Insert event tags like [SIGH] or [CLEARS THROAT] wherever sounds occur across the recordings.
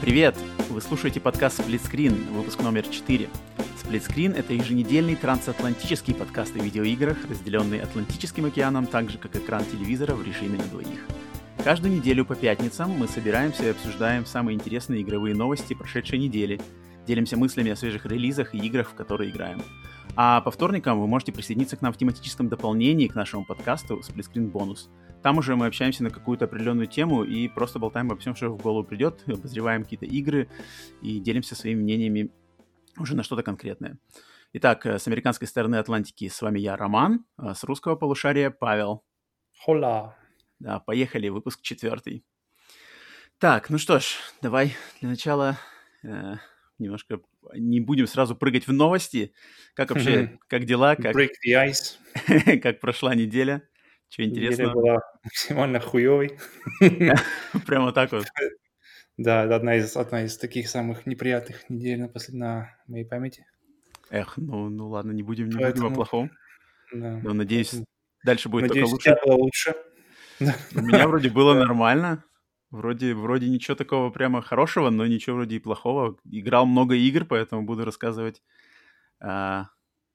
Привет! Вы слушаете подкаст Screen, выпуск номер 4. Split Screen — это еженедельный трансатлантический подкаст о видеоиграх, разделенный Атлантическим океаном, так же, как экран телевизора в режиме на двоих. Каждую неделю по пятницам мы собираемся и обсуждаем самые интересные игровые новости прошедшей недели, делимся мыслями о свежих релизах и играх, в которые играем. А по вторникам вы можете присоединиться к нам в тематическом дополнении к нашему подкасту Screen Bonus — там уже мы общаемся на какую-то определенную тему и просто болтаем обо всем, что в голову придет, [LAUGHS] обозреваем какие-то игры и делимся своими мнениями уже на что-то конкретное. Итак, э, с американской стороны Атлантики с вами я, Роман, а с русского полушария Павел. Хола. Да, поехали, выпуск четвертый. Так, ну что ж, давай для начала э, немножко не будем сразу прыгать в новости. Как вообще, как дела? Как, Break the ice. [LAUGHS] как прошла неделя? Что интересно? Неделя была [LAUGHS] максимально хуевой. [LAUGHS] Прямо так вот. [LAUGHS] Да, одна из, одна из таких самых неприятных недель на, послед... на моей памяти. Эх, ну, ну ладно, не будем, не Поэтому... будем о плохом. Да. Но надеюсь, дальше будет надеюсь, только лучше. было лучше. У меня вроде было нормально. Вроде, вроде ничего такого прямо хорошего, но ничего вроде и плохого. Играл много игр, поэтому буду рассказывать, а,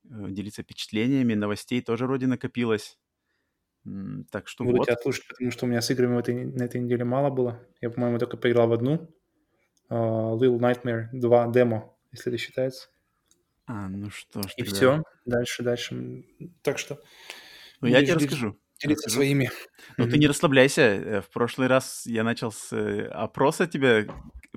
э, делиться впечатлениями. Новостей тоже вроде накопилось. Так что Буду вот. тебя слушать, потому что у меня с играми этой, на этой неделе мало было. Я, по-моему, только поиграл в одну. Uh, Little Nightmare 2 демо, если это считается. А, ну что ж. И тогда... все. Дальше, дальше. Так что... Ну, я тебе расскажу. Делиться своими. Ну, mm-hmm. ты не расслабляйся. Э, в прошлый раз я начал с э, опроса тебя,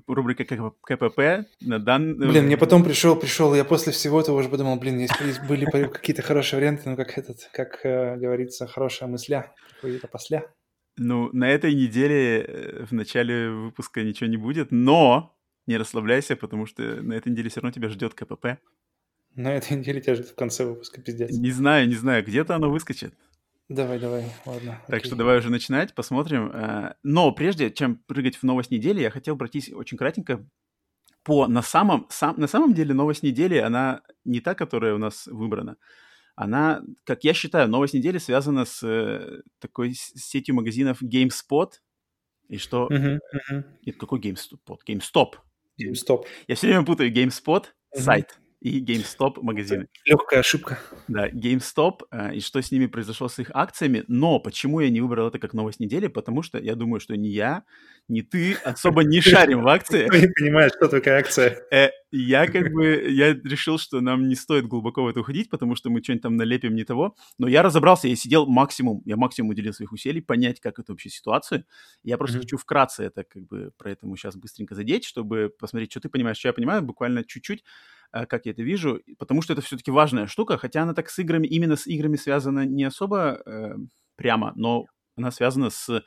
рубрика КПП. На дан... Блин, мне потом пришел, пришел, я после всего этого уже подумал, блин, есть, были какие-то хорошие варианты, ну, как этот, как э, говорится, хорошая мысля, какой-то посля. Ну, на этой неделе в начале выпуска ничего не будет, но не расслабляйся, потому что на этой неделе все равно тебя ждет КПП. На этой неделе тебя ждет в конце выпуска, пиздец. Не знаю, не знаю, где-то оно выскочит. Давай, давай, ладно. Так окей. что давай уже начинать, посмотрим. Э, но прежде чем прыгать в новость недели, я хотел пройтись очень кратенько по на самом, сам, на самом деле новость недели, она не та, которая у нас выбрана. Она, как я считаю, новость недели связана с э, такой сетью магазинов GameSpot. И что... Uh-huh, uh-huh. Нет, какой GameSpot? GameStop. GameStop. Я все время путаю GameSpot, uh-huh. сайт и GameStop магазины. Легкая ошибка. Да, GameStop э, и что с ними произошло с их акциями. Но почему я не выбрал это как новость недели? Потому что я думаю, что ни я, ни ты особо не шарим в акциях. [LAUGHS] Ты не понимаешь, что такая акция. Э, я как бы, я решил, что нам не стоит глубоко в это уходить, потому что мы что-нибудь там налепим не того. Но я разобрался, я сидел максимум, я максимум уделил своих усилий понять, как это вообще ситуация. Я просто mm-hmm. хочу вкратце это как бы про это мы сейчас быстренько задеть, чтобы посмотреть, что ты понимаешь, что я понимаю, буквально чуть-чуть как я это вижу, потому что это все-таки важная штука, хотя она так с играми, именно с играми связана не особо э, прямо, но она связана с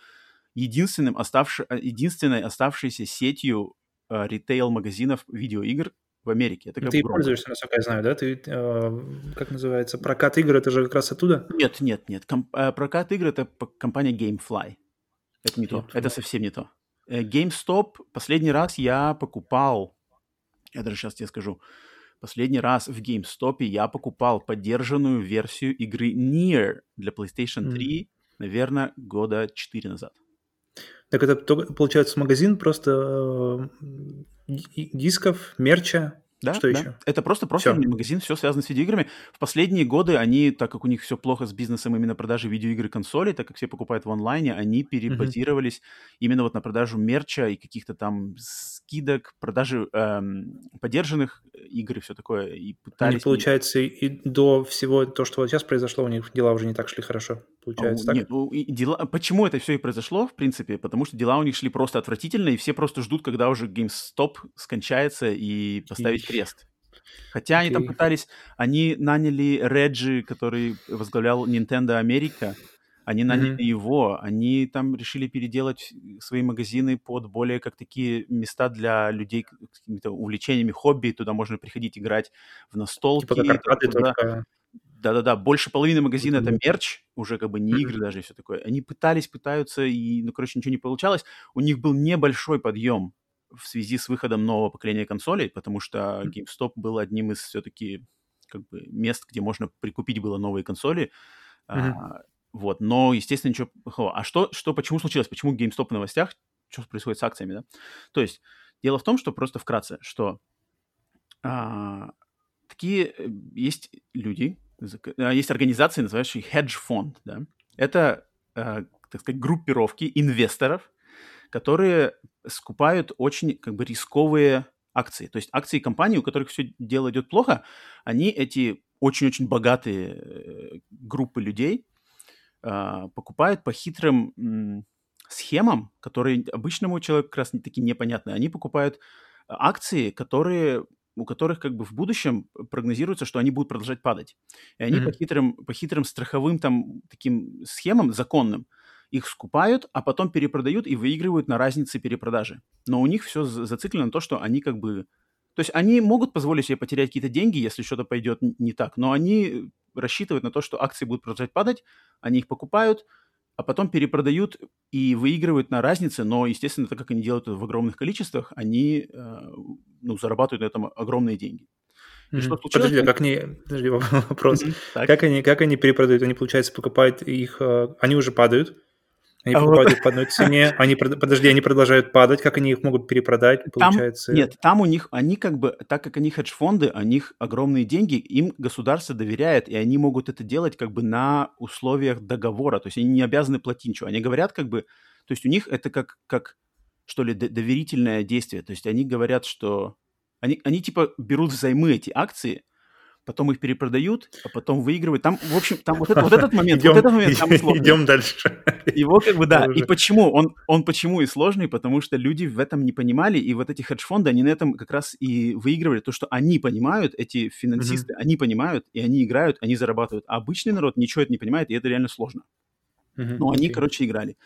единственным оставши, э, единственной оставшейся сетью э, ритейл-магазинов видеоигр в Америке. Это ты пользуешься, насколько я знаю, да? Ты, э, как называется, прокат игр, это же как раз оттуда? Нет, нет, нет. Ком- э, прокат игр — это компания GameFly. Это не GameFly. то, это совсем не то. Э, GameStop последний раз я покупал, я даже сейчас тебе скажу, Последний раз в GameStop я покупал поддержанную версию игры Nier для PlayStation 3, mm. наверное, года 4 назад. Так это получается магазин просто э, дисков, мерча, да, что да. еще? Это просто просто все. магазин, все связано с видеоиграми. В последние годы они, так как у них все плохо с бизнесом именно продажи видеоигр и консолей, так как все покупают в онлайне, они перебазировались mm-hmm. именно вот на продажу мерча и каких-то там скидок, продажи эм, поддержанных игр и все такое. И пытались... У них, получается, и до всего то, что вот сейчас произошло, у них дела уже не так шли хорошо. Получается, так? Нет, ну, дела... почему это все и произошло, в принципе? Потому что дела у них шли просто отвратительно, и все просто ждут, когда уже GameStop скончается и поставить крест. Хотя okay. они там пытались, они наняли Реджи, который возглавлял Nintendo Америка, они наняли mm-hmm. его, они там решили переделать свои магазины под более как такие места для людей с какими-то увлечениями, хобби, туда можно приходить играть в настолки. Типа как аркады туда... только... Да-да-да, больше половины магазина это мерч, уже как бы не игры даже и все такое. Они пытались, пытаются, и, ну, короче, ничего не получалось. У них был небольшой подъем в связи с выходом нового поколения консолей, потому что GameStop был одним из все-таки как бы мест, где можно прикупить было новые консоли. Mm-hmm. А, вот, но, естественно, ничего плохого. А что, что, почему случилось? Почему GameStop в новостях? Что происходит с акциями, да? То есть Дело в том, что просто вкратце, что а, такие э, есть люди, есть организации, называющие fund, да. Это, а, так сказать, группировки инвесторов, которые скупают очень как бы рисковые акции. То есть акции компаний, у которых все дело идет плохо, они эти очень-очень богатые э, группы людей а, покупают по хитрым схемам, которые обычному человеку как раз таки непонятны. Они покупают акции, которые у которых как бы в будущем прогнозируется, что они будут продолжать падать. И они mm-hmm. по хитрым, по хитрым страховым там таким схемам законным их скупают, а потом перепродают и выигрывают на разнице перепродажи. Но у них все зациклено на то, что они как бы... То есть они могут позволить себе потерять какие-то деньги, если что-то пойдет не так, но они рассчитывают на то, что акции будут продолжать падать, они их покупают, а потом перепродают и выигрывают на разнице, но, естественно, так как они делают это в огромных количествах, они э, ну, зарабатывают на этом огромные деньги. И mm-hmm. что случилось? Подожди, а как они... Подожди, [LAUGHS] вопрос. Mm-hmm. Как, они, как они перепродают? Они, получается, покупают их... Э, они уже падают, они а покупают вот... их по одной цене, они, подожди, они продолжают падать, как они их могут перепродать, получается? Там, нет, там у них, они как бы, так как они хедж-фонды, у них огромные деньги, им государство доверяет, и они могут это делать как бы на условиях договора, то есть они не обязаны платить ничего. Они говорят как бы, то есть у них это как, как что ли, доверительное действие, то есть они говорят, что они, они типа берут взаймы эти акции, потом их перепродают, а потом выигрывают. Там, в общем, там [LAUGHS] вот, это, вот этот момент, идем, вот этот момент там [LAUGHS] сложный. Идем дальше. Его как бы, да. И почему? Он, он почему и сложный? Потому что люди в этом не понимали, и вот эти хедж-фонды, они на этом как раз и выигрывали. То, что они понимают, эти финансисты, mm-hmm. они понимают, и они играют, они зарабатывают. А обычный народ ничего это не понимает, и это реально сложно. Mm-hmm. Но они, okay. короче, играли.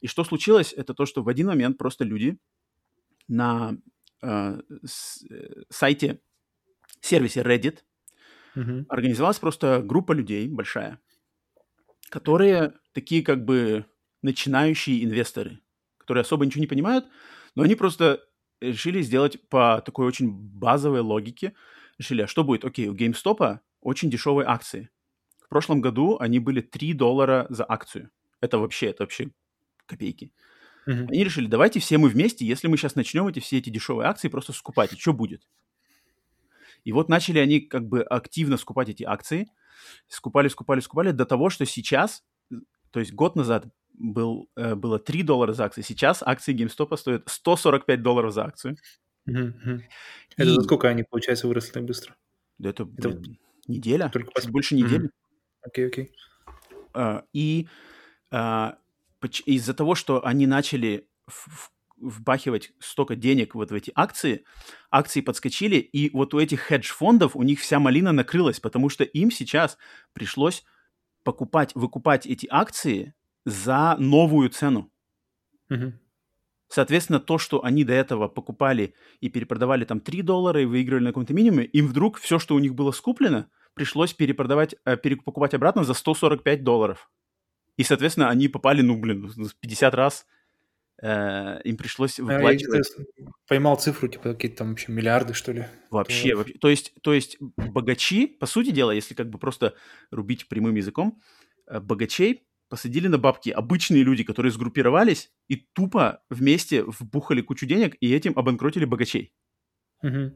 И что случилось, это то, что в один момент просто люди на э, с, э, сайте, сервисе Reddit, Угу. Организовалась просто группа людей большая, которые такие как бы начинающие инвесторы, которые особо ничего не понимают, но они просто решили сделать по такой очень базовой логике. Решили, а что будет? Окей, у GameStop очень дешевые акции. В прошлом году они были 3 доллара за акцию. Это вообще, это вообще копейки. Uh-huh. Они решили, давайте все мы вместе, если мы сейчас начнем эти все эти дешевые акции просто скупать, и что будет? И вот начали они как бы активно скупать эти акции, скупали, скупали, скупали до того, что сейчас, то есть год назад был, э, было 3 доллара за акцию, сейчас акции GameStop стоят 145 долларов за акцию. Mm-hmm. И... Это за сколько они, получается, выросли так быстро? Да это, это... Блин, неделя, Только чуть больше недели. Окей, mm-hmm. окей. Okay, okay. uh, и uh, из-за того, что они начали в, вбахивать столько денег вот в эти акции, акции подскочили, и вот у этих хедж-фондов у них вся малина накрылась, потому что им сейчас пришлось покупать, выкупать эти акции за новую цену. Угу. Соответственно, то, что они до этого покупали и перепродавали там 3 доллара и выигрывали на каком-то минимуме, им вдруг все, что у них было скуплено, пришлось перепродавать, э, перекупать обратно за 145 долларов. И, соответственно, они попали, ну, блин, 50 раз им пришлось выплачивать... Я поймал цифру, типа какие-то там вообще миллиарды, что ли. Вообще, то... вообще. То есть, то есть богачи, по сути дела, если как бы просто рубить прямым языком, э, богачей посадили на бабки обычные люди, которые сгруппировались и тупо вместе вбухали кучу денег и этим обанкротили богачей. Угу.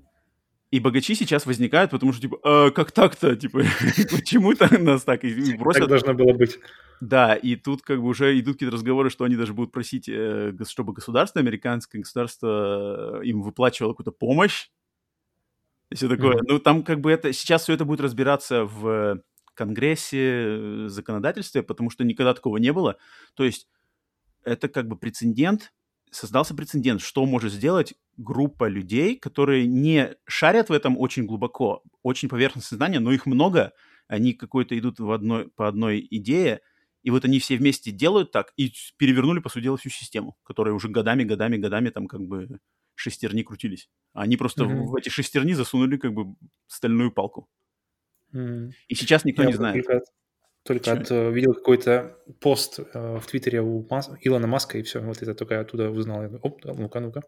И богачи сейчас возникают, потому что, типа, а, как так-то? Типа, [LAUGHS] почему-то нас так и бросят. Так должно было быть. Да, и тут как бы уже идут какие-то разговоры, что они даже будут просить, э, чтобы государство, американское государство э, им выплачивало какую-то помощь. И все такое. Mm-hmm. Ну, там как бы это... Сейчас все это будет разбираться в Конгрессе, э, законодательстве, потому что никогда такого не было. То есть это как бы прецедент, создался прецедент, что может сделать группа людей, которые не шарят в этом очень глубоко, очень поверхностное знание, но их много, они какой-то идут в одной, по одной идее, и вот они все вместе делают так и перевернули, по сути дела, всю систему, которая уже годами, годами, годами там как бы шестерни крутились. Они просто mm-hmm. в, эти шестерни засунули как бы стальную палку. Mm-hmm. И сейчас никто Я не знает. Только, от, uh, видел какой-то пост uh, в Твиттере у Мас... Илона Маска, и все, вот это только оттуда узнал. Я, Оп, ну-ка, ну-ка.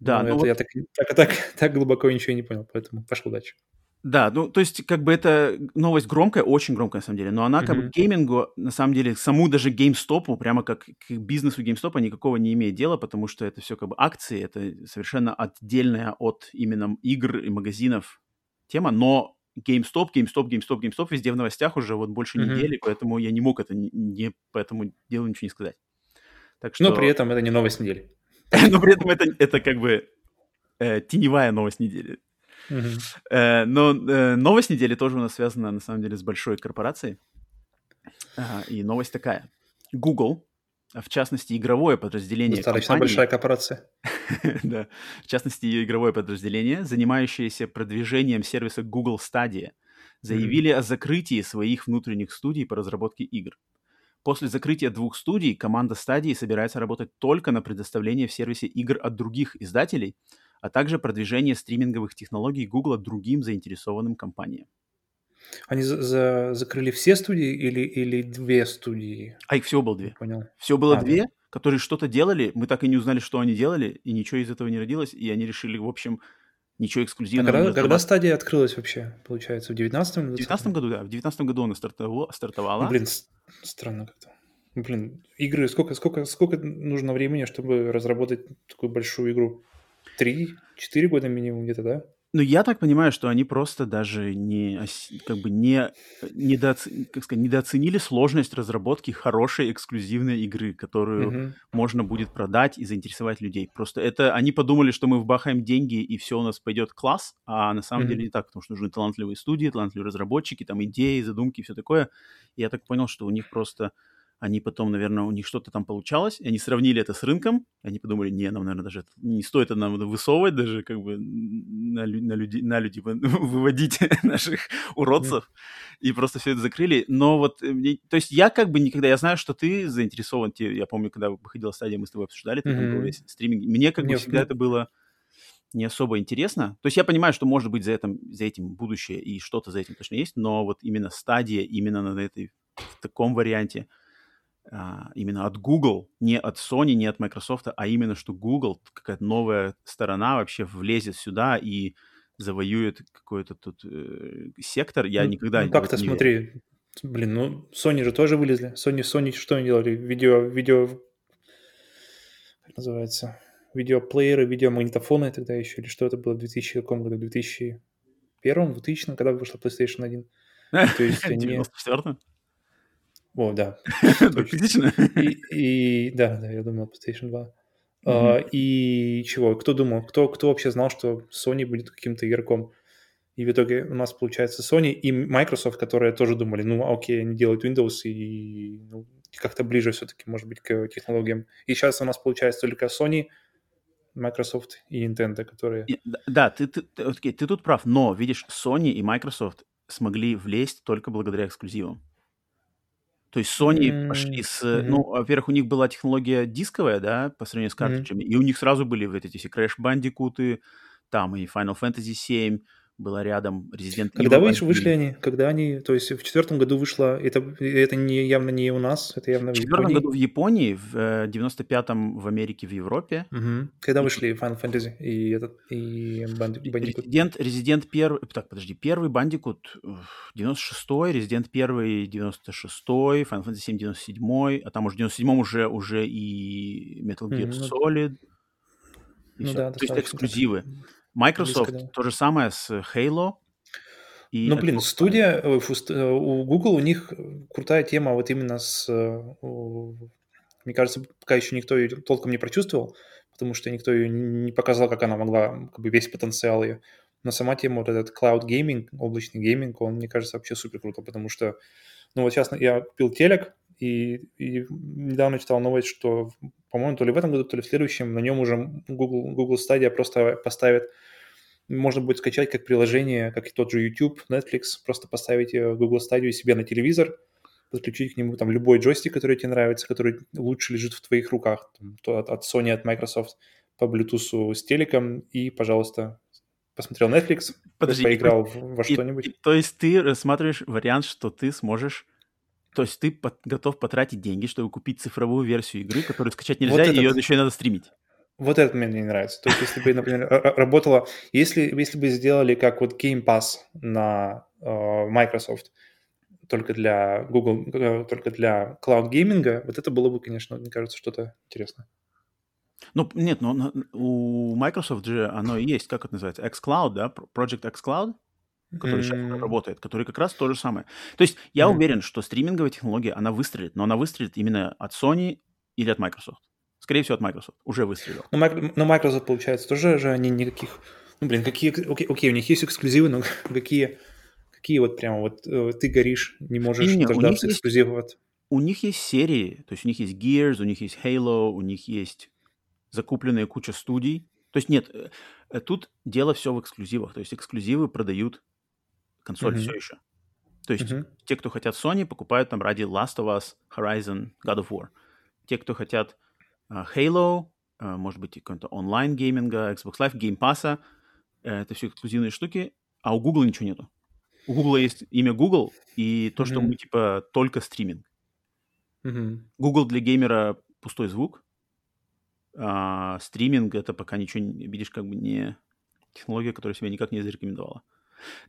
Да, ну, это вот... я так, так, так, так глубоко ничего не понял, поэтому пошел дальше. Да, ну, то есть, как бы это новость громкая, очень громкая, на самом деле, но она как бы к геймингу, на самом деле, саму даже GameStop, прямо как к бизнесу GameStop никакого не имеет дела, потому что это все как бы акции, это совершенно отдельная от именно игр и магазинов тема, но GameStop, GameStop, GameStop, GameStop везде в новостях уже вот больше mm-hmm. недели, поэтому я не мог это не по этому делу ничего не сказать. Так что... Но при этом это не новость недели. [LAUGHS] Но при этом это, это как бы э, теневая новость недели. Э, но э, новость недели тоже у нас связана, на самом деле, с большой корпорацией. И новость такая. Google, в частности, игровое подразделение Достаточно компании, большая корпорация. [LAUGHS] да, в частности, ее игровое подразделение, занимающееся продвижением сервиса Google Stadia, заявили о закрытии своих внутренних студий по разработке игр. После закрытия двух студий команда Stadia собирается работать только на предоставление в сервисе игр от других издателей – а также продвижение стриминговых технологий Google другим заинтересованным компаниям. Они за за закрыли все студии или, или две студии? А их всего было две. Понял. Все было а, две, да. которые что-то делали. Мы так и не узнали, что они делали, и ничего из этого не родилось. И они решили, в общем, ничего эксклюзивного. А когда, когда стадия открылась вообще, получается, в 19 году? В 19 году, да. В 19 году она стартовала. стартовала. Ну, блин, странно как-то. Блин, игры, сколько, сколько, сколько нужно времени, чтобы разработать такую большую игру? Три-четыре года минимум где-то, да? Ну, я так понимаю, что они просто даже не, как бы не, недооц... как сказать, недооценили сложность разработки хорошей эксклюзивной игры, которую uh-huh. можно будет продать и заинтересовать людей. Просто это они подумали, что мы вбахаем деньги и все у нас пойдет класс, а на самом uh-huh. деле не так, потому что нужны талантливые студии, талантливые разработчики, там идеи, задумки, все такое. И я так понял, что у них просто они потом, наверное, у них что-то там получалось, и они сравнили это с рынком, они подумали, не, нам, наверное, даже не стоит это нам высовывать, даже как бы на, на, люди, на люди [LAUGHS] выводить [LAUGHS] наших уродцев, и просто все это закрыли. Но вот, э, то есть я как бы никогда, я знаю, что ты заинтересован, я помню, когда выходила стадия, мы с тобой обсуждали, ты mm-hmm. там стриминг, мне как бы всегда это было не особо интересно. То есть я понимаю, что может быть за этим, за этим будущее и что-то за этим точно есть, но вот именно стадия, именно на этой, в таком варианте – а, именно от Google, не от Sony, не от Microsoft, а именно что Google, какая-то новая сторона вообще влезет сюда и завоюет какой-то тут э, сектор. Я ну, никогда ну, как-то не смотри, блин, ну Sony же тоже вылезли. Sony, Sony что они делали? Видео, видео, как называется? Видеоплееры, видеомагнитофоны тогда еще, или что это было в 2000 каком году? 2001, 2000, когда вышла PlayStation 1? [LAUGHS] То есть они... 94 о, да. [LAUGHS] Физично? И, да, да, я думал PlayStation 2. Uh, и чего? Кто думал? Кто, кто вообще знал, что Sony будет каким-то игроком? И в итоге у нас получается Sony и Microsoft, которые тоже думали, ну, окей, они делают Windows и ну, как-то ближе все-таки, может быть, к технологиям. И сейчас у нас получается только Sony, Microsoft и Nintendo, которые... Да, ты, ты, ты, ты, ты тут прав, но, видишь, Sony и Microsoft смогли влезть только благодаря эксклюзивам. То есть Sony mm-hmm. пошли с... Mm-hmm. Ну, во-первых, у них была технология дисковая, да, по сравнению с картриджами, mm-hmm. и у них сразу были вот эти все Crash Bandicoot, там и Final Fantasy 7, была рядом Resident Evil. Когда вышли, вышли они? Когда они, то есть в четвертом году вышло, это, это не, явно не у нас, это явно в, в четвертом году в Японии, в э, 95-м в Америке, в Европе. Угу. Когда и, вышли Final Fantasy и этот, и Bandicoot? Resident, Resident 1, так, подожди, первый Bandicoot 96-й, Resident 1 96-й, Final Fantasy 7 97-й, а там уже в 97-м уже, уже и Metal Gear mm, Solid. И ну, все. да, то есть эксклюзивы. Microsoft близко, да. то же самое с Halo. И ну, блин, студия э, э, у Google, у них крутая тема вот именно с... Э, мне кажется, пока еще никто ее толком не прочувствовал, потому что никто ее не показал, как она могла, как бы весь потенциал ее. Но сама тема, вот этот cloud gaming, облачный гейминг, он, мне кажется, вообще супер круто, потому что, ну вот сейчас я купил телек, и, и недавно читал новость, что, по-моему, то ли в этом году, то ли в следующем, на нем уже Google, Google Stadia просто поставит, можно будет скачать как приложение, как и тот же YouTube, Netflix, просто поставить Google Stadia себе на телевизор, подключить к нему там любой джойстик, который тебе нравится, который лучше лежит в твоих руках, там, то от, от Sony, от Microsoft, по Bluetooth с телеком, и, пожалуйста, посмотрел Netflix, Подожди, поиграл и, во что-нибудь. то есть ты рассматриваешь вариант, что ты сможешь то есть ты под, готов потратить деньги, чтобы купить цифровую версию игры, которую скачать нельзя, вот и ее еще и надо стримить. Вот этот мне не нравится. То есть, если бы, например, работало... Если, если бы сделали как вот Game Pass на uh, Microsoft, только для Google, э, только для cloud гейминга, вот это было бы, конечно, мне кажется, что-то интересное. Ну, нет, но у Microsoft же оно и есть, как это называется, xCloud, да, Project xCloud, который mm-hmm. сейчас работает, который как раз то же самое. То есть я mm-hmm. уверен, что стриминговая технология, она выстрелит, но она выстрелит именно от Sony или от Microsoft. Скорее всего, от Microsoft. Уже выстрелил. Но, Microsoft, получается, тоже же они никаких... Ну, блин, какие... Окей, окей, у них есть эксклюзивы, но [LAUGHS] какие... Какие вот прямо вот э, ты горишь, не можешь не, дождаться эксклюзивов от... У них есть серии, то есть у них есть Gears, у них есть Halo, у них есть закупленная куча студий. То есть нет, э, тут дело все в эксклюзивах. То есть эксклюзивы продают консоль mm-hmm. все еще. То есть mm-hmm. те, кто хотят Sony, покупают там ради Last of Us, Horizon, God of War. Те, кто хотят uh, Halo, uh, может быть, какой-то онлайн-гейминга, Xbox Live, Game Pass, uh, это все эксклюзивные штуки, а у Google ничего нету. У Google есть имя Google и то, mm-hmm. что мы типа только стриминг. Mm-hmm. Google для геймера пустой звук, а стриминг это пока ничего не видишь, как бы не технология, которая себя никак не зарекомендовала.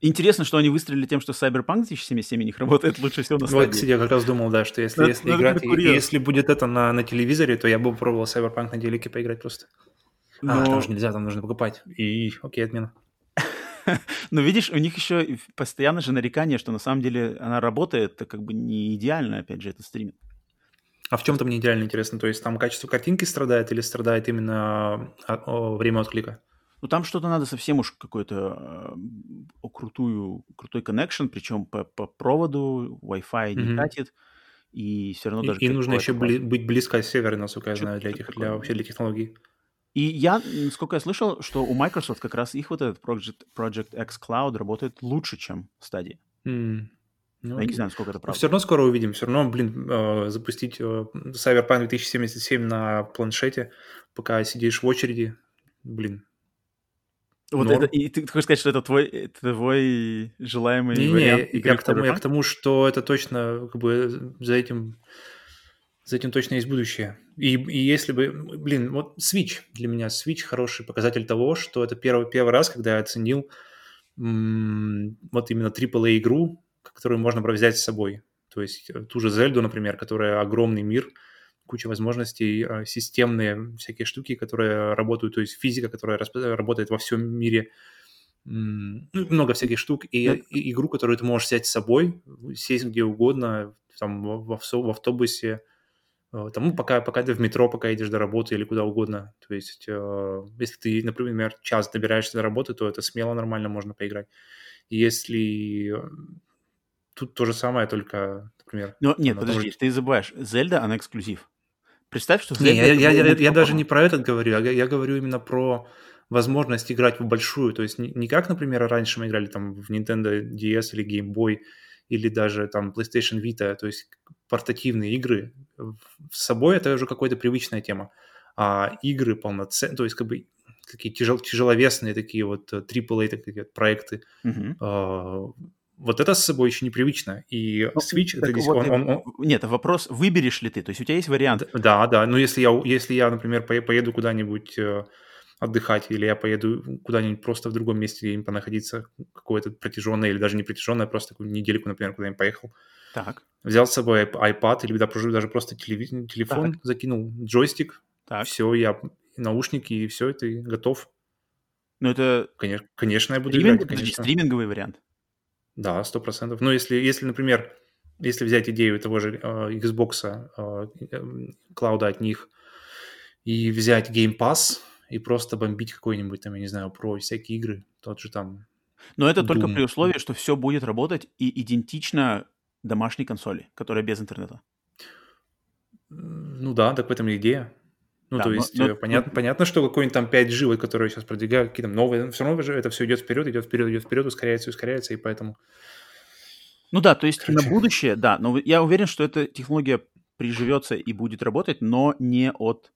Интересно, что они выстрелили тем, что Cyberpunk 2077 у них работает лучше всего на стадии. Вот, кстати, я как раз думал, да, что если, если играть, если будет это на, на телевизоре, то я бы попробовал Cyberpunk на телеке поиграть просто. Но... А, там же нельзя, там нужно покупать. И окей, отмена. [LAUGHS] Но видишь, у них еще постоянно же нарекание, что на самом деле она работает, это как бы не идеально, опять же, это стриминг. А в чем там не идеально интересно? То есть там качество картинки страдает или страдает именно а, время отклика? Ну, там что-то надо совсем уж какой-то э, крутую, крутой connection, причем по, по проводу Wi-Fi не mm-hmm. катит, и все равно и, даже... И нужно еще бли- быть близко от севера, насколько я знаю, для, этих, для, вообще для технологий. И я, насколько я слышал, что у Microsoft как раз их вот этот Project, Project X Cloud работает лучше, чем стадии. Mm. Ну, я не знаю, сколько это правда. Все равно скоро увидим. Все равно, блин, э, запустить э, Cyberpunk 2077 на планшете, пока сидишь в очереди, блин. Вот это, и ты хочешь сказать, что это твой, твой желаемый не, вариант не, я к, тому, я к тому, что это точно, как бы, за этим, за этим точно есть будущее. И, и если бы, блин, вот Switch, для меня Switch хороший показатель того, что это первый, первый раз, когда я оценил м- вот именно AAA-игру, которую можно взять с собой. То есть ту же Зельду, например, которая огромный мир, куча возможностей, э, системные всякие штуки, которые работают, то есть физика, которая работает во всем мире, ну, много всяких штук, и, и игру, которую ты можешь взять с собой, сесть где угодно, там, в, в, автобусе, э, там, ну, пока, пока ты в метро, пока едешь до работы или куда угодно. То есть, э, если ты, например, час добираешься до работы, то это смело нормально можно поиграть. Если тут то же самое, только, например... Но нет, подожди, может... ты забываешь, Зельда, она эксклюзив. Представь, что. Не, я, я, я, я даже не про этот говорю, я, я говорю именно про возможность играть в большую, то есть не, не как, например, раньше мы играли там в Nintendo DS или Game Boy, или даже там PlayStation Vita, то есть портативные игры с собой это уже какая-то привычная тема. А игры полноценные, то есть как бы такие тяжел, тяжеловесные такие вот AAA э, такие вот проекты, uh-huh вот это с собой еще непривычно. И ну, Switch, это здесь, вот, он, он, он... Нет, вопрос, выберешь ли ты, то есть у тебя есть вариант? Да, да, но если я, если я например, поеду куда-нибудь э, отдыхать, или я поеду куда-нибудь просто в другом месте им понаходиться, какое-то протяженное, или даже не протяженное, просто такую недельку, например, куда-нибудь поехал. Так. Взял с собой iPad, или даже просто телефон, так. закинул джойстик, так. все, я наушники, и все, и готов. Ну это... Конечно, конечно я буду Стриминг, играть, конечно. Стриминговый вариант. Да, сто процентов. Ну, если, если, например, если взять идею того же э, Xbox, э, эм, клауда от них, и взять Game Pass и просто бомбить какой-нибудь там, я не знаю, про всякие игры, тот же там... Но это Doom. только при условии, что все будет работать и идентично домашней консоли, которая без интернета. Ну да, так в этом и идея. Ну, да, то есть, но, понятно, но... понятно, что какой-нибудь там 5G, вот, который сейчас продвигают, какие-то новые, все равно же это все идет вперед, идет вперед, идет вперед, ускоряется, ускоряется, и поэтому... Ну да, то есть Короче. на будущее, да, но я уверен, что эта технология приживется и будет работать, но не от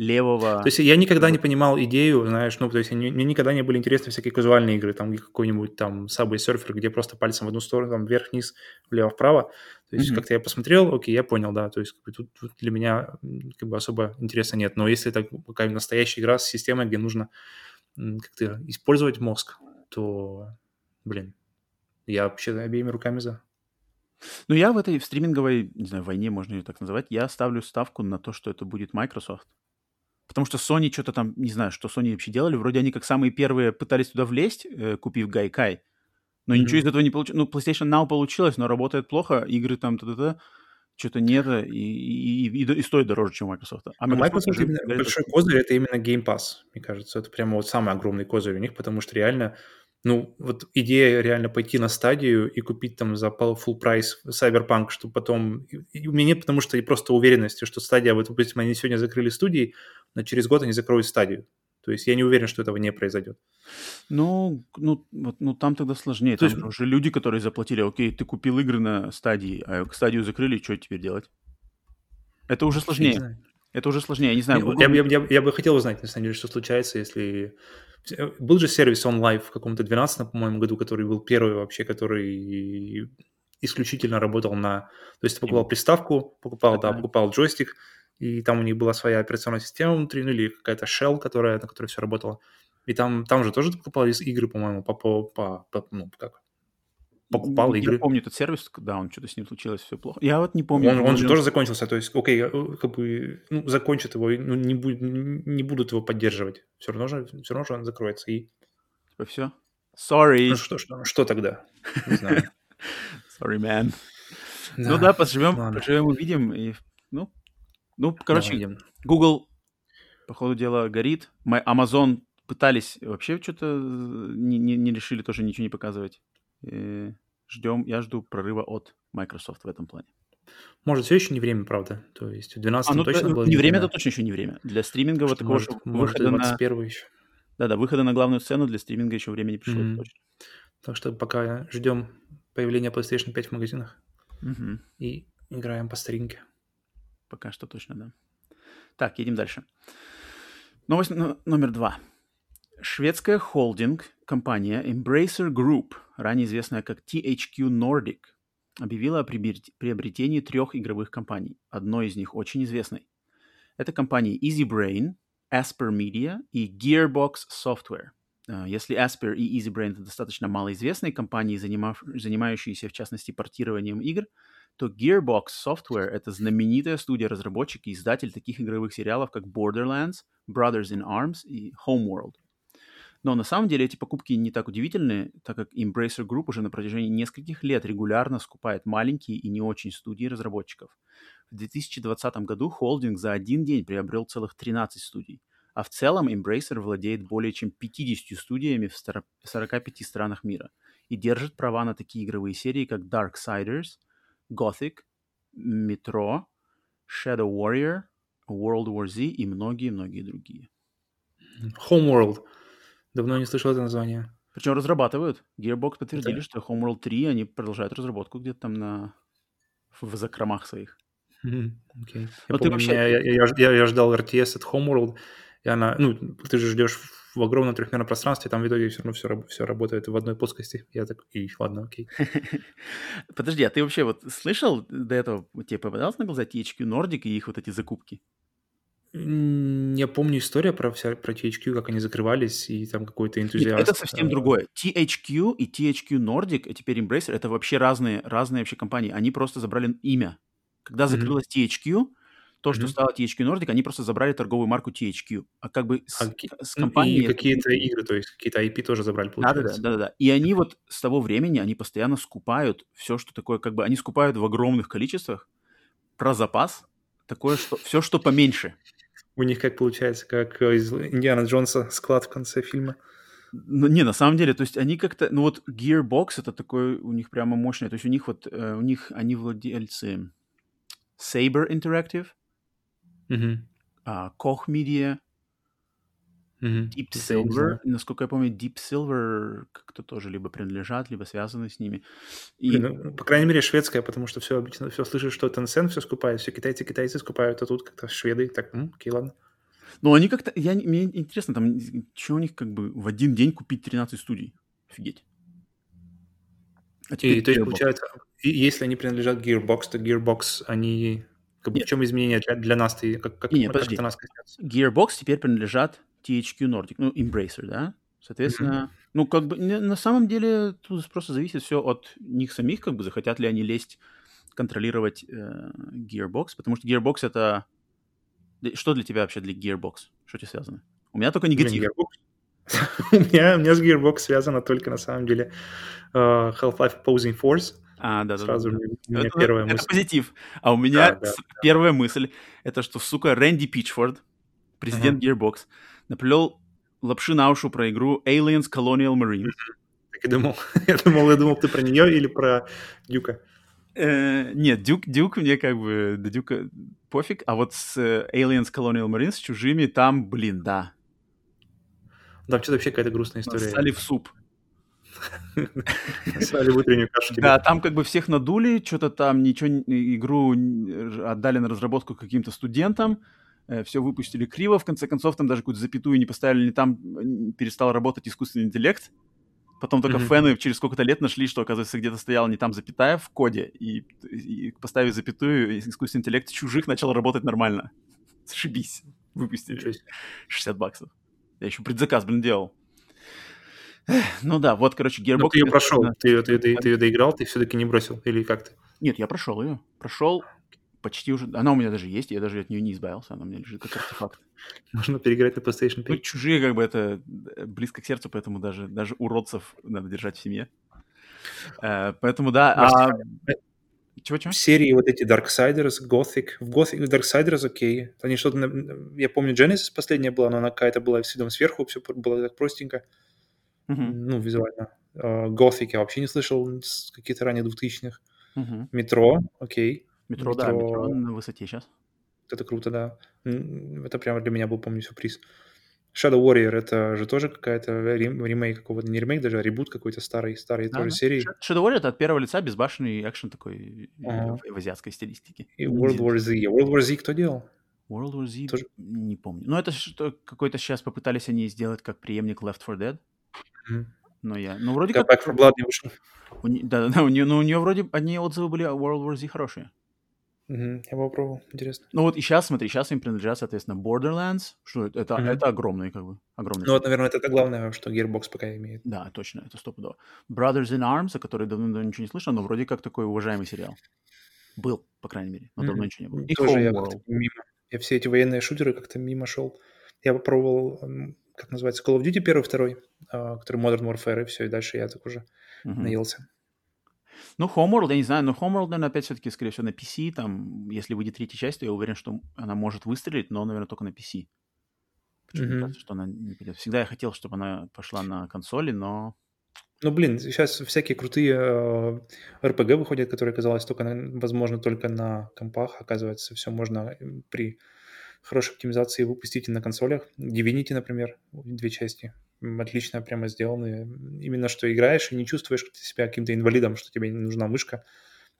левого... То есть я никогда не понимал идею, знаешь, ну, то есть мне, никогда не были интересны всякие казуальные игры, там какой-нибудь там Subway Surfer, где просто пальцем в одну сторону, там вверх-вниз, влево-вправо. То есть mm-hmm. как-то я посмотрел, окей, я понял, да, то есть как бы, тут, тут для меня как бы особо интереса нет. Но если это какая-то настоящая игра с системой, где нужно как-то использовать мозг, то, блин, я вообще обеими руками за. Ну, я в этой в стриминговой, не знаю, войне, можно ее так называть, я ставлю ставку на то, что это будет Microsoft. Потому что Sony что-то там, не знаю, что Sony вообще делали. Вроде они как самые первые пытались туда влезть, э, купив Гайкай. Но mm-hmm. ничего из этого не получилось. Ну, PlayStation Now получилось, но работает плохо. Игры там та-та-та. Что-то нет, и, и, и, и стоит дороже, чем Microsoft. А, а Microsoft, Microsoft именно, большой козырь это именно Game Pass, мне кажется. Это прямо вот самый огромный козырь у них, потому что реально ну, вот идея реально пойти на стадию и купить там за full прайс Cyberpunk, что потом... И у меня нет, потому что и просто уверенности, что стадия, вот, допустим, они сегодня закрыли студии, но через год они закроют стадию. То есть я не уверен, что этого не произойдет. Ну, ну, вот, ну там тогда сложнее. То там есть... уже люди, которые заплатили, окей, ты купил игры на стадии, а стадию закрыли, что теперь делать? Это уже сложнее. Это уже сложнее, я не знаю. Я, я, я, я бы хотел узнать, на самом деле, что случается, если был же сервис OnLive в каком-то 12 по-моему, году, который был первый вообще, который исключительно работал на... То есть ты покупал приставку, покупал, да, покупал джойстик, и там у них была своя операционная система внутри, ну или какая-то shell, которая, на которой все работало. И там, там же тоже покупались игры, по-моему, по, по, по, по ну, как, покупал я игры. Я помню этот сервис, когда он что-то с ним случилось, все плохо. Я вот не помню. Он, он же тоже закончился, то есть, окей, э, как бы, ну, закончат его, ну, не, будет, не будут его поддерживать. Все равно же, все равно же он закроется и... Типа все? Sorry. Ну что, что, что тогда? Не знаю. [LAUGHS] Sorry, man. Да. Ну да, поживем, поживем, увидим. И, ну, ну, короче, да, Google, по ходу дела, горит. Amazon пытались вообще что-то э, не, не, не решили тоже ничего не показывать. Э, ждем, я жду прорыва от Microsoft в этом плане. Может, все еще не время, правда? То есть в 12 а, ну, точно было не время, это точно еще не время. Для стримингового такого может, выхода может, на... еще. Да-да, выхода на главную сцену для стриминга еще время не пришло, mm-hmm. точно. Так что пока ждем появления PlayStation 5 в магазинах mm-hmm. и играем по старинке. Пока что точно, да. Так, едем дальше. Новость номер два. Шведская холдинг-компания Embracer Group, ранее известная как THQ Nordic, объявила о приобретении трех игровых компаний. Одной из них очень известной. Это компании Easy Brain, Asper Media и Gearbox Software. А, если Asper и Easy Brain это достаточно малоизвестные компании, занимав, занимающиеся в частности портированием игр, то Gearbox Software — это знаменитая студия-разработчик и издатель таких игровых сериалов, как Borderlands, Brothers in Arms и Homeworld — но на самом деле эти покупки не так удивительны, так как Embracer Group уже на протяжении нескольких лет регулярно скупает маленькие и не очень студии разработчиков. В 2020 году холдинг за один день приобрел целых 13 студий, а в целом Embracer владеет более чем 50 студиями в 45 странах мира и держит права на такие игровые серии, как Darksiders, Gothic, Metro, Shadow Warrior, World War Z и многие-многие другие. Homeworld — Давно не слышал это название. Причем разрабатывают. Gearbox подтвердили, да. что Homeworld 3 они продолжают разработку где-то там на... в закромах своих. Mm-hmm. Okay. Я, помню, вообще... я, я, я, я ждал RTS от Homeworld, и она, ну, ты же ждешь в огромном трехмерном пространстве, там в итоге все равно все, все работает в одной плоскости. Я так, и ладно, окей. [LAUGHS] Подожди, а ты вообще вот слышал до этого, тебе попадалось на глаза THQ Nordic и их вот эти закупки? Я помню историю про, вся, про THQ, как они закрывались, и там какой-то энтузиаст. Нет, это совсем э, другое. THQ и THQ Nordic, и теперь Embracer, это вообще разные, разные вообще компании. Они просто забрали имя. Когда закрылась mm-hmm. THQ, то, что mm-hmm. стало THQ Nordic, они просто забрали торговую марку THQ. А как бы с, а, с компанией... И какие-то игры, то есть какие-то IP тоже забрали, получается. Да-да-да. И они вот с того времени, они постоянно скупают все, что такое, как бы, они скупают в огромных количествах про запас, такое, что все, что поменьше. У них как получается, как из Индиана Джонса склад в конце фильма. Ну, не, на самом деле, то есть они как-то, ну вот Gearbox это такой у них прямо мощный, то есть у них вот, э, у них, они владельцы Saber Interactive, mm-hmm. uh, Koch Media, Mm-hmm. Deep Silver, насколько я помню, Deep Silver как-то тоже либо принадлежат, либо связаны с ними. И... Ну, по крайней мере, шведская, потому что все обычно все слышишь, что Tencent все скупает, все китайцы китайцы скупают, а тут как-то шведы, так, м, окей, ладно. Ну, они как-то... Я, мне интересно, там, что у них как бы в один день купить 13 студий? Офигеть. А теперь и, то есть, получается, если они принадлежат Gearbox, то Gearbox, они... Как бы, в чем изменение для, для нас? Ты, как, как, нет, как подожди. нас коснется? Gearbox теперь принадлежат THQ Nordic, ну, Embracer, да? Соответственно, mm-hmm. ну, как бы, на самом деле, тут просто зависит все от них самих, как бы, захотят ли они лезть, контролировать э, Gearbox, потому что Gearbox это... Что для тебя вообще для Gearbox? Что тебе связано? У меня только негатив. [LAUGHS] у, меня, у меня с Gearbox связано только, на самом деле, uh, Half-Life Opposing Force. А, да, Сразу да, да. У меня это, первая это мысль. позитив. А у меня да, да, первая да. мысль, это что, сука, Рэнди Пичфорд, президент uh-huh. Gearbox, наплел лапши на уши про игру Aliens Colonial Marines. Так и думал. [LAUGHS] я думал, я думал, ты про нее или про Дюка. Э, нет, Дюк, Дюк мне как бы, до Дюка пофиг, а вот с э, Aliens Colonial Marines, с чужими, там, блин, да. Там что-то вообще какая-то грустная история. Стали в суп. [LAUGHS] Стали в утреннюю кашу Да, там как бы всех надули, что-то там ничего, игру отдали на разработку каким-то студентам, все выпустили криво, в конце концов там даже какую-то запятую не поставили, не там перестал работать искусственный интеллект, Потом только mm-hmm. фэны через сколько-то лет нашли, что, оказывается, где-то стояла не там запятая в коде, и, и поставив запятую, искусственный интеллект чужих начал работать нормально. [LAUGHS] Зашибись. Выпустили. 60 баксов. Я еще предзаказ, блин, делал. Ну да, вот, короче, Gearbox... Ну, ты ее прошел, ты, ее, ты, ты, ты ее доиграл, ты все-таки не бросил, или как ты? Нет, я прошел ее. Прошел почти уже... Она у меня даже есть, я даже от нее не избавился, она у меня лежит как артефакт. [LAUGHS] Можно переиграть на PlayStation 5. Ну, чужие, как бы, это э, близко к сердцу, поэтому даже, даже уродцев надо держать в семье. Uh, поэтому, да... А... Чего-чего? Серии вот эти Darksiders, Gothic. В Gothic Darksiders окей. Они что-то... Я помню, Genesis последняя была, но она какая-то была видом сверху, все было так простенько. Uh-huh. Ну, визуально. Uh, Gothic я вообще не слышал с каких-то ранее 2000-х. Uh-huh. Метро, окей. Метро, метро, да, метро на высоте сейчас. Это круто, да. Это прямо для меня был, помню, сюрприз. Shadow Warrior это же тоже какая-то ремейк какого-то, не ремейк, даже а ребут какой-то старой, старой да, тоже да. серии. Shadow Warrior это от первого лица безбашенный экшен такой ага. в, азиатской стилистике. И World War Z. World War Z кто делал? World War Z тоже... не помню. Ну это что какой-то сейчас попытались они сделать как преемник Left 4 Dead. Mm-hmm. Но я, ну вроде как... Back 4 Blood не вышел. У, да, да, у нее, ну у нее вроде одни отзывы были о World War Z хорошие. Угу, я попробовал, интересно. Ну вот и сейчас, смотри, сейчас им принадлежат, соответственно, Borderlands, что это, это, угу. это огромный, как бы, огромный. Ну вот, наверное, это, это главное, что Gearbox пока имеет. Да, точно, это стопудово. Brothers in Arms, о которой давно ничего не слышал, но вроде как такой уважаемый сериал. Был, по крайней мере, но давно ничего не было. И Тоже я мимо. Я все эти военные шутеры как-то мимо шел. Я попробовал, как называется, Call of Duty первый, второй, а, который Modern Warfare, и все, и дальше я так уже угу. наелся. Ну, Homeworld, я не знаю, но Homeworld, наверное, опять все-таки, скорее всего, на PC. Там, если выйдет третья часть, то я уверен, что она может выстрелить, но, наверное, только на PC. Почему mm-hmm. кажется, что она не пойдет. Всегда я хотел, чтобы она пошла на консоли, но... Ну, блин, сейчас всякие крутые э, RPG выходят, которые, казалось, только на, возможно только на компах. Оказывается, все можно при хорошей оптимизации выпустить и на консолях. Divinity, например, две части отлично прямо сделаны. Именно что играешь и не чувствуешь себя каким-то инвалидом, что тебе нужна мышка,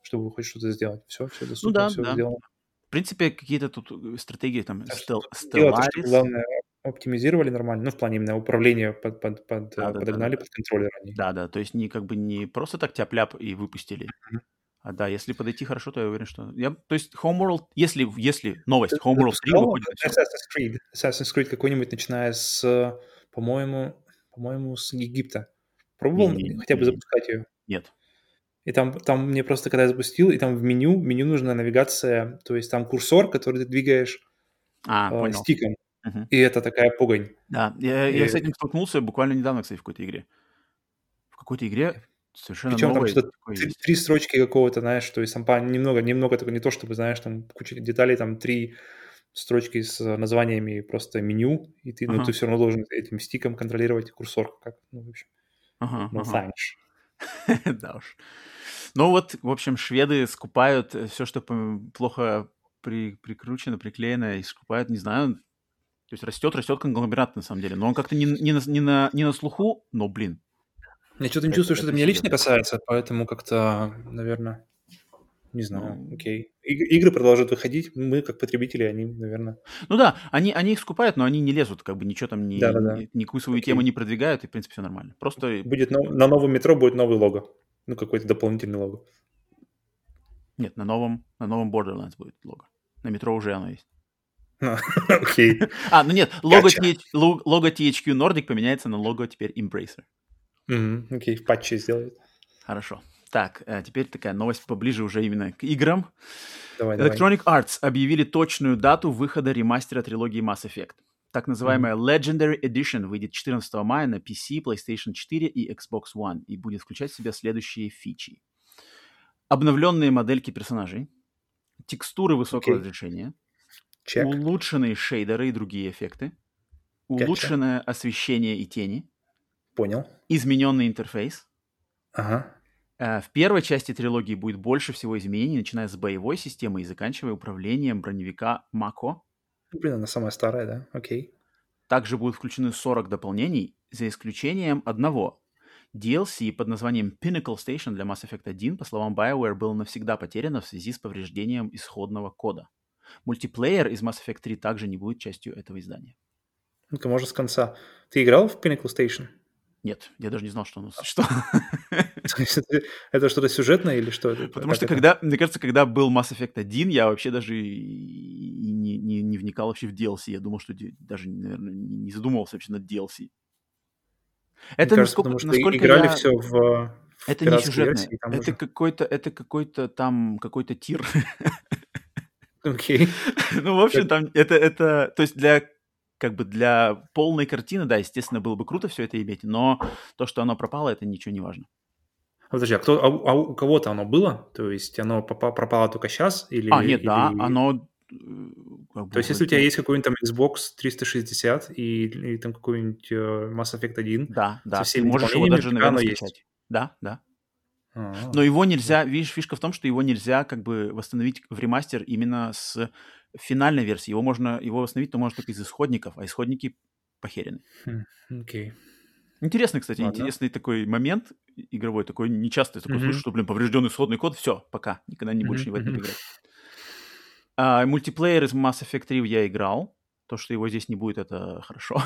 чтобы хоть что-то сделать. Все, все доступно, ну, да, все да. сделано. В принципе, какие-то тут э, стратегии там стел, Stellaris. Главное, оптимизировали нормально, ну, в плане именно управления под, под, под, да, подогнали да, да. под контроллер. Они. Да, да, то есть не как бы не просто так тяп-ляп и выпустили. Mm-hmm. А да, если подойти хорошо, то я уверен, что... Я, то есть Homeworld, если, если новость, Homeworld 3 выходит... Assassin's Creed, Assassin's Creed какой-нибудь, начиная с по-моему, по-моему, с Египта. Пробовал не, не, хотя бы запускать ее? Нет. И там, там мне просто, когда я запустил, и там в меню, меню нужна навигация, то есть там курсор, который ты двигаешь а, э, стиком. Угу. И это такая погонь. Да, я, и... я с этим столкнулся буквально недавно, кстати, в какой-то игре. В какой-то игре совершенно Причем там что-то три, три строчки какого-то, знаешь, то есть там немного, немного только не то, чтобы, знаешь, там куча деталей, там три строчки с названиями просто меню, и ты, ага. ну, ты все равно должен этим стиком контролировать курсор, как, ну, в общем. Ага, ну, ага. [LAUGHS] да уж. Ну вот, в общем, шведы скупают все, что плохо при, прикручено, приклеено, и скупают, не знаю, то есть растет, растет конгломерат на самом деле. Но он как-то не, не, на, не, на, не на слуху, но, блин. Я что-то не чувствую, что это меня лично касается, поэтому как-то, наверное, Не знаю, ну, окей. И, игры продолжают выходить, мы как потребители, они, наверное... Ну да, они, они их скупают, но они не лезут, как бы ничего там, не, да, да, да. никакую свою окей. тему не продвигают, и, в принципе, все нормально. Просто... Будет на, на новом метро будет новый лого, ну какой-то дополнительный лого. Нет, на новом, на новом Borderlands будет лого. На метро уже оно есть. [LAUGHS] Окей. [LAUGHS] А, ну нет, лого, TH, лого THQ Nordic поменяется на лого теперь Embracer. Окей, в патче сделают. Хорошо. Так, а теперь такая новость поближе уже именно к играм. Давай, Electronic давай. Arts объявили точную дату выхода ремастера трилогии Mass Effect. Так называемая. Legendary Edition выйдет 14 мая на PC, PlayStation 4 и Xbox One и будет включать в себя следующие фичи. Обновленные модельки персонажей, текстуры высокого okay. разрешения, Check. улучшенные шейдеры и другие эффекты, улучшенное gotcha. освещение и тени, Понял. измененный интерфейс, ага. Э, в первой части трилогии будет больше всего изменений, начиная с боевой системы и заканчивая управлением броневика Мако. Блин, она самая старая, да? Окей. Также будут включены 40 дополнений, за исключением одного. DLC под названием Pinnacle Station для Mass Effect 1, по словам BioWare, было навсегда потеряно в связи с повреждением исходного кода. Мультиплеер из Mass Effect 3 также не будет частью этого издания. Ну-ка, может, с конца. Ты играл в Pinnacle Station? Нет, я даже не знал, что оно существует. [LAUGHS] Это что-то сюжетное или что? Потому что когда, мне кажется, когда был Mass Effect 1, я вообще даже не, не, не вникал вообще в DLC. Я думал, что даже, наверное, не задумывался вообще над DLC. Это кажется, насколько, потому что насколько играли я... все в, Это не сюжетное. Это какой-то, это какой-то там, какой-то тир. Окей. Okay. [LAUGHS] ну, в общем, там это, это, то есть для как бы для полной картины, да, естественно, было бы круто все это иметь, но то, что оно пропало, это ничего не важно. Подожди, а, кто, а, а у кого-то оно было? То есть оно пропало только сейчас? Или, а, нет, или... да, оно... Э, как бы, То есть если у тебя есть какой-нибудь там Xbox 360 и, или там какой-нибудь uh, Mass Effect 1 да, да, со всеми ты можешь его даже, наверное, скачать. Есть. Да, да. А-а-а. Но его нельзя, видишь, фишка в том, что его нельзя как бы восстановить в ремастер именно с финальной версии. Его можно, его восстановить, то можно только из исходников, а исходники похерены. Хм, окей. Okay. Интересный, кстати, Ладно. интересный такой момент игровой, такой нечасто такой mm-hmm. слышу, что, блин, поврежденный исходный код, все, пока, никогда не больше mm-hmm. не в это играть. А, мультиплеер из Mass Effect 3 я играл, то, что его здесь не будет, это хорошо.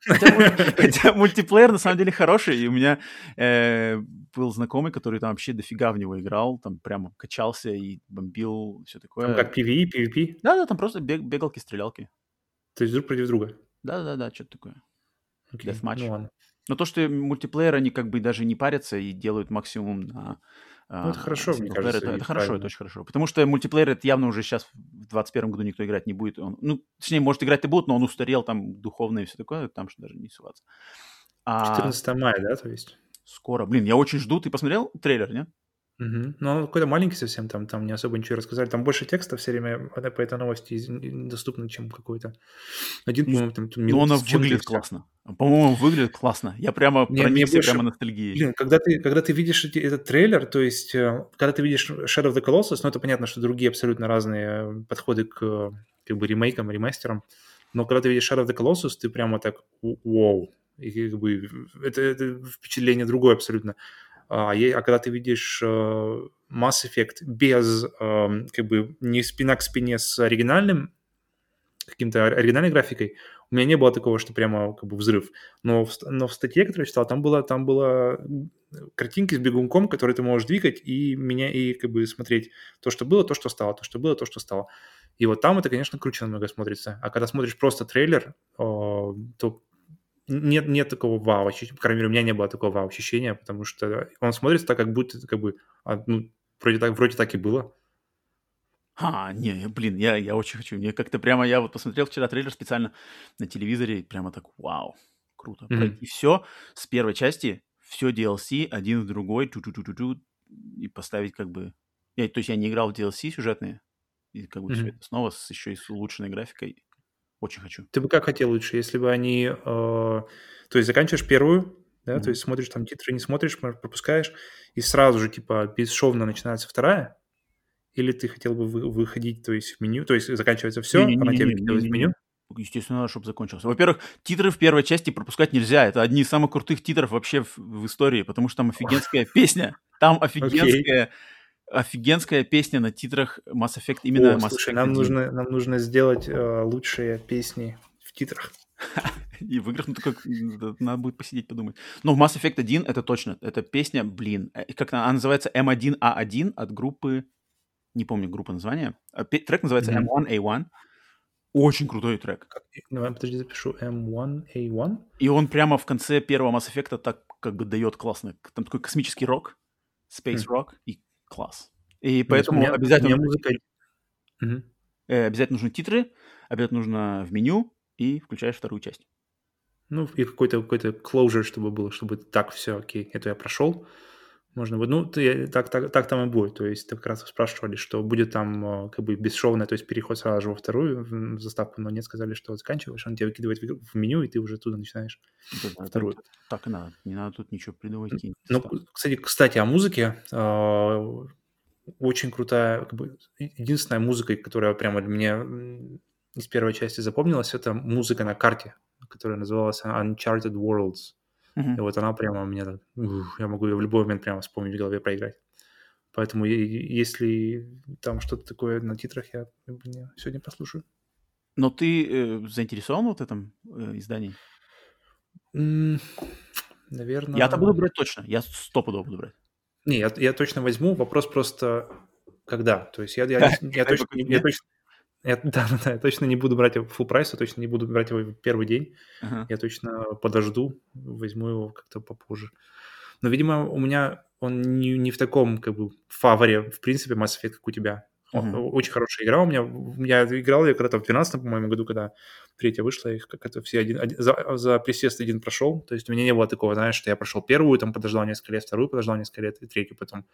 [LAUGHS] Хотя, мультиплеер на самом деле хороший, и у меня э, был знакомый, который там вообще дофига в него играл, там прямо качался и бомбил, все такое. Там как PvE, PvP? Да-да, там просто бег, бегалки, стрелялки. То есть друг против друга? Да-да-да, что-то такое. Deathmatch. Ну. Но то, что мультиплеер, они как бы даже не парятся и делают максимум на ну, это хорошо, мне кажется. Это, это хорошо, это очень хорошо. Потому что мультиплеер это явно уже сейчас в 2021 году никто играть не будет. Он, ну, точнее, может, играть и будут, но он устарел там духовно и все такое, там что даже не суваться. А... 14 мая, да, то есть? Скоро. Блин, я очень жду. Ты посмотрел трейлер, нет? Угу. Ну, какой-то маленький совсем, там, там не особо ничего рассказали. Там больше текста все время по этой новости доступно, чем какой-то один, по-моему, там минут. Ну, она выглядит классно. По-моему, выглядит классно. Я прямо не, проникся больше... прямо ностальгией. Блин, когда ты, когда ты видишь эти, этот трейлер, то есть, э, когда ты видишь Shadow of the Colossus, ну, это понятно, что другие абсолютно разные подходы к как бы ремейкам, ремастерам, но когда ты видишь Shadow of the Colossus, ты прямо так, вау, и как бы это, это впечатление другое абсолютно. А, а когда ты видишь э, Mass Effect без, эм, как бы, не спина к спине с оригинальным, каким-то оригинальной графикой, у меня не было такого, что прямо как бы взрыв. Но в, но в статье, которую я читал, там было, там было картинки с бегунком, которые ты можешь двигать и меня и как бы смотреть то, что было, то, что стало, то, что было, то, что стало. И вот там это, конечно, круче намного смотрится. А когда смотришь просто трейлер, то нет, нет такого вау ощущения, по крайней мере, у меня не было такого вау ощущения, потому что он смотрится так, как будто, как бы, а, ну, вроде так, вроде так и было. А, не, блин, я, я очень хочу. Мне как-то прямо, я вот посмотрел вчера трейлер специально на телевизоре, и прямо так, вау, круто. Mm-hmm. Пройти все с первой части, все DLC, один в другой, ту-ту-ту-ту-ту, и поставить как бы... Я, то есть я не играл в DLC сюжетные, и как бы mm-hmm. все это снова с еще и с улучшенной графикой. Очень хочу. Ты бы как хотел лучше, если бы они... Э, то есть заканчиваешь первую, да, mm-hmm. то есть смотришь там титры, не смотришь, пропускаешь, и сразу же, типа, бесшовно начинается вторая? Или ты хотел бы вы, выходить, то есть в меню, то есть заканчивается все, не, не, а на тебе в меню? Естественно, чтобы закончился. Во-первых, титры в первой части пропускать нельзя. Это одни из самых крутых титров вообще в, в истории, потому что там офигенская [LAUGHS] песня. Там офигенская офигенская песня на титрах Mass Effect именно О, Mass слушай, Effect нам 1. нужно, нам нужно сделать э, лучшие песни в титрах. [LAUGHS] И в играх, ну, только надо будет посидеть, подумать. Но в Mass Effect 1 это точно, это песня, блин, э, как она, она называется M1A1 от группы, не помню группа названия, а трек называется mm-hmm. M1A1. Очень крутой трек. Как, давай, подожди, запишу M1A1. И он прямо в конце первого Mass Effect так как бы дает классно. Там такой космический рок, Space mm. Rock и класс. И поэтому меня, обязательно... Музыка... Mm-hmm. обязательно нужны титры, обязательно нужно в меню, и включаешь вторую часть. Ну, и какой-то какой closure, чтобы было, чтобы так, все, окей, это я прошел. Можно будет, ну, ты, так, так, так там и будет. То есть, ты как раз спрашивали, что будет там э, как бы бесшовно, то есть переход сразу же во вторую заставку, но нет, сказали, что заканчиваешь, он тебя выкидывает в меню, и ты уже туда начинаешь да, вторую. Так, так и надо, не надо тут ничего придумывать. Ну, кстати, кстати, о музыке. Э, очень крутая, как бы, единственная музыка, которая прямо для меня из первой части запомнилась, это музыка на карте, которая называлась Uncharted Worlds. Mm-hmm. И вот она прямо у меня так, ух, я могу ее в любой момент прямо вспомнить в голове проиграть. Поэтому если там что-то такое на титрах, я сегодня послушаю. Но ты э, заинтересован вот этом э, издании? Mm, наверное... Я-то буду брать точно. Я стопудово буду брать. Не, я, я точно возьму. Вопрос просто когда. То есть я, я, [LAUGHS] я, я, точно, я, точно, я, да, [LAUGHS] да, да, я точно не буду брать его full прайс, точно не буду брать его в первый день. Uh-huh. Я точно подожду, возьму его как-то попозже. Но, видимо, у меня он не, не в таком, как бы, фаворе, в принципе, Mass Effect, как у тебя. Uh-huh. Очень хорошая игра у меня. Я играл ее когда-то в 12 по-моему, году, когда третья вышла, их как-то все один, один за, за присест один прошел. То есть у меня не было такого, знаешь, что я прошел первую, там подождал несколько лет, вторую подождал несколько лет, и третью потом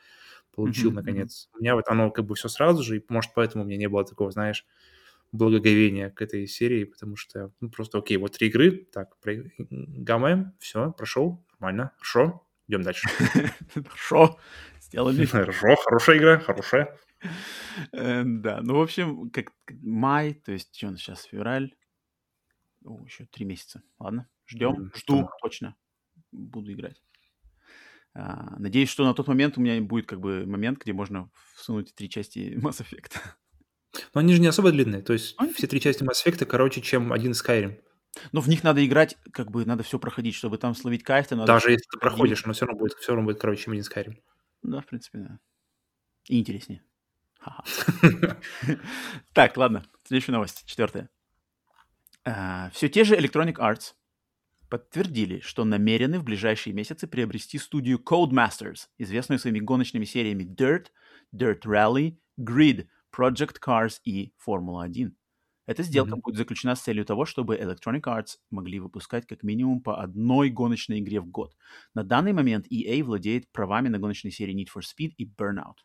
получил, uh-huh. наконец. У меня вот оно как бы все сразу же, и, может, поэтому у меня не было такого, знаешь, благоговения к этой серии, потому что ну, просто, окей, вот три игры, так, гамаем, все, прошел, нормально, хорошо, идем дальше. [LAUGHS] Хорошо, сделали. [LAUGHS] Хорошо, хорошая игра, хорошая. Э, да, ну, в общем, как май, то есть, что у нас сейчас, февраль, о, еще три месяца. Ладно, ждем, жду точно, буду играть. А, надеюсь, что на тот момент у меня будет как бы момент, где можно всунуть три части [LAUGHS] Mass Effect. Но они же не особо длинные. То есть а? все три части Mass Effect короче, чем один Skyrim. Но в них надо играть, как бы надо все проходить, чтобы там словить кайф. Надо Даже если ты проходишь, но все равно будет, все равно будет короче, чем один Skyrim. Да, в принципе, да. И интереснее. [LAUGHS] Так, ладно. Следующая новость, четвертая. А, все те же Electronic Arts подтвердили, что намерены в ближайшие месяцы приобрести студию Codemasters, известную своими гоночными сериями Dirt, Dirt Rally, Grid, Project Cars и Формула-1. Эта сделка mm-hmm. будет заключена с целью того, чтобы Electronic Arts могли выпускать как минимум по одной гоночной игре в год. На данный момент EA владеет правами на гоночные серии Need for Speed и Burnout.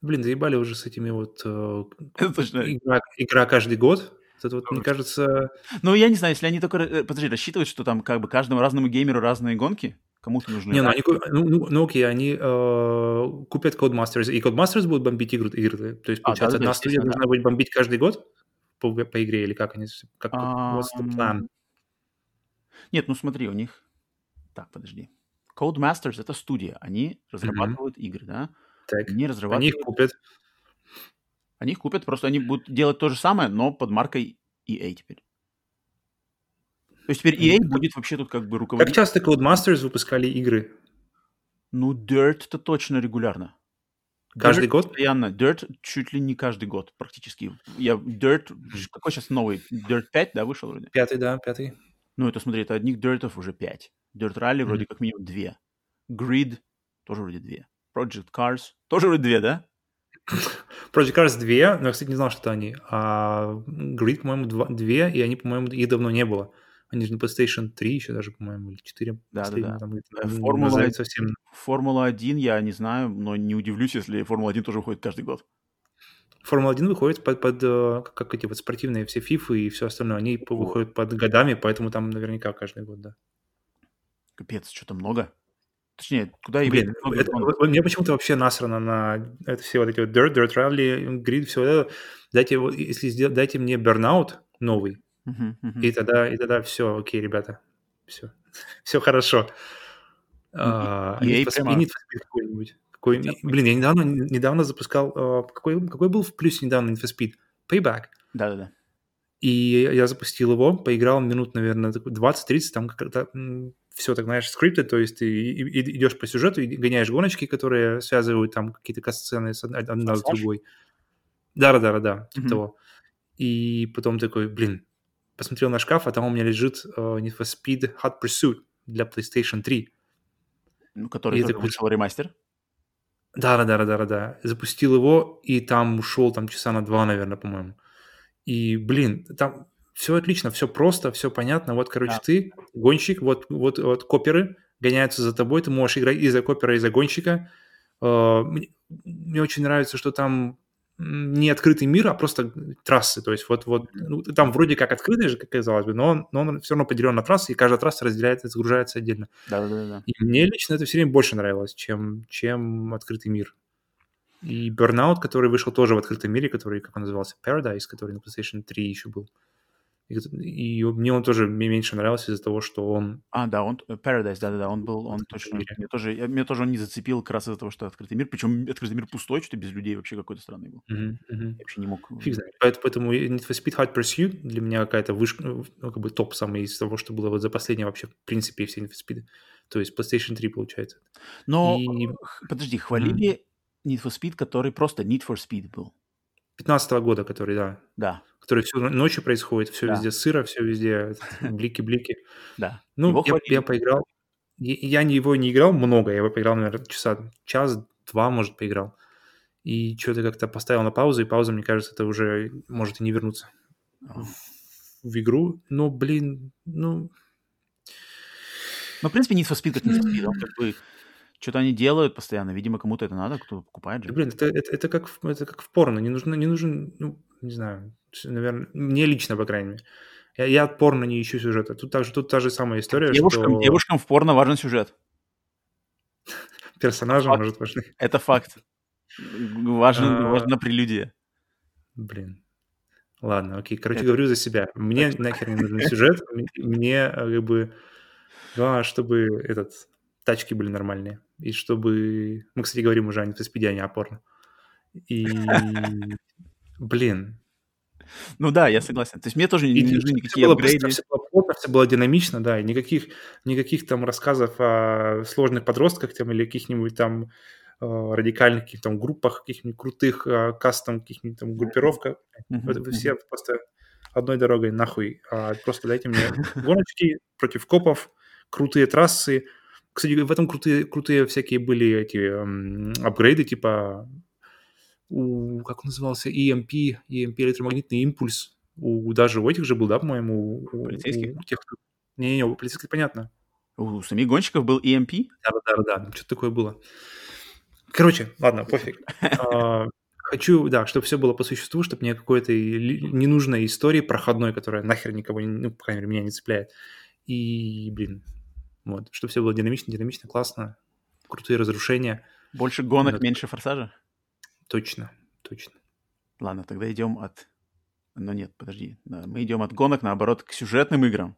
Блин, заебали уже с этими вот э, [LAUGHS] игра, игра каждый год. Это вот, мне кажется... Ну, я не знаю, если они только, э, подожди, рассчитывают, что там как бы каждому разному геймеру разные гонки, кому-то нужны. Не, ну, они, ну, ну, ну окей, они э, купят Codemasters, и Codemasters будут бомбить игры. игры. То есть, получается, а, да, одна студия должна да. будет бомбить каждый год по, по игре, или как они... Как, а, what's the plan? Нет, ну смотри, у них... Так, подожди. Codemasters — это студия, они разрабатывают mm-hmm. игры, да? Так, они разрабатывают... Они их купят. Они их купят, просто они будут делать то же самое, но под маркой EA теперь. То есть теперь EA будет вообще тут как бы руководить. Как часто Codemasters выпускали игры? Ну, Dirt-то точно регулярно. Каждый Dirt год? Постоянно. Dirt чуть ли не каждый год практически. Я Dirt... Какой сейчас новый? Dirt 5, да, вышел вроде? Пятый, да, пятый. Ну, это, смотри, это одних Диртов уже пять. Dirt Rally mm-hmm. вроде как минимум две. Grid тоже вроде две. Project Cars тоже вроде две, да? Project Cars 2, но я, кстати, не знал, что они. А Grid, по-моему, 2, и они, по-моему, их давно не было. Они же на PlayStation 3 еще даже, по-моему, или 4. Да, да, да. Там, э, Формула, совсем... Формула 1 я не знаю, но не удивлюсь, если Формула 1 тоже выходит каждый год. Формула 1 выходит под, под э, как эти вот спортивные все FIFA и все остальное, они О. выходят под годами, поэтому там наверняка каждый год, да. Капец, что-то много. Точнее, куда и Блин, это, мне почему-то вообще насрано на это все вот эти вот Dirt, Dirt Rally, Grid, все это. Дайте, если сделать, дайте мне Burnout новый, uh-huh, uh-huh. и тогда, и тогда все, окей, ребята, все, [LAUGHS] все хорошо. Uh, и, и, прямо... Какой-нибудь, Какой, блин, я недавно, недавно запускал... А, какой, какой был в плюсе недавно Need for Speed? Payback. Да-да-да. И я запустил его, поиграл минут, наверное, 20-30, там как-то все так, знаешь, скрипты, то есть ты идешь по сюжету и гоняешь гоночки, которые связывают там какие-то касцены одна с другой. Да-да-да-да, типа mm-hmm. того. И потом такой, блин, посмотрел на шкаф, а там у меня лежит uh, Need for Speed Hot Pursuit для PlayStation 3. Ну, который тоже вышел ремастер. Да, да, да, да, да, да. Запустил его, и там ушел там часа на два, наверное, по-моему. И, блин, там все отлично, все просто, все понятно. Вот, короче, да. ты гонщик, вот, вот, вот коперы гоняются за тобой, ты можешь играть и за копера, и за гонщика. Uh, мне, мне очень нравится, что там не открытый мир, а просто трассы. То есть вот, вот ну, там вроде как открытый же, как казалось бы, но он, но он все равно поделен на трассы, и каждая трасса разделяется, загружается отдельно. Да, да, да. И мне лично это все время больше нравилось, чем, чем открытый мир. И Burnout, который вышел тоже в открытом мире, который, как он назывался, Paradise, который на PlayStation 3 еще был. И, мне он тоже меньше нравился из-за того, что он... А, да, он Paradise, да-да-да, он был, он точно... Мне тоже, я, меня тоже он не зацепил как раз из-за того, что открытый мир, причем открытый мир пустой, что-то без людей вообще какой-то странный был. Uh-huh. Я вообще не мог... Фиг знает. Поэтому Need for Speed Hard Pursuit для меня какая-то вышка, ну, как бы топ самый из того, что было вот за последнее вообще, в принципе, все Need for Speed. То есть PlayStation 3, получается. Но, И... подожди, хвалили uh-huh. Need for Speed, который просто Need for Speed был. 15 года, который, да. Да который всю ночью происходит, все да. везде сыро, все везде блики-блики. Да. Ну, я, я поиграл. Я не его не играл много, я его поиграл, наверное, часа, час-два, может, поиграл. И что-то как-то поставил на паузу, и пауза, мне кажется, это уже может и не вернуться в, в игру. Но, блин, ну... Ну, в принципе, Need for Speed как Need for Speed, он как бы что-то они делают постоянно, видимо, кому-то это надо, кто покупает же. Блин, это, это, это, как, это как в порно, не нужно, не нужен, ну, не знаю, наверное, мне лично, по крайней мере. Я, я от порно не ищу сюжета. Тут, также, тут та же самая история, девушкам, что... Девушкам в порно важен сюжет. [LAUGHS] Персонажам факт. может важны. Это факт. Важно, а... важна прелюдия. Блин. Ладно, окей. Короче, это... говорю за себя. Мне нахер не нужен [LAUGHS] сюжет. Мне как бы... Главное, чтобы этот тачки были нормальные. И чтобы... Мы, кстати, говорим уже о спиде, а порно. И... Блин, ну да, я согласен. То есть мне тоже не нужны никакие было апгрейды. Все было плотно, все было динамично, да, и никаких, никаких там рассказов о сложных подростках там или каких-нибудь там э, радикальных каких-то там группах, каких-нибудь крутых э, кастом, каких-нибудь там группировках. Mm-hmm. Это все просто одной дорогой нахуй. А просто дайте мне [LAUGHS] гоночки против копов, крутые трассы. Кстати, в этом крутые, крутые всякие были эти эм, апгрейды, типа у, как он назывался, EMP, EMP электромагнитный импульс, у, даже у этих же был, да, по-моему, у, полицейских? У тех, кто... Не-не, у полицейских понятно. У самих гонщиков был EMP? Да-да-да, что-то такое было. Короче, ладно, пофиг. [LAUGHS] А, хочу, да, чтобы все было по существу, чтобы не какой-то ненужной истории проходной, которая нахер никого, ну, по крайней мере, меня не цепляет. И, блин, вот, чтобы все было динамично, динамично, классно, крутые разрушения. Больше гонок, меньше форсажа? Точно, точно. Ладно, тогда идем от... Ну нет, подожди. Мы идем от гонок, наоборот, к сюжетным играм.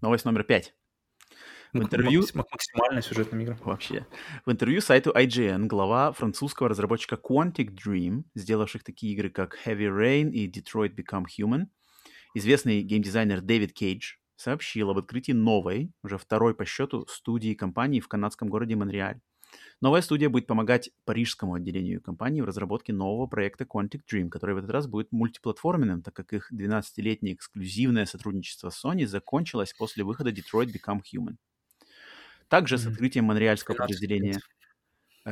Новость номер пять. В интервью... Максимально сюжетным играм. Вообще. В интервью сайту IGN глава французского разработчика Quantic Dream, сделавших такие игры, как Heavy Rain и Detroit Become Human, известный геймдизайнер Дэвид Кейдж сообщил об открытии новой, уже второй по счету, студии компании в канадском городе Монреаль. Новая студия будет помогать парижскому отделению компании в разработке нового проекта Quantic Dream, который в этот раз будет мультиплатформенным, так как их 12-летнее эксклюзивное сотрудничество с Sony закончилось после выхода Detroit Become Human. Также mm-hmm. с открытием монреальского подразделения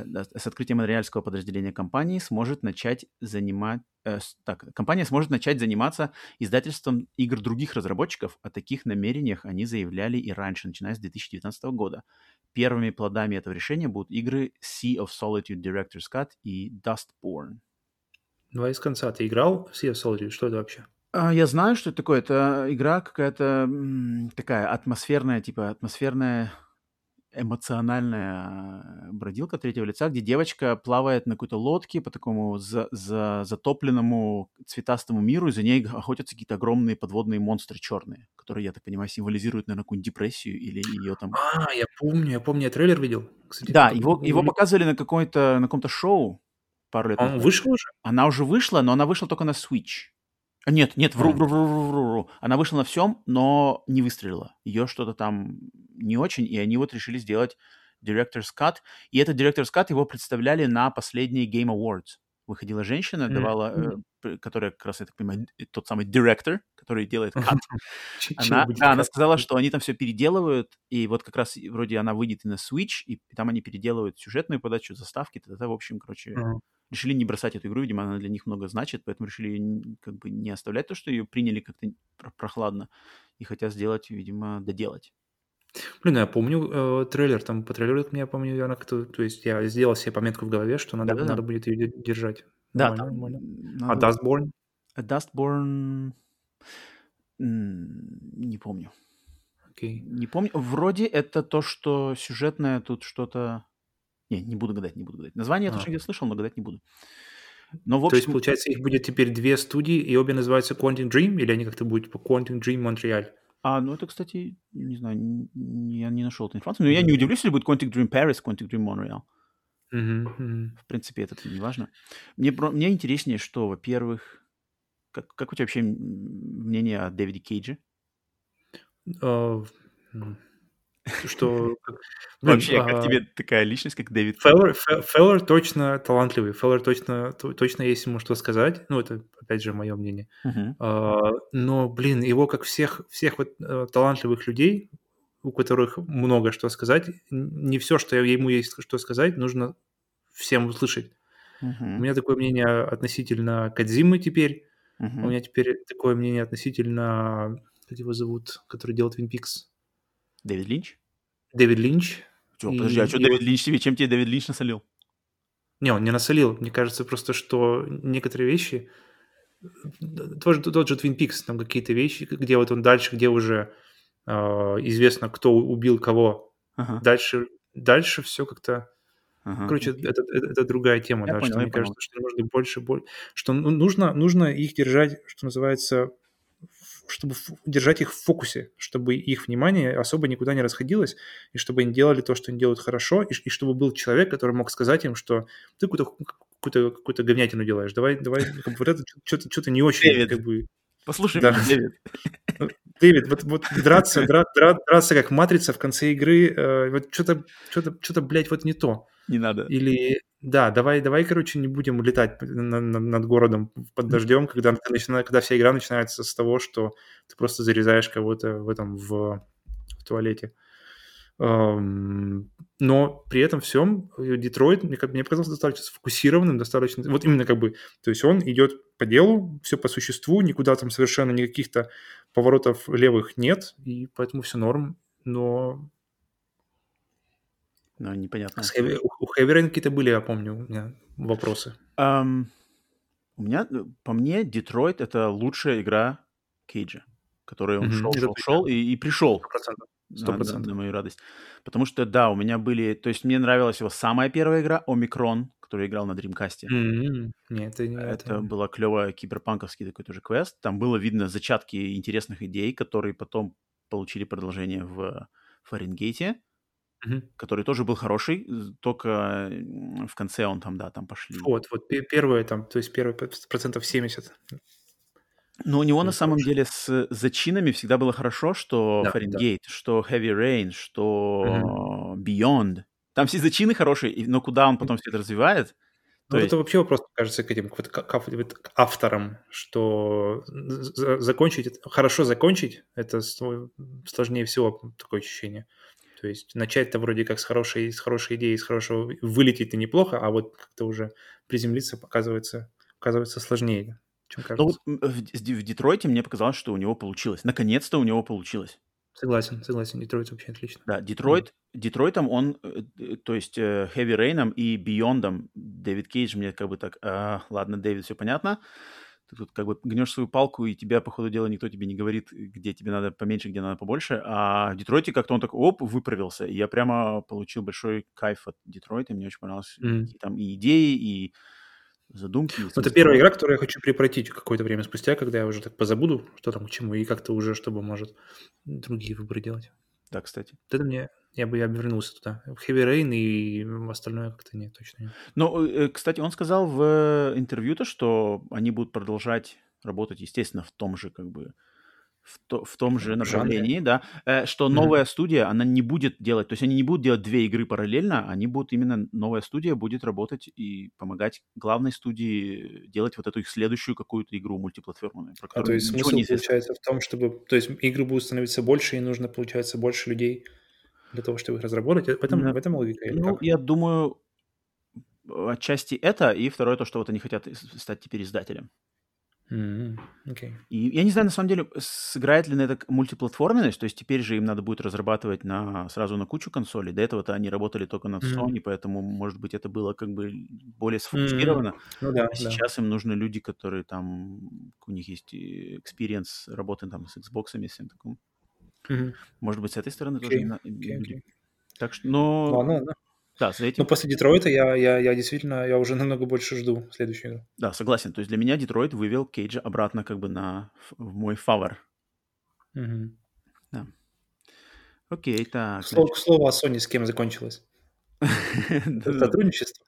с открытием монреальского подразделения компании сможет начать занимать... Э, так, компания сможет начать заниматься издательством игр других разработчиков. О таких намерениях они заявляли и раньше, начиная с 2019 года. Первыми плодами этого решения будут игры Sea of Solitude Director's Cut и Dustborn. Давай из конца. Ты играл в Sea of Solitude? Что это вообще? А, я знаю, что это такое. Это игра какая-то такая атмосферная, типа атмосферная эмоциональная бродилка третьего лица, где девочка плавает на какой-то лодке по такому за, за, затопленному цветастому миру, и за ней охотятся какие-то огромные подводные монстры черные, которые, я так понимаю, символизируют, наверное, какую-нибудь депрессию или ее там... А, я помню, я помню, я трейлер видел. Кстати, да, его, его показывали на, какой-то, на каком-то шоу пару лет Он назад. вышел уже? Она уже вышла, но она вышла только на Switch. Нет, нет, вру, вру, вру, вру, вру, вру. Она вышла на всем, но не выстрелила. Ее что-то там не очень, и они вот решили сделать Director's Cut. И этот Director's Cut его представляли на последние Game Awards. Выходила женщина, давала, mm-hmm. э, которая как раз, я так понимаю, тот самый директор, который делает [LAUGHS] кат. Она, да, она сказала, что они там все переделывают, и вот как раз вроде она выйдет и на Switch, и там они переделывают сюжетную подачу, заставки, т.д. В общем, короче, mm-hmm решили не бросать эту игру, видимо, она для них много значит, поэтому решили как бы не оставлять то, что ее приняли как-то прохладно, и хотят сделать, видимо, доделать. Блин, ну я помню э, трейлер, там по трейлеру я помню, наверное, кто, то есть я сделал себе пометку в голове, что надо, надо будет ее держать. Да, нормально, там, нормально. А Dustborn? А Dustborn... Не помню. Okay. Не помню. Вроде это то, что сюжетное тут что-то не, не буду гадать, не буду гадать. Название я а. точно где слышал, но гадать не буду. Но, в общем... То есть, получается, их будет теперь две студии, и обе называются Quantum Dream, или они как-то будут по Quantum Dream Montreal? А, ну это, кстати, не знаю, не, я не нашел эту информацию, но я не удивлюсь, если будет Quantic Dream Paris, Quantic Dream Montreal. Mm-hmm, mm-hmm. В принципе, это не важно. Мне, мне интереснее, что, во-первых, как, как у тебя вообще мнение о Дэвиде Кейдже? Uh, что... [LAUGHS] Вообще, как а, тебе такая личность, как Дэвид? Феллер точно талантливый. Феллер точно, точно есть ему что сказать. Ну, это, опять же, мое мнение. А, но, блин, его, как всех, всех вот э, талантливых людей, у которых много что сказать, не все, что ему есть что сказать, нужно всем услышать. У меня такое мнение относительно Кадзимы теперь. У меня теперь такое мнение относительно, как его зовут, который делает Peaks. Дэвид Линч? Дэвид Линч. Что, подожди, а что Дэвид Линч тебе? Чем тебе Дэвид Линч насолил? Не, он не насолил. Мне кажется просто, что некоторые вещи... Тоже тот же Twin Peaks, там какие-то вещи, где вот он дальше, где уже э, известно, кто убил кого. Ага. Дальше, дальше все как-то... Ага. Короче, это, это, это другая тема, я да, понял, что мне понял. кажется, что нужно больше, больше, что нужно, нужно их держать, что называется, чтобы держать их в фокусе, чтобы их внимание особо никуда не расходилось, и чтобы они делали то, что они делают хорошо, и, и чтобы был человек, который мог сказать им, что ты какую-то какую-то, какую-то говнятину делаешь, давай, давай, как бы, вот это что-то, что-то не очень, Дэвид. как бы... Послушай да. меня, Дэвид. Ну, Дэвид, вот, вот драться, дра, дра, драться как матрица в конце игры, э, вот что-то, что-то, что-то, блядь, вот не то. Не надо. Или, да, давай, давай, короче, не будем летать на, на, над городом под дождем, когда, когда, когда вся игра начинается с того, что ты просто зарезаешь кого-то в этом, в, в туалете. Но при этом всем э, Детройт, мне, мне показался достаточно сфокусированным, достаточно... Вот именно как бы... То есть он идет по делу, все по существу, никуда там совершенно никаких-то поворотов левых нет, и поэтому все норм. Но ну, непонятно. С Heavy, у Heavy какие-то были, я помню, у меня вопросы. Um, у меня, э, по мне, Детройт — это лучшая игра Кейджа, который он mm-hmm. шел, шел, шел и, и пришел. 100%. 100%. На, на, на мою радость. Потому что, да, у меня были... То есть мне нравилась его самая первая игра, Омикрон, который играл на Дримкасте. Mm-hmm. Нет, это не это. Это была клевая киберпанковский такой тоже квест. Там было видно зачатки интересных идей, которые потом получили продолжение в Фаренгейте. Мгм. который тоже был хороший, только в конце он там, да, там пошли. Вот, вот первое там, то есть первые процентов 70. Но у него на самом деле с зачинами всегда было хорошо, что Да, да. что Heavy Rain, что Beyond. Там все зачины хорошие, но куда он потом все это развивает? Ну, есть... это вообще вопрос, кажется, к этим к, к, к авторам, что закончить, хорошо закончить, это сложнее всего, такое ощущение. То есть начать-то вроде как с хорошей, с хорошей идеи, с хорошего вылететь-то неплохо, а вот как-то уже приземлиться показывается, оказывается сложнее, чем кажется. Ну, в, в Детройте мне показалось, что у него получилось. Наконец-то у него получилось. Согласен, согласен. Детройт вообще отлично. Да, Детройт, mm. Детройтом он, э, э, то есть э, Heavy Rain и Beyond, Дэвид Кейдж мне как бы так, а, ладно, Дэвид, все понятно. Ты тут как бы гнешь свою палку, и тебя, по ходу дела, никто тебе не говорит, где тебе надо поменьше, где надо побольше. А в Детройте как-то он так, оп, выправился. И я прямо получил большой кайф от Детройта. Мне очень понравилось mm. там и идеи, и задумки. Ну, это первая игра, которую я хочу прекратить какое-то время спустя, когда я уже так позабуду, что там к чему, и как-то уже, чтобы, может, другие выборы делать. Да, кстати. Это мне я бы, я бы вернулся туда. Heavy Rain и остальное как-то нет, точно нет. Ну, э, кстати, он сказал в интервью-то, что они будут продолжать работать, естественно, в том же, как бы, в, то, в том же направлении, да, э, что новая mm-hmm. студия, она не будет делать, то есть они не будут делать две игры параллельно, они будут именно, новая студия будет работать и помогать главной студии делать вот эту их следующую какую-то игру мультиплатформенную. а то есть смысл получается в том, чтобы, то есть игры будут становиться больше, и нужно, получается, больше людей для того, чтобы их разработать. В этом, да. в этом логика? Или ну, как? я думаю, отчасти это, и второе то, что вот они хотят стать теперь издателем. Mm-hmm. Okay. И я не знаю, на самом деле, сыграет ли на это мультиплатформенность, то есть теперь же им надо будет разрабатывать на, сразу на кучу консолей. До этого-то они работали только над Sony, mm-hmm. поэтому, может быть, это было как бы более сфокусировано. Mm-hmm. Ну, да, а сейчас да. им нужны люди, которые там, у них есть experience работы там с Xbox и всем таким. Угу. Может быть, с этой стороны okay. тоже okay, okay. Так что, но... Ладно, ладно. Да, за этим... Ну, после Детройта я, я, я действительно, я уже [LAUGHS] намного больше жду следующую игру. Да, согласен. То есть для меня Детройт вывел Кейджа обратно как бы на в мой фавор. Угу. Да. Окей, так. Слово, значит... слово о Sony с кем закончилось? [LAUGHS] Сотрудничество?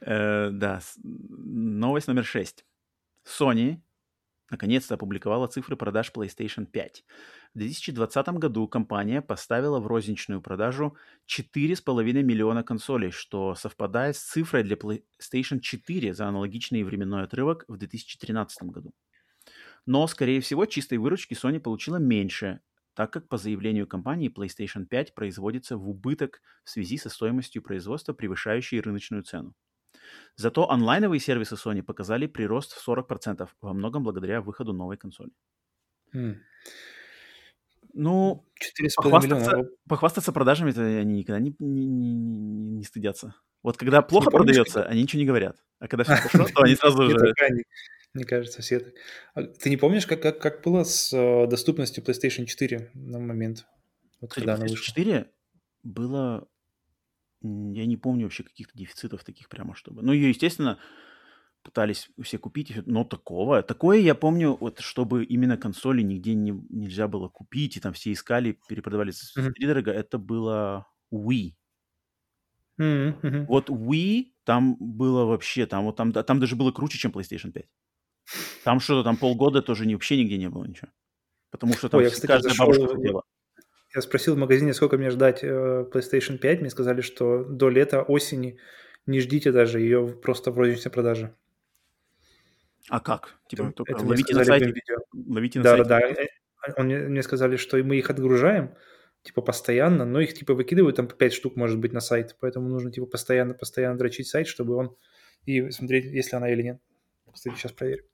Э, да. Новость номер шесть. Sony наконец-то опубликовала цифры продаж PlayStation 5. В 2020 году компания поставила в розничную продажу 4,5 миллиона консолей, что совпадает с цифрой для PlayStation 4 за аналогичный временной отрывок в 2013 году. Но, скорее всего, чистой выручки Sony получила меньше, так как по заявлению компании PlayStation 5 производится в убыток в связи со стоимостью производства, превышающей рыночную цену. Зато онлайновые сервисы Sony показали прирост в 40%, во многом благодаря выходу новой консоли. Mm. Ну, похвастаться, похвастаться продажами они никогда не, не, не, не стыдятся. Вот когда плохо продается, они ничего не говорят. А когда все [LAUGHS] хорошо, то они сразу же... Мне кажется, все так. А ты не помнишь, как, как, как было с э, доступностью PlayStation 4 на момент? Вот когда PlayStation 4 было я не помню вообще каких-то дефицитов таких прямо, чтобы... Ну, ее, естественно, пытались все купить, но такого... Такое я помню, вот чтобы именно консоли нигде не, нельзя было купить, и там все искали, перепродавали mm-hmm. дорого, это было Wii. Mm-hmm. Вот Wii там было вообще, там, вот там, там даже было круче, чем PlayStation 5. Там что-то, там полгода тоже не, вообще нигде не было ничего. Потому что там Ой, я, кстати, каждая зашел... бабушка хотела. Я спросил в магазине, сколько мне ждать э, PlayStation 5. Мне сказали, что до лета, осени не ждите даже ее просто в розничной продаже. А как? Типа, это, это ловите на сайте? Видео. Ловите на да, сайте? Да, да. Э, он, мне сказали, что мы их отгружаем, типа, постоянно, но их, типа, выкидывают там по 5 штук, может быть, на сайт. Поэтому нужно, типа, постоянно, постоянно дрочить сайт, чтобы он... И смотреть, если она или нет. Кстати, сейчас проверю.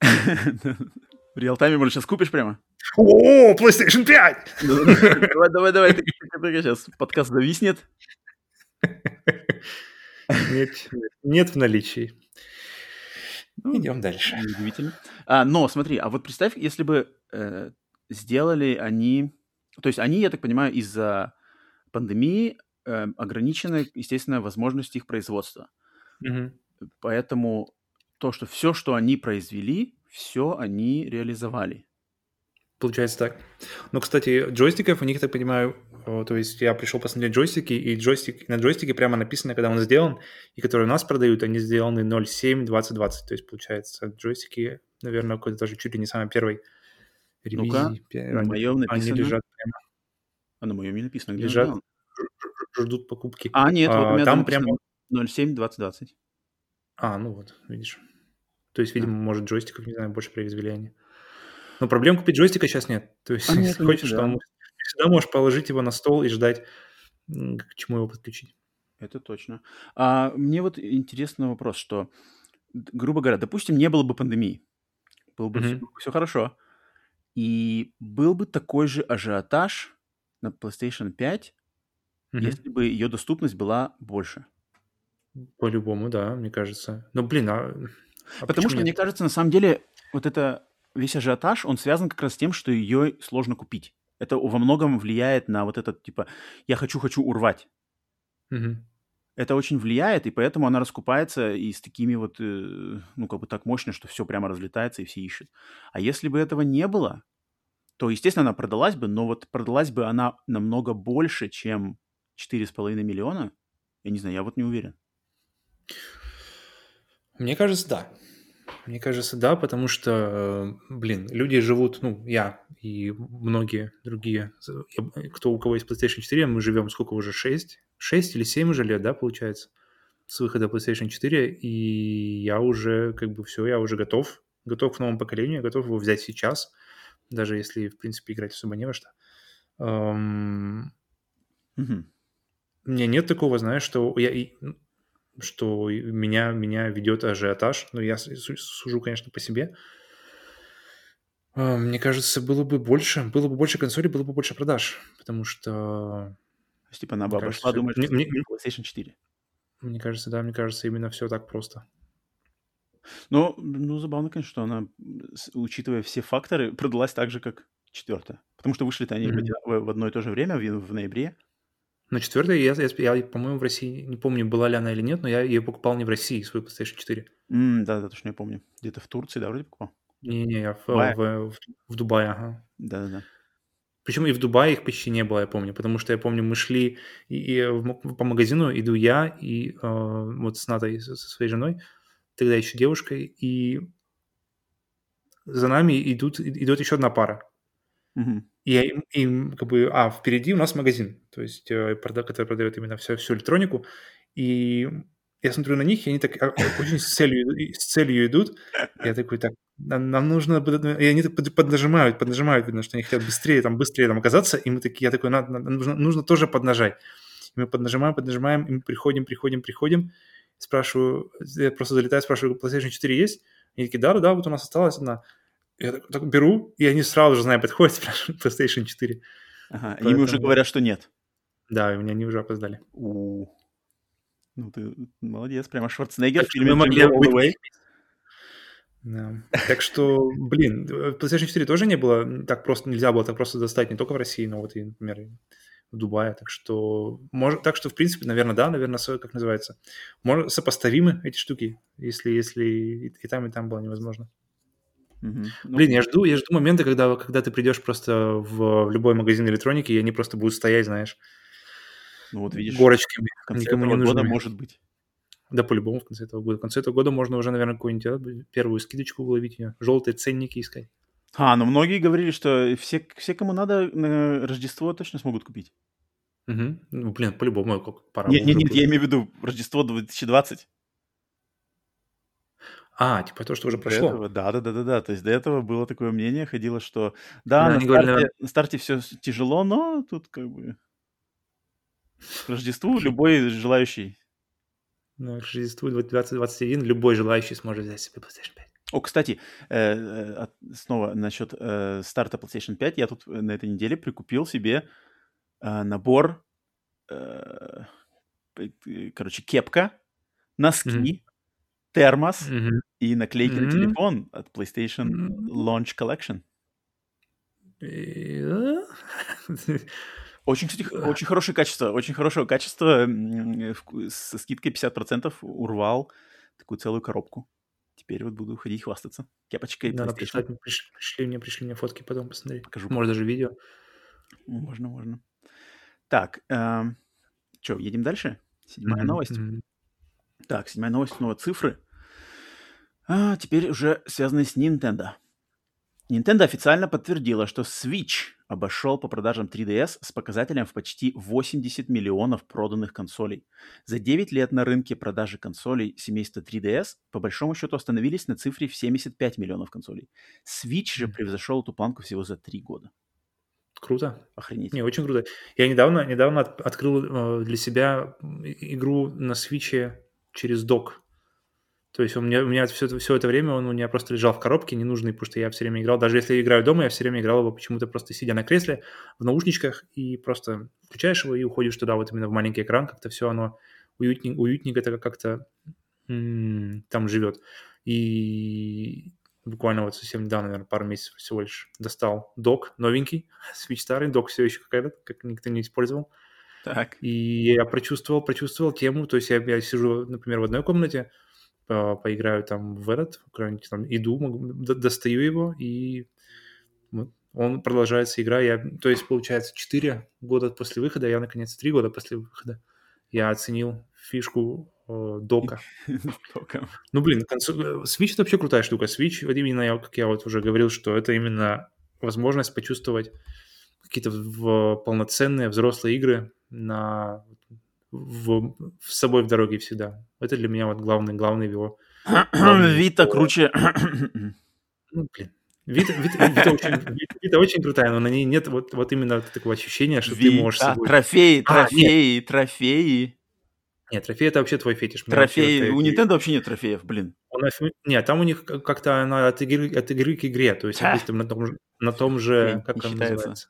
[LAUGHS] В реал-тайме, может, сейчас купишь прямо? О, PlayStation 5! Давай, давай, давай, сейчас подкаст зависнет. Нет, нет в наличии. Ну, Идем дальше. Удивительно. А, но смотри, а вот представь, если бы э, сделали они... То есть они, я так понимаю, из-за пандемии э, ограничены, естественно, возможности их производства. Угу. Поэтому то, что все, что они произвели, все они реализовали. Получается так. Но, кстати, джойстиков у них, так понимаю, то есть я пришел посмотреть джойстики, и джойстик, на джойстике прямо написано, когда он сделан, и которые у нас продают, они сделаны 07-2020. То есть, получается, джойстики, наверное, какой-то даже чуть ли не самый первый ревизии. Ну-ка, на моем написано. Они лежат прямо. А на моем не написано, где лежат, ждут покупки. А, нет, а, вот у меня там прямо 07-2020. А, ну вот, видишь. То есть, видимо, да. может, джойстиков, не знаю, больше произвели они. Но проблем купить джойстика сейчас нет. То есть, а нет, если [LAUGHS] хочешь, да. всегда можешь положить его на стол и ждать, к чему его подключить. Это точно. А мне вот интересный вопрос, что, грубо говоря, допустим, не было бы пандемии, было бы mm-hmm. все, все хорошо, и был бы такой же ажиотаж на PlayStation 5, mm-hmm. если бы ее доступность была больше. По-любому, да, мне кажется. Но, блин, а А Потому что, нет? мне кажется, на самом деле, вот это весь ажиотаж, он связан как раз с тем, что ее сложно купить. Это во многом влияет на вот этот, типа, я хочу-хочу урвать. Угу. Это очень влияет, и поэтому она раскупается и с такими вот, э, ну, как бы так мощно, что все прямо разлетается и все ищут. А если бы этого не было, то, естественно, она продалась бы, но вот продалась бы она намного больше, чем 4,5 миллиона. Я не знаю, я вот не уверен. Мне кажется, да. Мне кажется, да, потому что, блин, люди живут, ну, я и многие другие, кто у кого есть PlayStation 4, мы живем сколько уже, 6? 6 или 7 уже лет, да, получается, с выхода PlayStation 4, и я уже, как бы, все, я уже готов, готов к новому поколению, готов его взять сейчас, даже если, в принципе, играть особо не во что. Um... Mm-hmm. У меня нет такого, знаешь, что я что меня, меня ведет ажиотаж. Но я сужу, конечно, по себе. А, мне кажется, было бы больше, было бы больше консолей, было бы больше продаж, потому что... То есть, типа, она бы обошла, думаешь, мне, мне, PlayStation 4? Мне кажется, да, мне кажется, именно все так просто. Ну, ну, забавно, конечно, что она, учитывая все факторы, [LAUGHS] продалась так же, как четвертая. Потому что вышли-то они mm-hmm. в, в одно и то же время, в, в ноябре. Но четвертая, я, я, я, по-моему, в России, не помню, была ли она или нет, но я ее покупал не в России, свою PlayStation 4. Mm, да, да, точно я помню. Где-то в Турции, да, вроде покупал? Не-не, я в, в, в, в Дубае, ага. Да-да-да. Причем и в Дубае их почти не было, я помню, потому что я помню, мы шли и, и по магазину, иду я и э, вот с Натой, со своей женой, тогда еще девушкой, и за нами идут, идет еще одна пара. Угу. И им как бы, а, впереди у нас магазин, то есть, э, который продает именно всю, всю электронику, и я смотрю на них, и они так а, очень с целью, с целью идут. Я такой, так, нам нужно... И они так поднажимают, поднажимают, видно, что они хотят быстрее, там, быстрее там оказаться. И мы такие, я такой, надо, нужно, нужно тоже поднажать. И мы поднажимаем, поднажимаем, и мы приходим, приходим, приходим. Спрашиваю, я просто залетаю, спрашиваю, PlayStation 4 есть? Они такие, да, да, вот у нас осталась одна. Я так, так беру, и они сразу же, знаю, подходят, спрашивают PlayStation 4. Ага, Поэтому... и им уже говорят, что нет. Да, у меня они уже опоздали. У-у-у. Ну, ты молодец, прямо Шварценеггер в фильме могли быть. Да. Так что, блин, PlayStation 4 тоже не было, так просто нельзя было так просто достать не только в России, но вот и, например, в Дубае. Так что, может, так что, в принципе, наверное, да, наверное, как называется, может, сопоставимы эти штуки, если, если и, и там, и там было невозможно. Угу. Блин, я жду, я жду момента, когда, когда ты придешь просто в, в любой магазин электроники, и они просто будут стоять, знаешь, ну вот видишь, горочками. В конце никому этого не года может быть. Да, по-любому в конце этого года. В конце этого года можно уже, наверное, какую-нибудь первую скидочку уловить ее, желтые ценники искать. А, ну многие говорили, что все, все кому надо, на Рождество точно смогут купить. Угу. Ну, блин, по-любому пора. Нет, нет, нет, я имею в виду Рождество 2020. А, типа то, что уже прошло. Этого, да, да, да, да, да. То есть до этого было такое мнение, ходило, что да, на, старте, говорили, на старте все тяжело, но тут как бы к Рождеству любой желающий. Ну, к Рождеству 2021 любой желающий сможет взять себе PlayStation 5. О, кстати, э, э, снова насчет э, старта PlayStation 5. Я тут на этой неделе прикупил себе набор, короче, кепка, носки, mm-hmm. термос mm-hmm. И наклейки mm-hmm. на телефон от PlayStation mm-hmm. Launch Collection. [LAUGHS] Очень, кстати, очень хорошее качество, очень хорошего качества. Со скидкой 50% урвал такую целую коробку. Теперь вот буду ходить хвастаться. Кепочка и Надо прислать, пришли, пришли мне, пришли мне фотки потом посмотреть. Покажу. Может, даже видео. Можно, можно. Так, э, эм, что, едем дальше? Седьмая mm-hmm. новость. Mm-hmm. Так, седьмая новость, снова цифры. А, теперь уже связанные с Nintendo. Nintendo официально подтвердила, что Switch обошел по продажам 3DS с показателем в почти 80 миллионов проданных консолей. За 9 лет на рынке продажи консолей семейства 3DS по большому счету остановились на цифре в 75 миллионов консолей. Switch же превзошел эту планку всего за 3 года. Круто. Охренеть. Не, очень круто. Я недавно, недавно открыл э, для себя игру на Switch через док. То есть у меня, у меня все, все это время он у меня просто лежал в коробке, ненужный, потому что я все время играл. Даже если я играю дома, я все время играл его почему-то просто сидя на кресле, в наушничках, и просто включаешь его и уходишь туда, вот именно в маленький экран, как-то все оно уютненько, уютненько это как-то м- там живет. И буквально вот совсем недавно, наверное, пару месяцев всего лишь достал док новенький, [LAUGHS] Switch старый, док все еще какая-то, как никто не использовал. Так. И я прочувствовал, прочувствовал тему, то есть я, я сижу, например, в одной комнате, поиграю там в этот, там иду, могу, достаю его, и он продолжается игра. Я, то есть, получается, 4 года после выхода, я, наконец, 3 года после выхода, я оценил фишку э, дока. [LAUGHS] ну, блин, консоль... Switch — это вообще крутая штука. Switch, вот именно, как я вот уже говорил, что это именно возможность почувствовать какие-то полноценные взрослые игры на в, в собой в дороге всегда. Это для меня вот главный, главный его... [CLEARS THROAT] Вита круче. [CLEARS THROAT] ну, блин. Вита, Вита, Вита, очень, [LAUGHS] Вита очень крутая, но на ней нет вот, вот именно такого ощущения, что Вита, ты можешь... Собой... Трофеи, а, трофеи, нет. трофеи. Нет, трофеи это вообще твой фетиш. Трофеи, у Nintendo вообще нет трофеев, блин. Нет, там у них как-то она от игры, от игры к игре, то есть, допустим, на том же, на том же как он называется?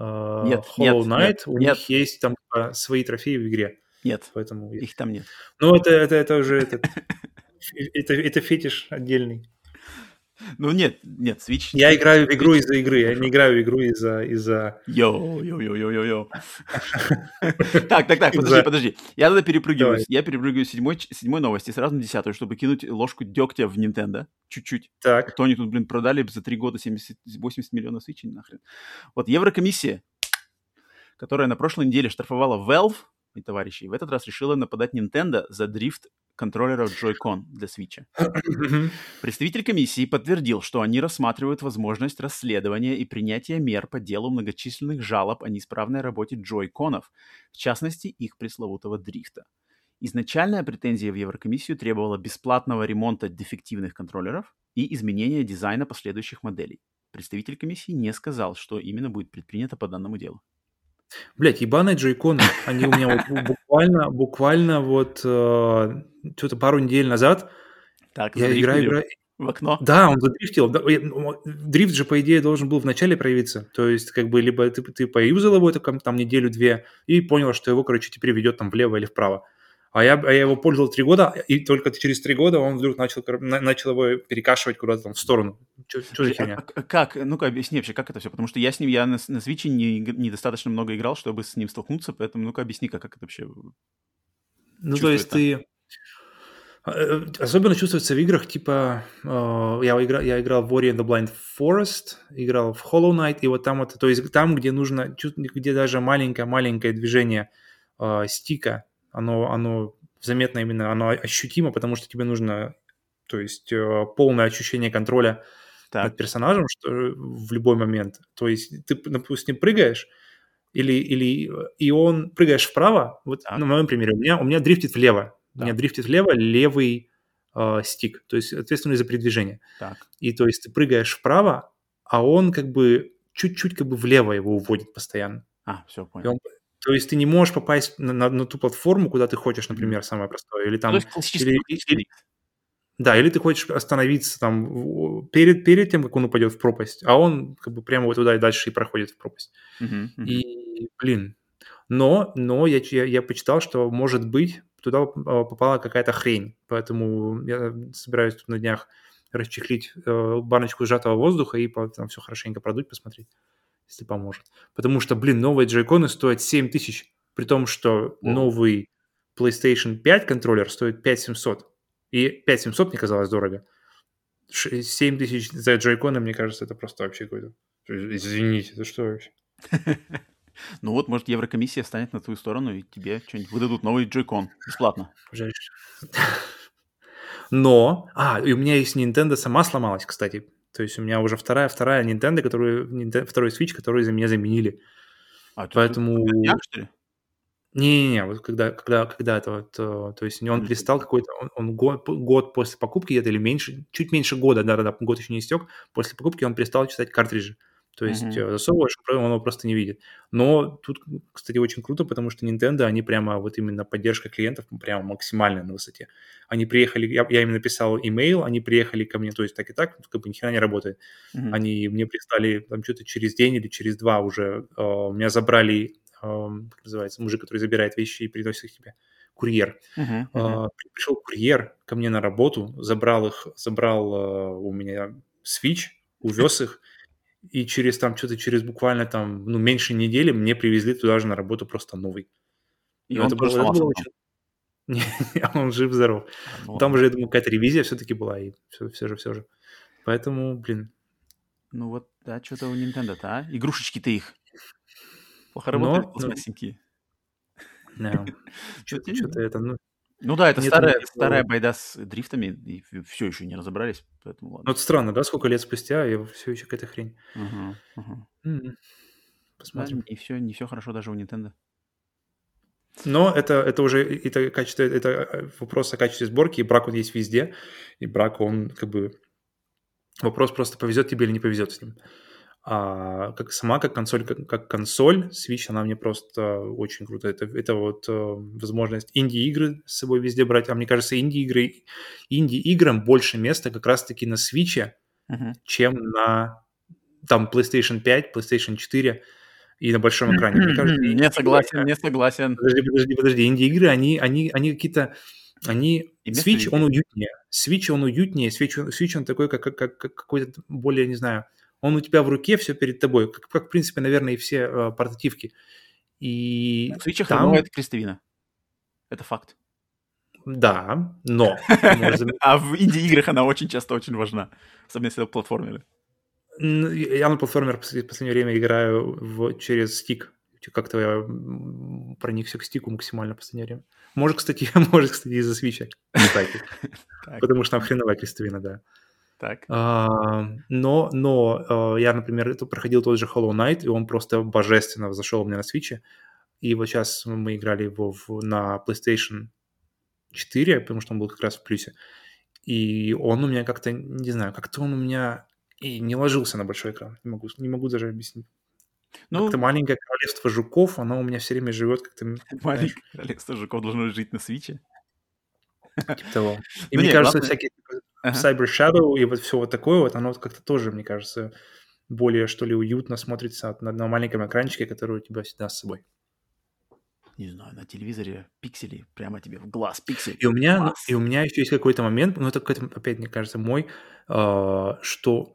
Uh, нет, Hollow Knight, нет, у нет. них есть там типа, свои трофеи в игре. Нет, поэтому их там нет. Ну, это, это, это уже этот, [LAUGHS] это, это фетиш отдельный. Ну нет, нет, Switch... Я играю в игру из-за игры, я не играю в игру из-за... из-за... Йоу, йоу, йоу, йоу, йоу, йоу. Так, так, так, подожди, подожди. Я тогда перепрыгиваю. Я перепрыгиваю седьмой, новости сразу на десятую, чтобы кинуть ложку дегтя в Nintendo. Чуть-чуть. Так. А то они тут, блин, продали за три года 70, 80 миллионов Switch, нахрен. Вот Еврокомиссия, которая на прошлой неделе штрафовала Valve и товарищей, в этот раз решила нападать Nintendo за дрифт контроллеров Joy-Con для Switch. Представитель комиссии подтвердил, что они рассматривают возможность расследования и принятия мер по делу многочисленных жалоб о неисправной работе Joy-Conов, в частности, их пресловутого дрифта. Изначальная претензия в Еврокомиссию требовала бесплатного ремонта дефективных контроллеров и изменения дизайна последующих моделей. Представитель комиссии не сказал, что именно будет предпринято по данному делу. Блять, ебаные джойконы. Они у меня вот буквально, буквально вот э, что-то пару недель назад так, я играю, играю... В окно? Да, он задрифтил. Дрифт же, по идее, должен был вначале проявиться. То есть, как бы, либо ты, ты поюзал его там, там неделю-две и понял, что его, короче, теперь ведет там влево или вправо. А я, а я его пользовал три года, и только через три года он вдруг начал, начал его перекашивать куда-то там в сторону. Что за херня? А, как? Ну-ка, объясни вообще, как это все? Потому что я с ним, я на, на Switch не, недостаточно много играл, чтобы с ним столкнуться, поэтому ну-ка объясни, как, как это вообще Ну, то есть ты... А, э, особенно чувствуется в играх, типа, э, я, играл, я играл в Ori and the Blind Forest, играл в Hollow Knight, и вот там вот, то есть там, где нужно, где даже маленькое-маленькое движение э, стика оно, оно заметно именно, оно ощутимо, потому что тебе нужно, то есть э, полное ощущение контроля так. над персонажем что, в любой момент. То есть ты, допустим, прыгаешь, или, или и он прыгаешь вправо, вот так. на моем примере, у меня, у меня дрифтит влево. Так. У меня дрифтит влево левый э, стик, то есть ответственный за передвижение. Так. И то есть ты прыгаешь вправо, а он как бы чуть-чуть как бы влево его уводит постоянно. А, все, понял. И он, то есть ты не можешь попасть на, на, на ту платформу, куда ты хочешь, например, самое простое, или там... Или, или, да, или ты хочешь остановиться там перед, перед тем, как он упадет в пропасть, а он как бы прямо вот туда и дальше и проходит в пропасть. Uh-huh, uh-huh. И, блин, но, но я, я, я почитал, что, может быть, туда а, попала какая-то хрень, поэтому я собираюсь тут на днях расчехлить э, баночку сжатого воздуха и там все хорошенько продуть, посмотреть если поможет. Потому что, блин, новые джойконы стоят 7 тысяч, при том, что О. новый PlayStation 5 контроллер стоит 5700. И 5700 мне казалось дорого. 7 тысяч за джойконы, мне кажется, это просто вообще какой-то... Извините, это что вообще? [LAUGHS] Ну вот, может, Еврокомиссия встанет на твою сторону, и тебе что-нибудь выдадут новый джойкон бесплатно. [LAUGHS] Но... А, и у меня есть Nintendo сама сломалась, кстати. То есть у меня уже вторая, вторая Nintendo, которую, Nintendo, второй Switch, который за меня заменили. А, Поэтому... Днях, что ли? Не-не-не, вот когда, когда, когда это вот, то, то есть он перестал какой-то, он, он год, год после покупки где-то или меньше, чуть меньше года, да-да-да, год еще не истек, после покупки он перестал читать картриджи. То есть mm-hmm. засовываешь, он его просто не видит. Но тут, кстати, очень круто, потому что Nintendo, они прямо вот именно поддержка клиентов прямо максимально на высоте. Они приехали, я, я им написал имейл, они приехали ко мне, то есть так и так, как бы ни хера не работает. Mm-hmm. Они мне прислали там что-то через день или через два уже, э, меня забрали, э, как называется, мужик, который забирает вещи и приносит их тебе курьер. Uh-huh, uh-huh. Пришел курьер ко мне на работу, забрал их, забрал у меня Switch, увез их, и через там что-то, через буквально там, ну, меньше недели мне привезли туда же на работу просто новый. И ну, он это тоже было, очень... [LAUGHS] он жив-здоров. Ну, там уже, я думаю, какая-то ревизия все-таки была, и все, все же, все же. Поэтому, блин. Ну вот, да, что-то у Nintendo-то, а? Игрушечки-то их. Плохо работают но, пластмассенькие. Да. [LAUGHS] Что-то это, ну... Ну да, это старая, старая байда с дрифтами, и все еще не разобрались, поэтому ладно. Ну, это странно, да, сколько лет спустя, и все еще какая-то хрень. Угу, угу. Посмотрим. Да, не все, не все хорошо даже у Nintendo. Но это, это уже это качество, это э, вопрос о качестве сборки, и брак он есть везде, и брак он как бы вопрос просто повезет тебе или не повезет с ним. А как сама, как консоль, как, как консоль, Switch, она мне просто очень круто. Это, это вот э, возможность инди-игры с собой везде брать. А мне кажется, инди-игры, инди-играм больше места как раз-таки на Switch, uh-huh. чем на там PlayStation 5, PlayStation 4 и на большом экране. Мне кажется, не согласен, не согласен. Подожди, подожди, подожди. Инди-игры, они, они, они какие-то... Они... Switch, он уютнее. Switch, он уютнее. Switch, Switch он такой, как, как, как какой-то более, не знаю... Он у тебя в руке, все перед тобой. Как, как в принципе, наверное, и все э, портативки. И в Switch там... это крестовина. Это факт. Да, но... [LAUGHS] А в инди-играх она очень часто очень важна. Особенно если это платформеры. Я на платформер в последнее время играю в, через стик. Как-то я проникся к стику максимально в последнее время. Может, кстати, [LAUGHS] может, кстати, из-за свеча. [LAUGHS] Потому что там хреновая крестовина, да. Так. А, но, но а, я, например, проходил тот же Hollow Knight, и он просто божественно зашел у меня на свече. И вот сейчас мы играли его в, на PlayStation 4, потому что он был как раз в плюсе. И он у меня как-то, не знаю, как-то он у меня и не ложился на большой экран. Не могу, не могу даже объяснить. Ну, как-то маленькое королевство жуков, оно у меня все время живет как-то... [LAUGHS] Маленькое королевство жуков должно жить на свече. Типа того. [LAUGHS] И ну, мне нет, кажется, ладно. всякие ага. Cyber Shadow и вот все вот такое вот, оно как-то тоже, мне кажется, более, что ли, уютно смотрится на, на маленьком экранчике, который у тебя всегда с собой. Не знаю, на телевизоре пиксели прямо тебе в глаз, пиксель. И у меня, глаз. и у меня еще есть какой-то момент, ну это какой-то, опять, мне кажется, мой, э, что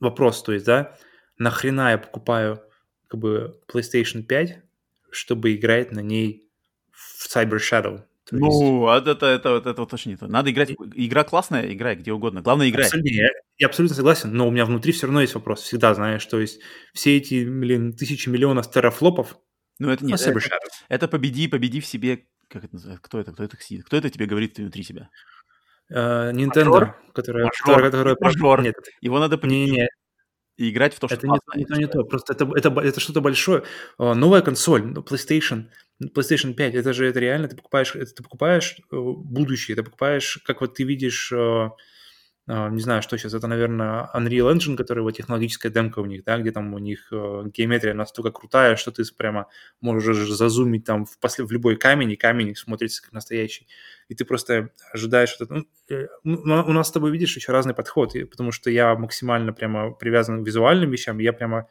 вопрос, то есть, да, нахрена я покупаю как бы PlayStation 5, чтобы играть на ней в Cyber Shadow? То ну, есть... это, это, это, это вот точно не то. Надо играть. Игра классная, играй где угодно. Главное, играй. Абсолютно, я, я абсолютно согласен, но у меня внутри все равно есть вопрос. Всегда знаешь, то есть все эти, блин, тысячи миллионов терафлопов. Ну, это нет. Это, это победи, победи в себе. Как это называется? Кто это? Кто это сидит? Кто это тебе говорит внутри себя? Uh, Nintendo, которая... Мажор. которая, которая Мажор. Нет. Его надо победить. Не, не, и играть в то, что это не, не, то, не то, просто это, это, это что-то большое. А, новая консоль, ну, PlayStation, PlayStation 5, это же это реально, ты покупаешь, это ты покупаешь э, будущее, ты покупаешь, как вот ты видишь а, не знаю, что сейчас, это, наверное, Unreal Engine, который вот технологическая демка у них, да, где там у них э, геометрия настолько крутая, что ты прямо можешь зазумить там в, после, в любой камень, и камень смотрится как настоящий. И ты просто ожидаешь это. Ну, э, ну, у нас с тобой, видишь, еще разный подход, потому что я максимально прямо привязан к визуальным вещам, я прямо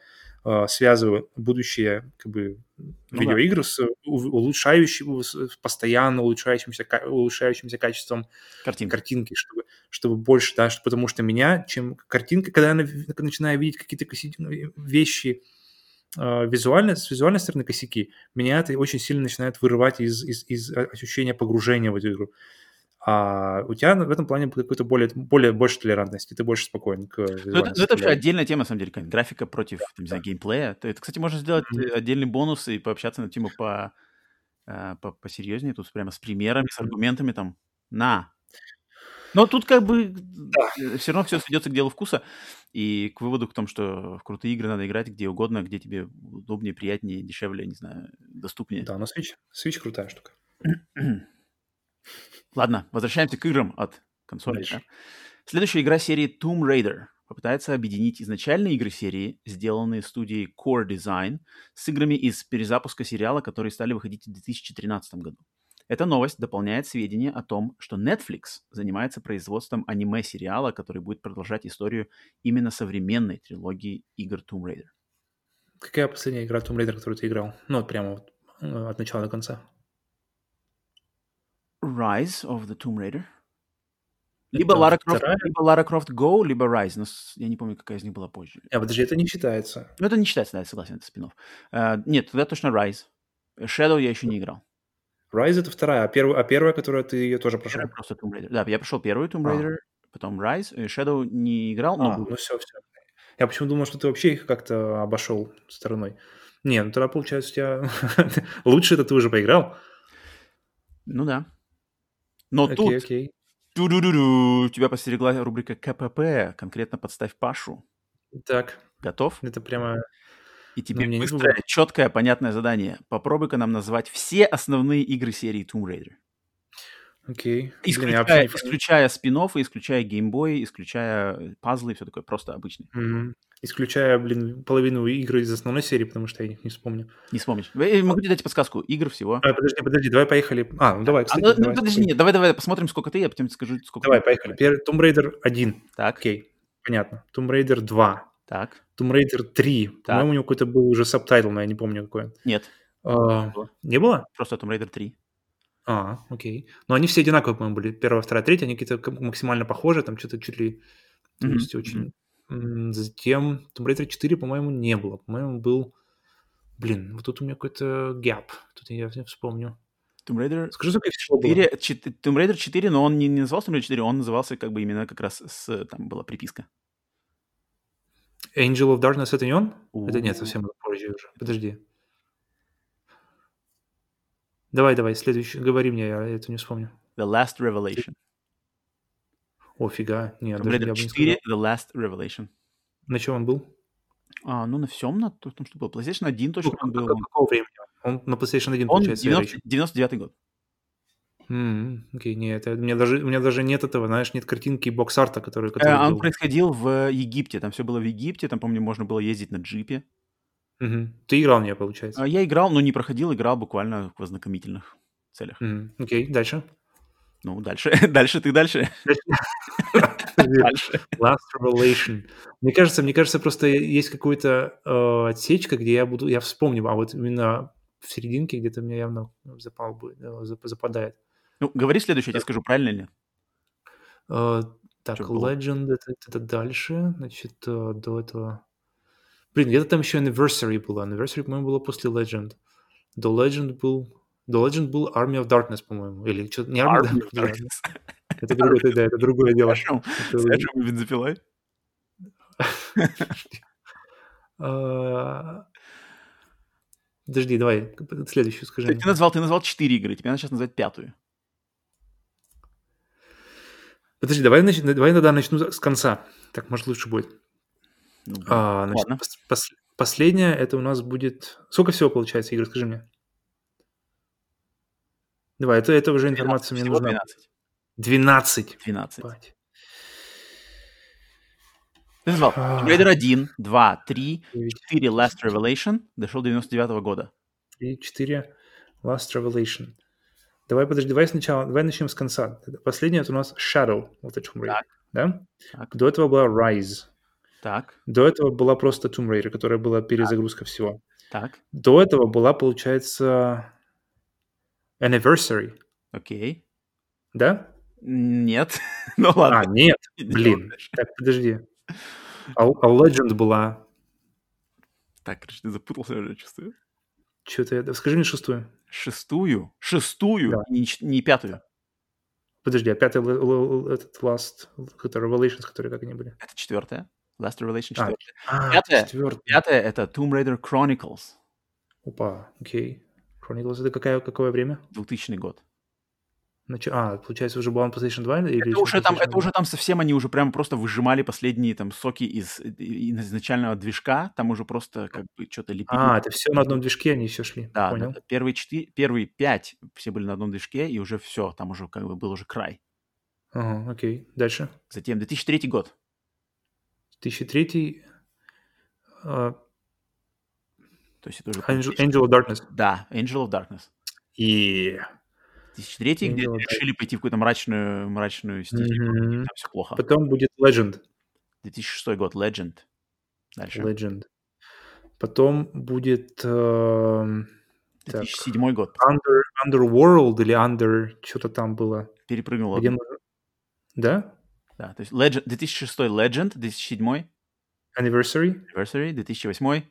связываю будущее как бы ну, видеоигры да. с улучшающим, с постоянно улучшающимся, улучшающимся качеством картинки, картинки чтобы, чтобы больше, да, что, потому что меня, чем картинка, когда я начинаю видеть какие-то ну, вещи э, визуально, с визуальной стороны косяки, меня это очень сильно начинает вырывать из, из, из ощущения погружения в эту игру. А у тебя в этом плане какой-то более, более больше толерантности, ты больше спокоен к ну, это, ну, это вообще отдельная тема, на самом деле, графика против, да, там, знаю, геймплея. Это, кстати, можно сделать mm-hmm. отдельный бонус и пообщаться на тему по, э, по, посерьезнее, тут прямо с примерами, mm-hmm. с аргументами там. На. Но тут как бы да. Э, все равно все сведется к делу вкуса и к выводу к тому, что в крутые игры надо играть где угодно, где тебе удобнее, приятнее, дешевле, не знаю, доступнее. Да, на Switch. Switch крутая штука. [CLEARS THROAT] Ладно, возвращаемся к играм от консоли. Да? Следующая игра серии Tomb Raider попытается объединить изначальные игры серии, сделанные студией Core Design, с играми из перезапуска сериала, которые стали выходить в 2013 году. Эта новость дополняет сведения о том, что Netflix занимается производством аниме-сериала, который будет продолжать историю именно современной трилогии игр Tomb Raider. Какая последняя игра Tomb Raider, которую ты играл? Ну, вот прямо вот э, от начала до конца. Rise of the Tomb Raider. Либо Лара, Крофт, либо Lara Croft Go, либо Rise. Но я не помню, какая из них была позже. А, подожди, это не считается. Ну, это не считается, да, я согласен, это спин uh, Нет, тогда точно Rise. Shadow я еще не играл. Rise это вторая, а, первая, а первая, которую ты ее тоже прошел? Первая просто Tomb Raider. Да, я прошел первую Tomb Raider, а. потом Rise. Shadow не играл, но... А, ну все, все. Я почему думал, что ты вообще их как-то обошел стороной. Не, ну тогда, получается, у тебя... [LAUGHS] Лучше это ты уже поиграл. Ну да. Но окей, тут... Окей. Ду-ду-ду-ду, тебя постерегла рубрика КПП, конкретно подставь Пашу. Так. Готов? Это прямо... И тебе ну, быстрое, четкое, понятное задание. Попробуй-ка нам назвать все основные игры серии Tomb Raider. Окей. Исключая, Блин, исключая спин исключая геймбой, исключая пазлы и все такое, просто обычный. Mm-hmm. Исключая, блин, половину игр из основной серии, потому что я их не вспомню. Не вспомнишь. Я могу тебе дать подсказку. Игр всего. А, подожди, подожди, давай поехали. А, ну давай, кстати. А, ну, давай, подожди, нет, давай, давай, посмотрим, сколько ты, я потом скажу, сколько Давай, поехали. Первый, Tomb Raider 1. Так. Окей, понятно. Tomb Raider 2. Так. Tomb Raider 3. По-моему, у него какой-то был уже subtitle, но я не помню какой. Нет. А, не, было. не было? Просто Tomb Raider 3. А, окей. Но они все одинаковые, по-моему, были. Первая, вторая, третья, они какие-то максимально похожи, там что-то чуть ли... То mm-hmm. есть очень... Затем Tomb Raider 4, по-моему, не было. По-моему, был... Блин, вот тут у меня какой-то gap. Тут я не вспомню. Tomb Raider Скажи, сколько всего 4, 4, Tomb Raider 4, но он не, не назывался Tomb Raider 4, он назывался как бы именно как раз с... Там была приписка. Angel of Darkness это не он? У-у-у. Это нет, совсем позже уже. Подожди. Давай, давай, следующий. Говори мне, я это не вспомню. The Last Revelation. О, фига. Нет, даже не 4 The Last Revelation. На чем он был? А, ну, на всем, на том, что был. PlayStation 1 точно ну, он был. Какого времени? Он на PlayStation 1, он получается, 90, 99 год. Mm, окей, okay, нет, у, меня даже, у меня даже нет этого, знаешь, нет картинки бокс-арта, который, который э, Он был. происходил в Египте, там все было в Египте, там, помню, можно было ездить на джипе. Угу. Ты играл в нее, получается? Я играл, но не проходил, играл буквально в ознакомительных целях. Угу. Окей, дальше? Ну, дальше, [LAUGHS] дальше ты дальше. [LAUGHS] дальше. Last Revelation. Мне кажется, мне кажется, просто есть какая-то э, отсечка, где я буду, я вспомню, а вот именно в серединке где-то мне явно запал будет, э, западает. Ну, говори следующее, я тебе скажу, правильно нет? Э, так, Legend, это, это дальше, значит, э, до этого... Блин, где-то там еще Anniversary было. Anniversary, по-моему, было после Legend. До Legend был... До Legend был Army of Darkness, по-моему. Или что-то... Не Army, Army of Darkness. [LAUGHS] Это другое, да, это другое дело. Хорошо. С бензопилой? [LAUGHS] А, подожди, давай, следующую скажи. Ты назвал, ты назвал четыре игры, тебе надо сейчас назвать пятую. Подожди, давай, давай тогда начну с конца. Так, может, лучше будет. Ну, а, значит, ладно. Пос, последняя, это у нас будет... Сколько всего получается игр, скажи мне? Давай, это, это уже информация 12, мне нужна. 12. 12. 12. Бать. Ты назвал Raider 1, 2, 3, 4 Last Revelation, дошел до 99 -го года. 3, 4 Last Revelation. Давай, подожди, давай сначала, давай начнем с конца. Последняя это у нас Shadow, вот о чем Raider, да? Так. До этого была Rise. Так. До этого была просто Tomb Raider, которая была перезагрузка так. всего. Так. До этого была, получается, Anniversary. Окей. Да? Нет. [LAUGHS] ну ладно. А, нет. [LAUGHS] Блин. Так, подожди. А, а Legend была... Так, короче, ты запутался уже, чувствую. Что-то я... Скажи мне шестую. Шестую? Шестую? Да. Не, не пятую? Подожди, а пятый этот Last, который Revelations, которые как они были? Это четвертая. Last Revelation 4. А, пятое, четвертое. пятое это Tomb Raider Chronicles. Опа, окей. Chronicles это какое, какое время? 2000 год. Значит, а, получается, уже была на PlayStation 2? Или это, уже там, это уже там совсем они уже прям просто выжимали последние там соки из, из изначального движка, там уже просто как бы что-то лепили. А, это все на одном движке они все шли, да, понял. Да, первые, четыре, первые пять все были на одном движке, и уже все, там уже как бы был уже край. Ага, окей, дальше. Затем 2003 год. 2003 uh, то есть это уже... Angel, Angel of Darkness. Да, Angel of Darkness. И... 2003 где решили пойти в какую-то мрачную, мрачную стиль. Mm-hmm. Там все плохо. Потом будет Legend. 2006 год, Legend. Дальше. Legend. Потом будет... Э... 2007 так. год. Under, Underworld или Under, что-то там было. Перепрыгнул. Где... Да? Да, то есть Legend, 2006 Legend, 2007 Anniversary. Anniversary, 2008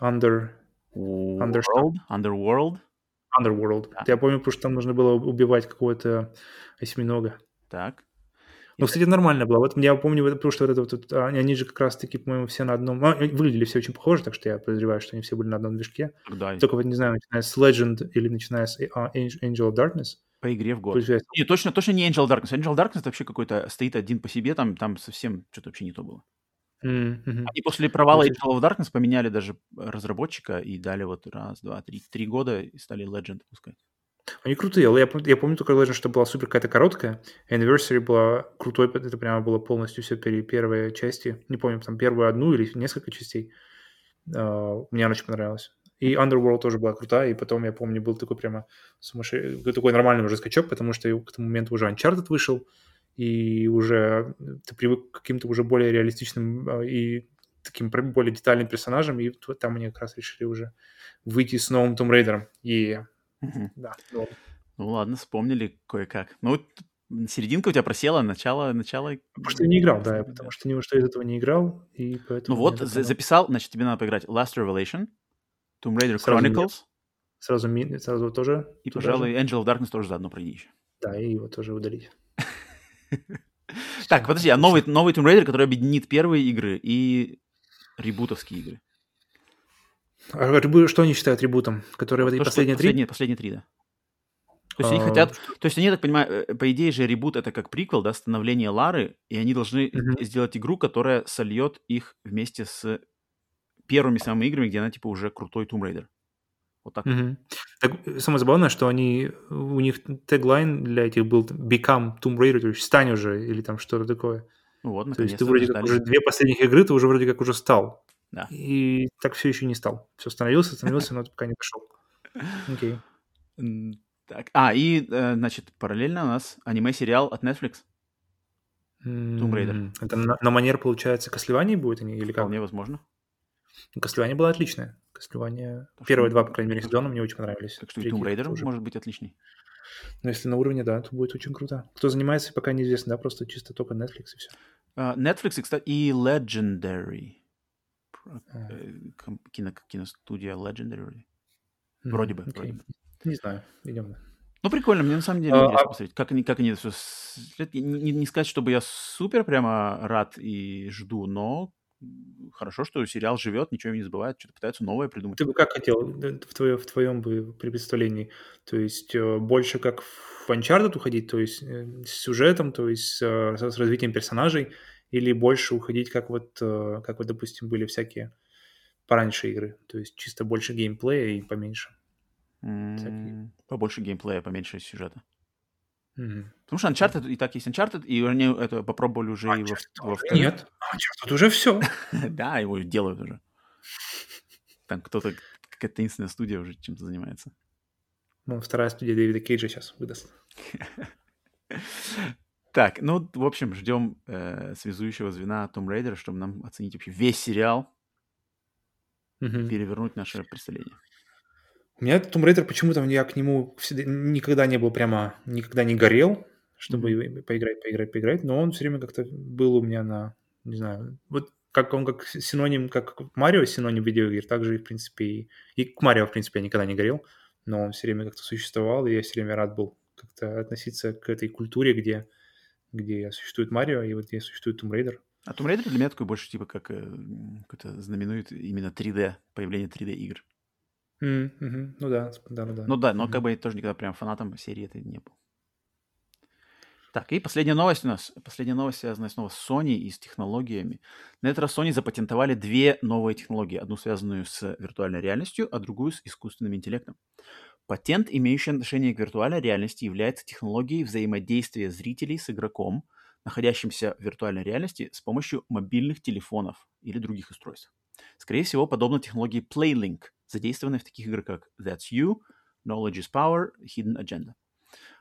Under... Underworld. Underworld. Underworld. Да. Я помню, потому что там нужно было убивать какого-то осьминога. Так. Ну, кстати, нормально было. Вот я помню, потому что вот это вот, а, они же как раз-таки, по-моему, все на одном... А, выглядели все очень похоже, так что я подозреваю, что они все были на одном движке. Да. Только вот, не знаю, начиная с Legend или начиная с uh, Angel of Darkness. По игре в год. Не, точно, точно не Angel Darkness. Angel Darkness это вообще какой-то стоит один по себе, там, там совсем что-то вообще не то было. Mm-hmm. Они после провала Angel of Darkness поменяли даже разработчика и дали вот раз, два, три, три года и стали Legend пускать. Они крутые. Я, я помню только Legend, что была супер какая-то короткая. Anniversary была крутой, это прямо было полностью все пере, первые части. Не помню, там первую одну или несколько частей. Uh, мне она очень понравилась. И Underworld тоже была крутая, и потом, я помню, был такой прямо сумасшедший, такой нормальный уже скачок, потому что к этому моменту уже Uncharted вышел, и уже ты привык к каким-то уже более реалистичным а, и таким более детальным персонажам, и там они как раз решили уже выйти с новым Tomb Raider. И да, ну, ну ладно, вспомнили кое-как. Ну, серединка у тебя просела, начало, начало... Потому что я не играл, да, потому что ни во что из этого не играл, и поэтому... Ну вот, за- записал, значит, тебе надо поиграть Last Revelation, Tomb Raider сразу Chronicles. Сразу, сразу тоже... И, пожалуй, же. Angel of Darkness тоже заодно пройди еще. Да, и его тоже удалить. [LAUGHS] Так, подожди, а новый, новый Tomb Raider, который объединит первые игры и ребутовские игры? А что они считают ребутом? Которые в этой последние три? Последние, последние три, да. То есть они а, хотят... То есть они, я так понимаю, э, по идее же ребут это как приквел, да, становление Лары, и они должны mm-hmm. сделать игру, которая сольет их вместе с первыми самыми играми, где она типа уже крутой Tomb Raider. Вот так. Mm-hmm. так э, самое забавное, что они... У них теглайн для этих был Become Tomb Raider, то есть стань уже, или там что-то такое. Ну вот, То есть ты вроде как уже две последних игры, ты уже вроде как уже стал. Да. И так все еще не стал. Все становился, становился, но пока не дошел. Окей. [LAUGHS] Так. А, и, э, значит, параллельно у нас аниме-сериал от Netflix. Tomb Raider. Это на, на манер, получается, Кослевания будет они или как? Вполне возможно. Кослевания была отличная. Кослевания... Первые два, по крайней мере, сезона мне очень понравились. Так что и Tomb Raider тоже. может быть отличный. Но если на уровне, да, то будет очень круто. Кто занимается, пока неизвестно, да, просто чисто только Netflix и все. Uh, Netflix, и, кстати, и Legendary. Э, кино, киностудия Legendary. Вроде бы, okay. вроде бы. Не знаю, идем. Ну, прикольно, мне на самом деле а, интересно а... посмотреть, как они, как они все... Не, не сказать, чтобы я супер прямо рад и жду, но хорошо, что сериал живет, ничего не забывает, что-то пытаются новое придумать. Ты бы как хотел в, твое, в твоем бы представлении? То есть э, больше как в Uncharted уходить, то есть э, с сюжетом, то есть с, с развитием персонажей, или больше уходить, как вот, э, как вот, допустим, были всякие пораньше игры, то есть чисто больше геймплея и поменьше. Mm, побольше геймплея, поменьше сюжета. Mm-hmm. Потому что Uncharted и так есть Uncharted, и они это попробовали уже Uncharted и во, во втором. Нет, Uncharted уже все. [LAUGHS] да, его делают уже. Там кто-то, какая-то таинственная студия уже чем-то занимается. Ну, вторая студия Дэвида Кейджа сейчас выдаст. [LAUGHS] Так, ну, в общем, ждем э, связующего звена Том Рейдера, чтобы нам оценить вообще весь сериал, угу. перевернуть наше представление. У меня Том Рейдер почему-то я к нему всегда, никогда не был прямо, никогда не горел, чтобы mm-hmm. поиграть, поиграть, поиграть, но он все время как-то был у меня на, не знаю, вот как он как синоним, как Марио синоним видеоигр, так же, в принципе, и, и к Марио, в принципе, я никогда не горел, но он все время как-то существовал, и я все время рад был как-то относиться к этой культуре, где где существует Марио и вот где существует Tomb Raider. А Tomb Raider для меня такой больше типа как э, какой-то знаменует именно 3D, появление 3D игр. Ну да, да, да. Ну да, но mm-hmm. как бы я тоже никогда прям фанатом серии это не был. Так, и последняя новость у нас. Последняя новость связана снова с Sony и с технологиями. На этот раз Sony запатентовали две новые технологии. Одну связанную с виртуальной реальностью, а другую с искусственным интеллектом. Патент, имеющий отношение к виртуальной реальности, является технологией взаимодействия зрителей с игроком, находящимся в виртуальной реальности, с помощью мобильных телефонов или других устройств. Скорее всего, подобно технологии PlayLink, задействованной в таких играх, как That's You, Knowledge is Power, Hidden Agenda.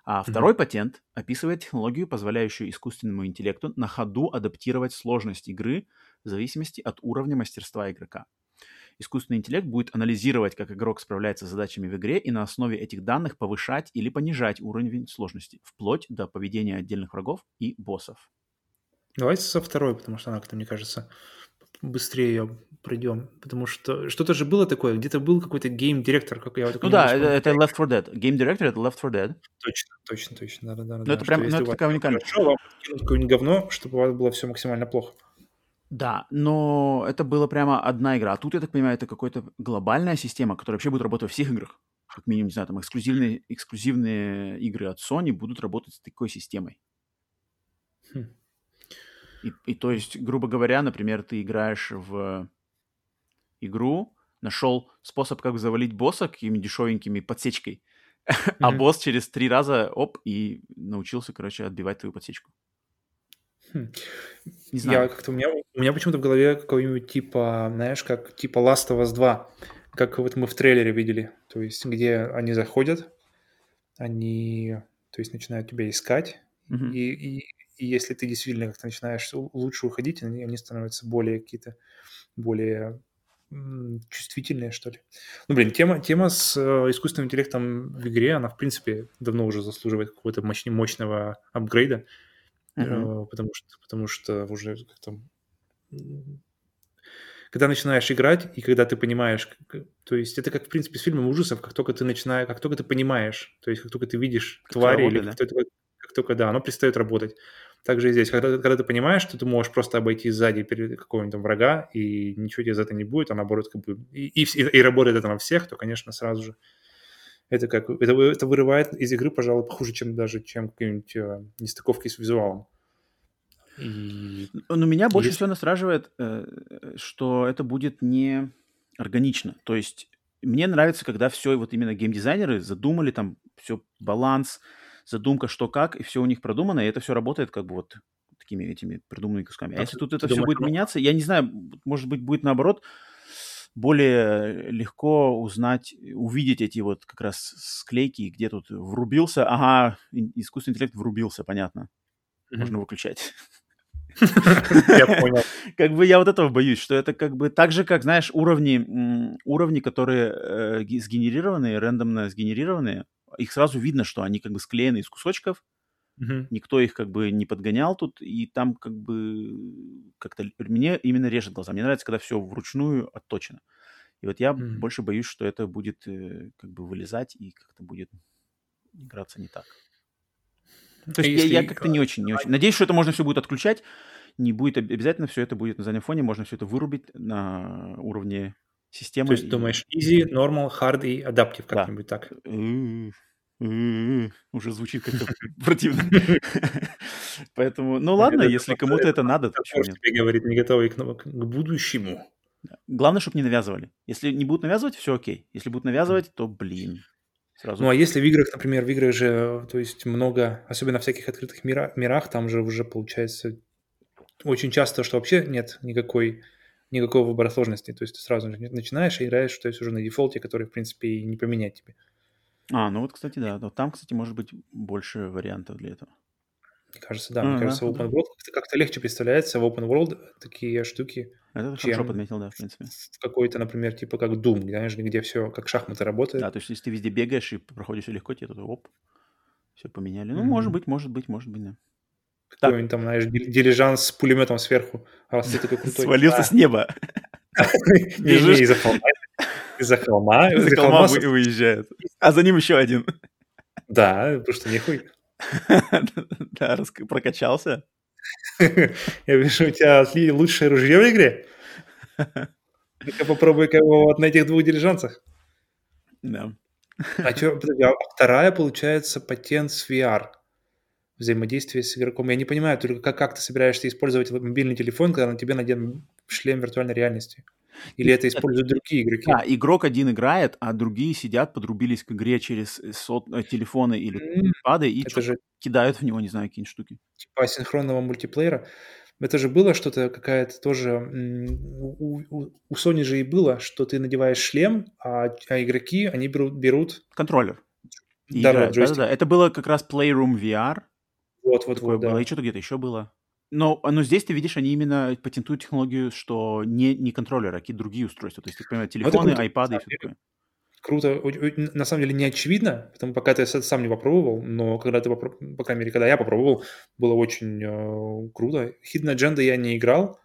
А mm-hmm. второй патент описывает технологию, позволяющую искусственному интеллекту на ходу адаптировать сложность игры в зависимости от уровня мастерства игрока. искусственный интеллект будет анализировать, как игрок справляется с задачами в игре, и на основе этих данных повышать или понижать уровень сложности, вплоть до поведения отдельных врагов и боссов. Давайте со второй, потому что она, как-то, мне кажется, быстрее ее пройдем. Потому что что-то же было такое, где-то был какой-то гейм-директор, как я Ну да, это, это Left 4 Dead. Гейм-директор — это Left 4 Dead. Точно, точно, точно, да-да-да. Ну это прям, ну это такая уникальная. Хорошо, вам какое-нибудь говно, чтобы у вас было все максимально плохо. Да, но это было прямо одна игра. А тут, я так понимаю, это какая-то глобальная система, которая вообще будет работать во всех играх. Как минимум, не знаю, там эксклюзивные, эксклюзивные игры от Sony будут работать с такой системой. И, и то есть, грубо говоря, например, ты играешь в игру, нашел способ, как завалить босса какими дешевенькими подсечкой, mm-hmm. [LAUGHS] а босс через три раза, оп, и научился, короче, отбивать твою подсечку. Хм. Не знаю. Я как-то у меня, у меня почему-то в голове какой-нибудь типа, знаешь, как типа Last of Us 2, как вот мы в трейлере видели, то есть где они заходят, они, то есть начинают тебя искать, mm-hmm. и, и, и если ты действительно как-то начинаешь лучше уходить, они, они становятся более какие-то, более чувствительные, что ли. Ну, блин, тема, тема с э, искусственным интеллектом в игре, она, в принципе, давно уже заслуживает какого-то мощного апгрейда. Uh-huh. Потому что, потому что уже как-то когда начинаешь играть и когда ты понимаешь, то есть это как в принципе с фильмом ужасов, как только ты начинаешь, как только ты понимаешь, то есть как только ты видишь как твари работает, или да? как, только, как только да, оно перестает работать. Также и здесь, когда, когда ты понимаешь, что ты можешь просто обойти сзади перед какого-нибудь там врага и ничего тебе за это не будет, а наоборот как бы и, и, и работает это на всех, то конечно сразу же это как это, это вырывает из игры, пожалуй, хуже, чем даже чем какие-нибудь э, нестыковки с визуалом. И... Но меня больше всего настораживает, э, что это будет не органично. То есть мне нравится, когда все вот именно геймдизайнеры задумали там все баланс, задумка, что как, и все у них продумано, и это все работает как бы вот такими этими придуманными кусками. А, а если тут это все думаешь, будет меняться, я не знаю, может быть, будет наоборот, более легко узнать, увидеть эти вот как раз склейки, где тут врубился. Ага, искусственный интеллект врубился, понятно. Mm-hmm. Можно выключать. Я понял. [LAUGHS] Как бы я вот этого боюсь, что это как бы так же, как, знаешь, уровни, уровни, которые э, сгенерированные, рандомно сгенерированные, их сразу видно, что они как бы склеены из кусочков, Uh-huh. Никто их как бы не подгонял тут, и там как бы как-то мне именно режет глаза. Мне нравится, когда все вручную отточено. И вот я uh-huh. больше боюсь, что это будет э, как бы вылезать и как-то будет играться не так. То есть я, я как-то не очень, не очень. Надеюсь, что это можно все будет отключать. Не будет обязательно все это будет на заднем фоне. Можно все это вырубить на уровне системы. То есть думаешь easy, normal, hard и adaptive как-нибудь да. так? Уже звучит как-то [LAUGHS] противно. [LAUGHS] Поэтому, ну ладно, если кому-то это надо, то почему тебе говорит, не готовый к будущему. Главное, чтобы не навязывали. Если не будут навязывать, все окей. Если будут навязывать, то, блин, Сразу. Ну, а если в играх, например, в играх же, то есть много, особенно в всяких открытых мира, мирах, там же уже получается очень часто, что вообще нет никакой, никакого выбора сложности. То есть ты сразу начинаешь и играешь, то есть уже на дефолте, который, в принципе, и не поменять тебе. А, ну вот, кстати, да. Вот там, кстати, может быть больше вариантов для этого. Мне кажется, да. А, мне кажется, в Open World как-то, как-то легче представляется в Open World такие штуки. Это чем хорошо подметил, да, в принципе. В какой-то, например, типа как Doom, знаешь, где все как шахматы работают. Да, то есть если ты везде бегаешь и проходишь все легко, тебе тут оп, все поменяли. Ну, mm-hmm. может быть, может быть, может быть, да. Какой-нибудь там, знаешь, дилижанс с пулеметом сверху, а вас ты такой крутой. Свалился с неба. [LAUGHS] Не, из-за холма. Из-за холма. Из-за холма выезжает. А за ним еще один. Да, потому что нехуй. [LAUGHS] Да, прокачался. [LAUGHS] Я вижу, у тебя лучшее ружье в игре. Ну-ка попробуй-ка его вот на этих двух дилижансах. Да. А что, а вторая, получается, патент с VR. Взаимодействие с игроком. Я не понимаю только, как, как ты собираешься использовать мобильный телефон, когда на тебе надет шлем виртуальной реальности. Или это используют другие игроки? Да, игрок один играет, а другие сидят, подрубились к игре через э, сот... Э, телефоны или пады и это же... кидают в него, не знаю, какие-нибудь штуки. Типа асинхронного мультиплеера. Это же было что-то, какая-то тоже... У, у, у Sony же и было, что ты надеваешь шлем, а, а игроки, они берут... берут... Контроллер. Да, да, да, да. Это было как раз Playroom VR. Вот, вот, вот, да. Было. И что-то где-то еще было. Но, но здесь ты видишь, они именно патентуют технологию, что не, не контроллер, а какие-то другие устройства. То есть, ты понимаешь, ну, телефоны, айпады и все такое. Круто. На самом деле не очевидно, потому пока ты сам не попробовал, но когда ты, попро... по крайней мере, когда я попробовал, было очень э, круто. Hidden Agenda я не играл,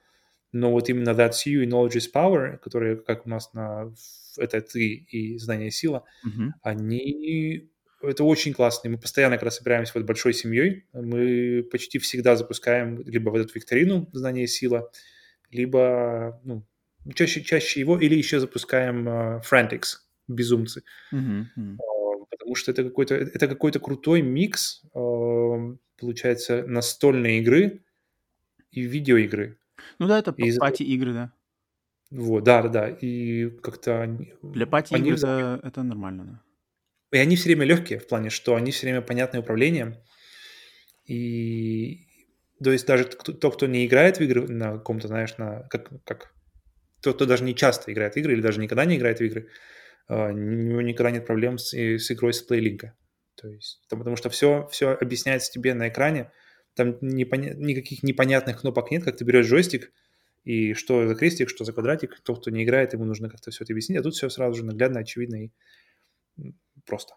но вот именно That's You и Knowledge is Power, которые, как у нас на это ты и знание сила, mm-hmm. они это очень классно. И мы постоянно, когда собираемся вот большой семьей, мы почти всегда запускаем либо в эту викторину «Знание и сила», либо, ну, чаще, чаще его, или еще запускаем uh, Frantics, «Безумцы». Mm-hmm. Uh, потому что это какой-то, это какой-то крутой микс, uh, получается, настольной игры и видеоигры. Ну да, это пати-игры, да. Вот, да, да, да. И как-то... Для пати-игр это, это нормально, да. И они все время легкие в плане, что они все время понятны управлением. И то есть даже тот, кто не играет в игры на каком-то, знаешь, на как, как тот, кто даже не часто играет в игры или даже никогда не играет в игры, uh, у него никогда нет проблем с, с игрой с плейлинка. То есть, потому что все, все объясняется тебе на экране, там непоня... никаких непонятных кнопок нет, как ты берешь джойстик, и что за крестик, что за квадратик, тот, кто не играет, ему нужно как-то все это объяснить, а тут все сразу же наглядно, очевидно и просто.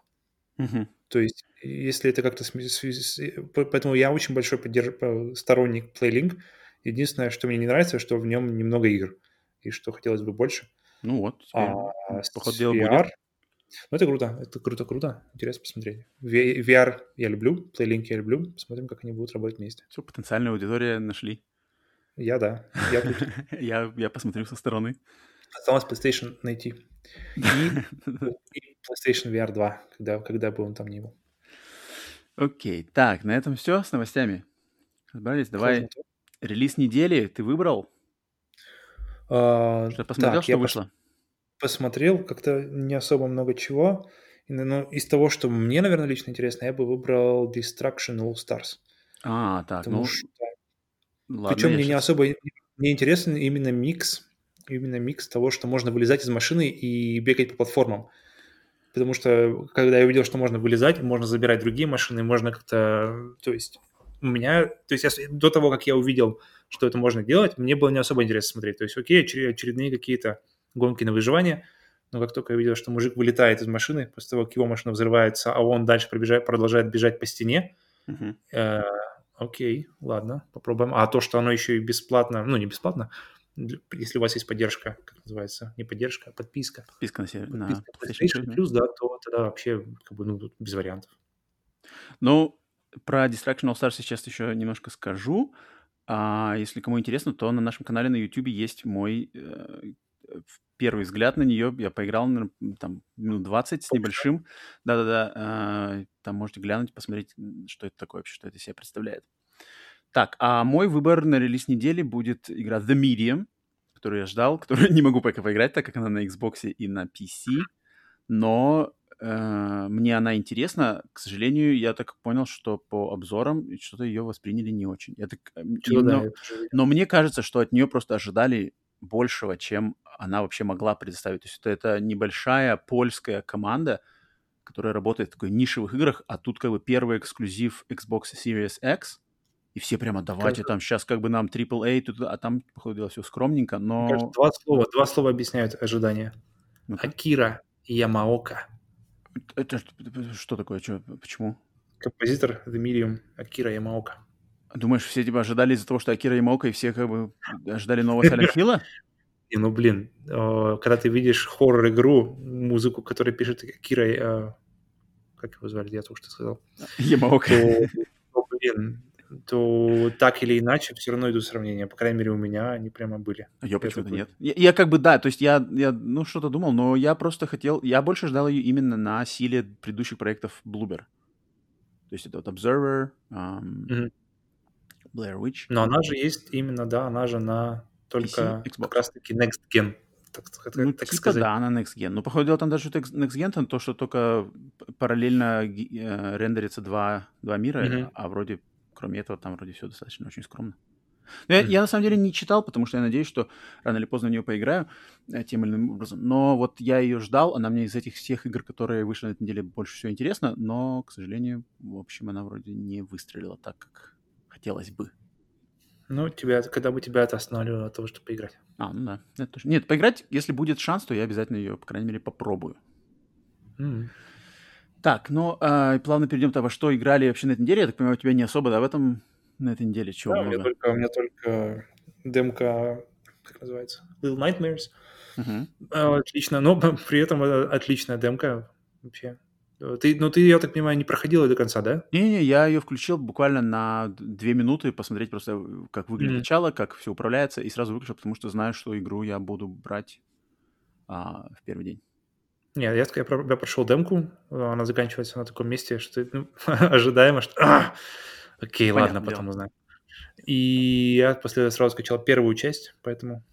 Uh-huh. То есть, если это как-то... Поэтому я очень большой поддерж... сторонник PlayLink. Единственное, что мне не нравится, что в нем немного игр. И что хотелось бы больше. Ну вот, а, Поход VR... будет. Ну, это круто, это круто-круто. Интересно посмотреть. VR я люблю, PlayLink я люблю. Посмотрим, как они будут работать вместе. Все, потенциальную аудиторию нашли. Я да, я [LAUGHS] я, я посмотрю со стороны. Осталось PlayStation найти. И, и [LAUGHS] PlayStation VR 2, когда, когда бы он там ни был. Окей, так, на этом все с новостями. Разбрались, давай. Релиз недели ты выбрал? Что посмотрел, так, что вышло? Посмотрел, как-то не особо много чего. Но из того, что мне, наверное, лично интересно, я бы выбрал Destruction All Stars. А, так, Потому ну... Что... Ладно, Причем мне сейчас... не особо не интересен именно микс именно микс того, что можно вылезать из машины и бегать по платформам. Потому что, когда я увидел, что можно вылезать, можно забирать другие машины, можно как-то... То есть у меня... То есть я, до того, как я увидел, что это можно делать, мне было не особо интересно смотреть. То есть, окей, очередные какие-то гонки на выживание, но как только я увидел, что мужик вылетает из машины, после того, как его машина взрывается, а он дальше пробежает, продолжает бежать по стене, uh-huh. э, окей, ладно, попробуем. А то, что оно еще и бесплатно, ну, не бесплатно, если у вас есть поддержка, как называется, не поддержка, а подписка. Подписка на, сервис, на PlayStation Plus, да, то тогда вообще как бы, ну, без вариантов. Ну, про Distraction All Stars сейчас еще немножко скажу. А если кому интересно, то на нашем канале на YouTube есть мой э, первый взгляд на нее. Я поиграл, наверное, там минут 20 с небольшим. Да-да-да. Э, там можете глянуть, посмотреть, что это такое вообще, что это из себя представляет. Так, а мой выбор на релиз недели будет игра The Medium, которую я ждал, [LAUGHS] которую не могу пока поиграть, так как она на Xbox и на PC, но э, мне она интересна. К сожалению, я так понял, что по обзорам что-то ее восприняли не очень. Я так, э, и, но, но мне кажется, что от нее просто ожидали большего, чем она вообще могла предоставить. То есть это, это небольшая польская команда, которая работает в такой нишевых играх, а тут как бы первый эксклюзив Xbox Series X — и все прямо давайте там сейчас как бы нам AAA, тут, а там, походу, все скромненько, но... Кажется, два слова, два слова объясняют ожидания. ну Акира Ямаока. Это что такое? Что, почему? Композитор The Medium Акира Ямаока. Думаешь, все тебя ожидали из-за того, что Акира Ямаока, и все как бы ожидали нового Hill? [LAUGHS] Не, ну блин, когда ты видишь хоррор-игру, музыку, которую пишет Акира, э, как его звали, я только что сказал. [LAUGHS] Ямаока. Блин, то так или иначе все равно идут сравнения. По крайней мере, у меня они прямо были. А я почему-то нет. Я, я как бы, да, то есть я, я ну, что-то думал, но я просто хотел... Я больше ждал ее именно на силе предыдущих проектов Bloober. То есть это вот Observer, um, mm-hmm. Blair Witch. Но она же есть именно, да, она же на только PC, как раз-таки Next Gen. Так, так, ну, так типа сказать. да, на Next Gen. Но, походу, дело там даже Next Gen, там то, что только параллельно э, рендерится два, два мира, mm-hmm. а вроде кроме этого, там вроде все достаточно очень скромно. Но я, я на самом деле не читал, потому что я надеюсь, что рано или поздно в нее поиграю э, тем или иным образом. Но вот я ее ждал, она мне из этих всех игр, которые вышли на этой неделе, больше всего интересна, но, к сожалению, в общем, она вроде не выстрелила так, как хотелось бы. Ну, тебя, когда бы тебя это останавливало от того, чтобы поиграть. А, ну да. Это тоже. Нет, поиграть, если будет шанс, то я обязательно ее, по крайней мере, попробую. Mm. Так, ну, э, плавно перейдем то, во что играли вообще на этой неделе. Я так понимаю, у тебя не особо, да, в этом, на этой неделе? Чего да, много? У меня, только, у меня только демка, как называется, Little Nightmares. Uh-huh. Отлично, но [LAUGHS] при этом отличная демка вообще. Ты, ну, ты, я так понимаю, не проходил ее до конца, да? Не-не, я ее включил буквально на две минуты, посмотреть просто, как выглядит mm. начало, как все управляется, и сразу выключил, потому что знаю, что игру я буду брать а, в первый день. Нет, я, я, я прошел демку, она заканчивается на таком месте, что ну, [LAUGHS] ожидаемо, что... А! [CLEARS THROAT] Окей, Понятно, ладно, потом узнаем. И я после этого сразу скачал первую часть, поэтому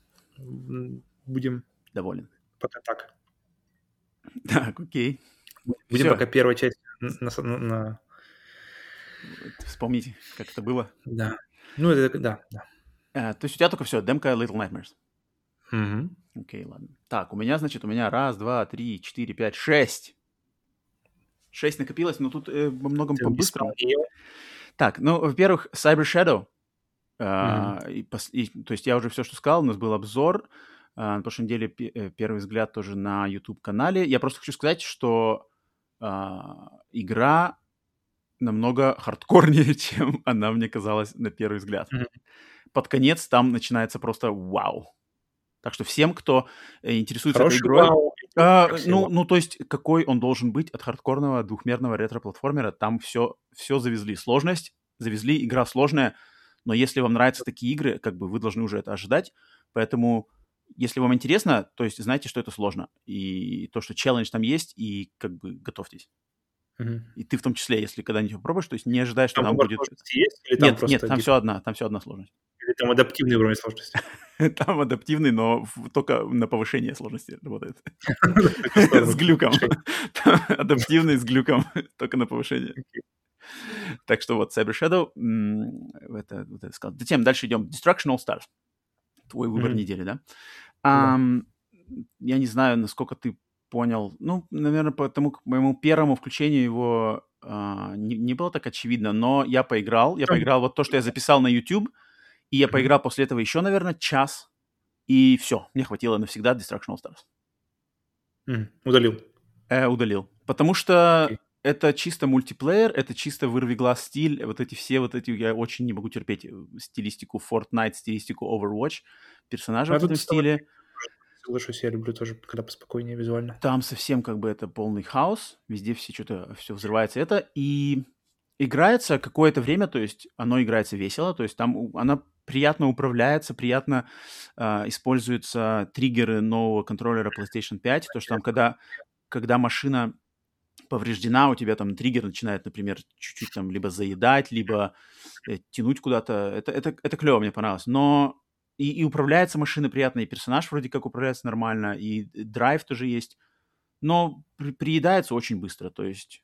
будем... Доволен. Пока так. [LAUGHS] Так, окей. Будем Всё. пока первая часть на, на, на... Вспомните, как это было. Да. Ну, это, да, да. А, то есть у тебя только все, демка Little Nightmares. Угу. Окей, ладно. Так, у меня, значит, у меня раз, два, три, четыре, пять, шесть. Шесть накопилось, но тут э, во многом по-быстрому. Так, ну, во-первых, Cyber Shadow. Mm-hmm. Uh, и, и, то есть я уже все, что сказал, у нас был обзор. Uh, на прошлой неделе п- э, первый взгляд тоже на YouTube-канале. Я просто хочу сказать, что uh, игра намного хардкорнее, [LAUGHS] чем она мне казалась на первый взгляд. Mm-hmm. Под конец там начинается просто вау. Так что всем, кто э, интересуется Хороший этой игрой... Вау. А, ну, ну, то есть, какой он должен быть от хардкорного двухмерного ретро-платформера, там все, все завезли. Сложность завезли, игра сложная, но если вам нравятся такие игры, как бы вы должны уже это ожидать. Поэтому, если вам интересно, то есть знайте, что это сложно. И то, что челлендж там есть, и как бы готовьтесь. Угу. И ты в том числе, если когда-нибудь попробуешь, то есть не ожидай, что там, там будет... Есть, или там нет, нет, там все одна, там все одна сложность. Или там адаптивный уровень сложности? [LAUGHS] Там адаптивный, но только на повышение сложности работает. [LAUGHS] [LAUGHS] С глюком. Адаптивный с глюком, только на повышение. Так что вот Cyber Shadow, это, это сказал. Затем дальше идем. Destruction All Stars. Твой выбор недели, да? Я не знаю, насколько ты понял. Ну, наверное, потому к моему первому включению его uh, не, не было так очевидно, но я поиграл. Я поиграл вот то, что я записал на YouTube, и я поиграл после этого еще, наверное, час, и все, мне хватило навсегда Destruction All Stars. Mm, удалил. Э, удалил. Потому что okay. это чисто мультиплеер, это чисто вырви глаз стиль, вот эти все вот эти, я очень не могу терпеть э, стилистику Fortnite, стилистику Overwatch, персонажи а в этом стиле. Соглашусь, я люблю тоже, когда поспокойнее визуально. Там совсем как бы это полный хаос, везде все что-то, все взрывается это, и играется какое-то время, то есть оно играется весело, то есть там она приятно управляется, приятно э, используются триггеры нового контроллера PlayStation 5, то что там когда, когда машина повреждена, у тебя там триггер начинает, например, чуть-чуть там либо заедать, либо э, тянуть куда-то. Это, это, это клево, мне понравилось. Но и, и управляется машина приятно, и персонаж вроде как управляется нормально, и драйв тоже есть. Но при, приедается очень быстро, то есть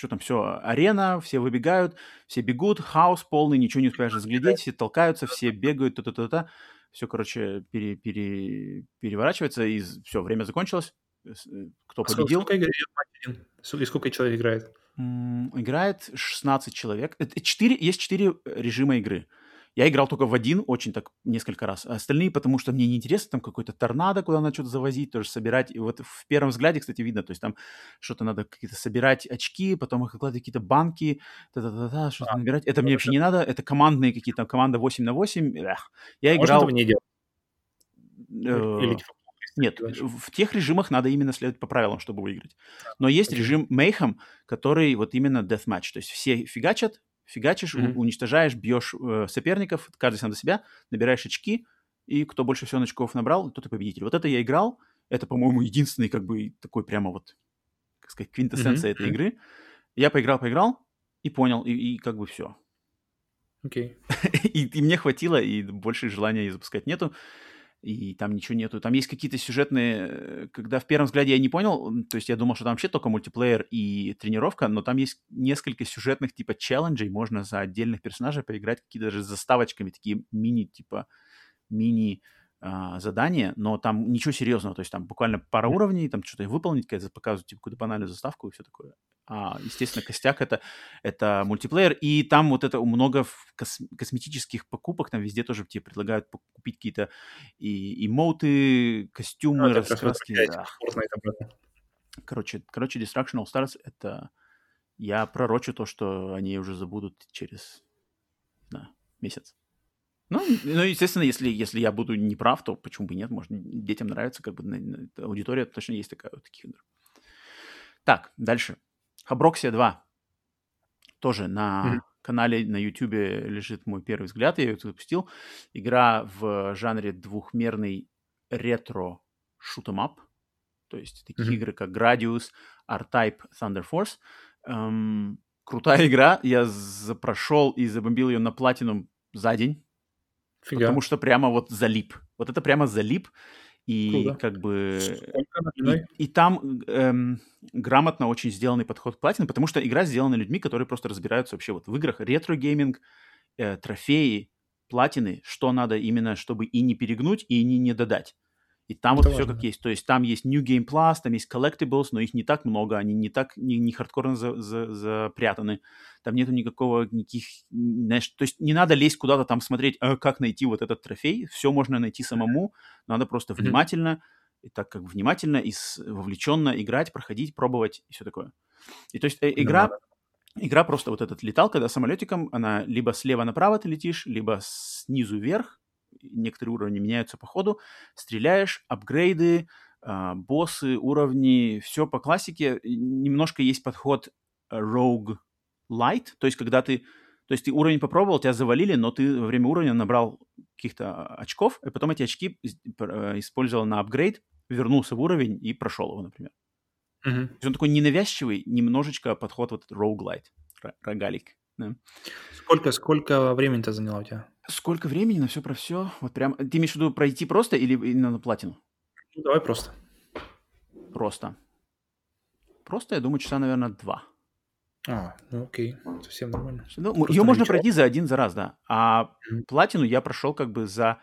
что там все, арена, все выбегают, все бегут, хаос полный, ничего не успеешь разглядеть, все толкаются, все бегают, та-та-та-та. Все, короче, пере, пере, переворачивается, и все, время закончилось. Э, кто а победил? Сколько, и сколько человек играет? Играет 16 человек. 4, есть 4 режима игры. Я играл только в один, очень так несколько раз. А остальные, потому что мне неинтересно, там какой-то торнадо, куда надо что-то завозить, тоже собирать. И вот в первом взгляде, кстати, видно, то есть там что-то надо какие-то собирать очки, потом их кладать какие-то банки, та-та-та-та, что-то а, набирать. Это мне вообще не надо, это командные какие-то, команда 8 на 8. Эх. Я а играл... Можно не делать? Э, Или типа нет, в тех режимах надо именно следовать по правилам, чтобы выиграть. Но есть режим Mayhem, который вот именно deathmatch. То есть все фигачат, фигачишь, mm-hmm. уничтожаешь, бьешь э, соперников, каждый сам за себя, набираешь очки, и кто больше всего очков набрал, тот и победитель. Вот это я играл, это, по-моему, единственный, как бы, такой прямо вот, как сказать, квинтэссенция mm-hmm. этой игры. Я поиграл, поиграл, и понял, и, и как бы все. Окей. Okay. [LAUGHS] и, и мне хватило, и больше желания запускать нету и там ничего нету. Там есть какие-то сюжетные, э, когда в первом взгляде я не понял, то есть я думал, что там вообще только мультиплеер и тренировка, но там есть несколько сюжетных типа челленджей, можно за отдельных персонажей поиграть, какие-то даже с заставочками, такие мини, типа, мини а, задания, но там ничего серьезного, то есть там буквально пара уровней, там что-то выполнить, показывают типа какую-то банальную заставку и все такое. А, естественно, костяк это, это мультиплеер, и там вот это много кос, косметических покупок, там везде тоже тебе предлагают купить какие-то и эмоуты, костюмы, ну, раскраски. Да. Короче, короче, Destruction All Stars это я пророчу то, что они уже забудут через да, месяц. Ну, ну, естественно, если, если я буду неправ, то почему бы нет? Может, детям нравится, как бы аудитория точно есть такая вот таких игр. Так, дальше. Хаброксия 2. Тоже на mm-hmm. канале на YouTube лежит мой первый взгляд. Я ее запустил. Игра в жанре двухмерный ретро шутемап. То есть такие mm-hmm. игры, как Gradius, R-Type, Thunder Force. Эм, крутая игра. Я прошел и забомбил ее на платину за день. Фига. Потому что прямо вот залип. Вот это прямо залип. И Круто. как бы... И, и там эм, грамотно очень сделанный подход к платину, потому что игра сделана людьми, которые просто разбираются вообще вот в играх. Ретро-гейминг, э, трофеи, платины, что надо именно, чтобы и не перегнуть, и не, не додать. И там Это вот важно. все как есть. То есть там есть New Game Plus, там есть Collectibles, но их не так много, они не так, не, не хардкорно за, за, запрятаны. Там нету никакого, никаких, знаешь, то есть не надо лезть куда-то там смотреть, а, как найти вот этот трофей. Все можно найти самому, надо просто внимательно, и так как внимательно и вовлеченно играть, проходить, пробовать и все такое. И то есть э, игра, да, игра просто вот этот летал, когда самолетиком, она либо слева направо ты летишь, либо снизу вверх, некоторые уровни меняются по ходу, стреляешь, апгрейды, э, боссы, уровни, все по классике. Немножко есть подход Rogue Light, то есть когда ты, то есть ты уровень попробовал, тебя завалили, но ты во время уровня набрал каких-то очков, и потом эти очки э, использовал на апгрейд, вернулся в уровень и прошел его, например. Uh-huh. То есть он такой ненавязчивый, немножечко подход вот roguelite, рогалик. Да. Сколько, сколько времени-то заняло у тебя? Сколько времени на все про все? Вот прям. Ты имеешь в виду пройти просто или именно на платину? Ну, давай просто. Просто. Просто, я думаю, часа, наверное, два. А, ну окей, совсем нормально. Ну, ее можно пройти за один за раз, да. А mm-hmm. платину я прошел как бы за...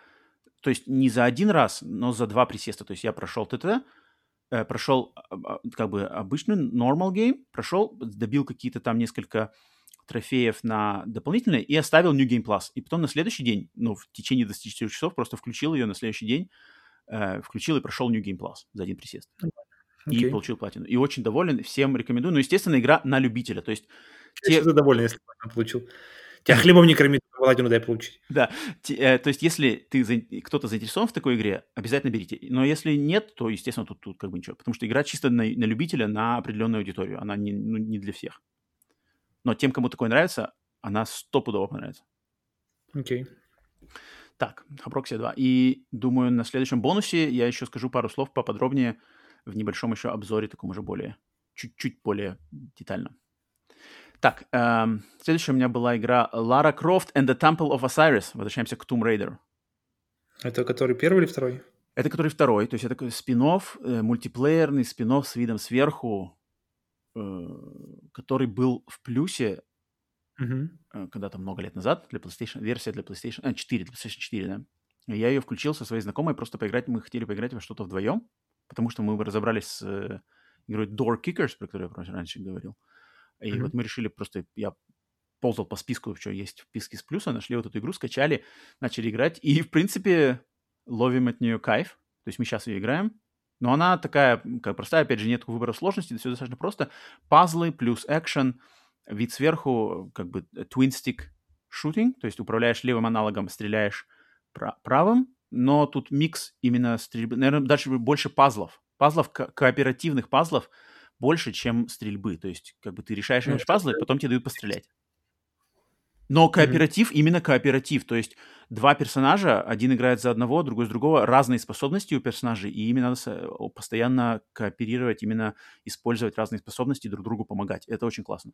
То есть не за один раз, но за два присеста. То есть я прошел ТТ, э, прошел а, а, как бы обычный normal game, прошел, добил какие-то там несколько трофеев на дополнительные и оставил New Game Plus. И потом на следующий день, ну, в течение 24 часов просто включил ее на следующий день, э, включил и прошел New Game Plus за один присест. Okay. И получил платину. И очень доволен, всем рекомендую. Ну, естественно, игра на любителя. То есть... Те... Что доволен, если платину получил? Тебя хлебом не кормит, платину дай получить. Да, э, то есть если ты кто-то заинтересован в такой игре, обязательно берите. Но если нет, то, естественно, тут, тут как бы ничего. Потому что игра чисто на, на любителя, на определенную аудиторию. Она не, ну, не для всех. Но тем, кому такое нравится, она стопудово понравится. Окей. Okay. Так, Хапроксия 2. И думаю, на следующем бонусе я еще скажу пару слов поподробнее в небольшом еще обзоре, таком уже более, чуть-чуть более детально. Так, эм, следующая у меня была игра Lara Croft and the Temple of Osiris. Возвращаемся к Tomb Raider. Это который первый или второй? Это который второй. То есть это такой спин э, мультиплеерный спин с видом сверху, который был в плюсе uh-huh. когда-то много лет назад для PlayStation, версия для PlayStation, а, 4, для PlayStation 4, да. Я ее включил со своей знакомой, просто поиграть, мы хотели поиграть во что-то вдвоем, потому что мы разобрались с э, игрой Door Kickers, про которую я раньше говорил. И uh-huh. вот мы решили просто, я ползал по списку, что есть в списке с плюса, нашли вот эту игру, скачали, начали играть, и, в принципе, ловим от нее кайф. То есть мы сейчас ее играем, но она такая, как простая, опять же, нет выбора сложности, все достаточно просто. Пазлы плюс экшен, вид сверху, как бы э, twin stick shooting, то есть управляешь левым аналогом, стреляешь правым, но тут микс именно стрельбы, наверное, дальше больше пазлов, пазлов, ко- кооперативных пазлов больше, чем стрельбы, то есть как бы ты решаешь ну, пазлы, потом тебе дают пострелять. Но кооператив mm-hmm. именно кооператив, то есть два персонажа, один играет за одного, другой за другого, разные способности у персонажей, и именно надо постоянно кооперировать, именно использовать разные способности, друг другу помогать. Это очень классно.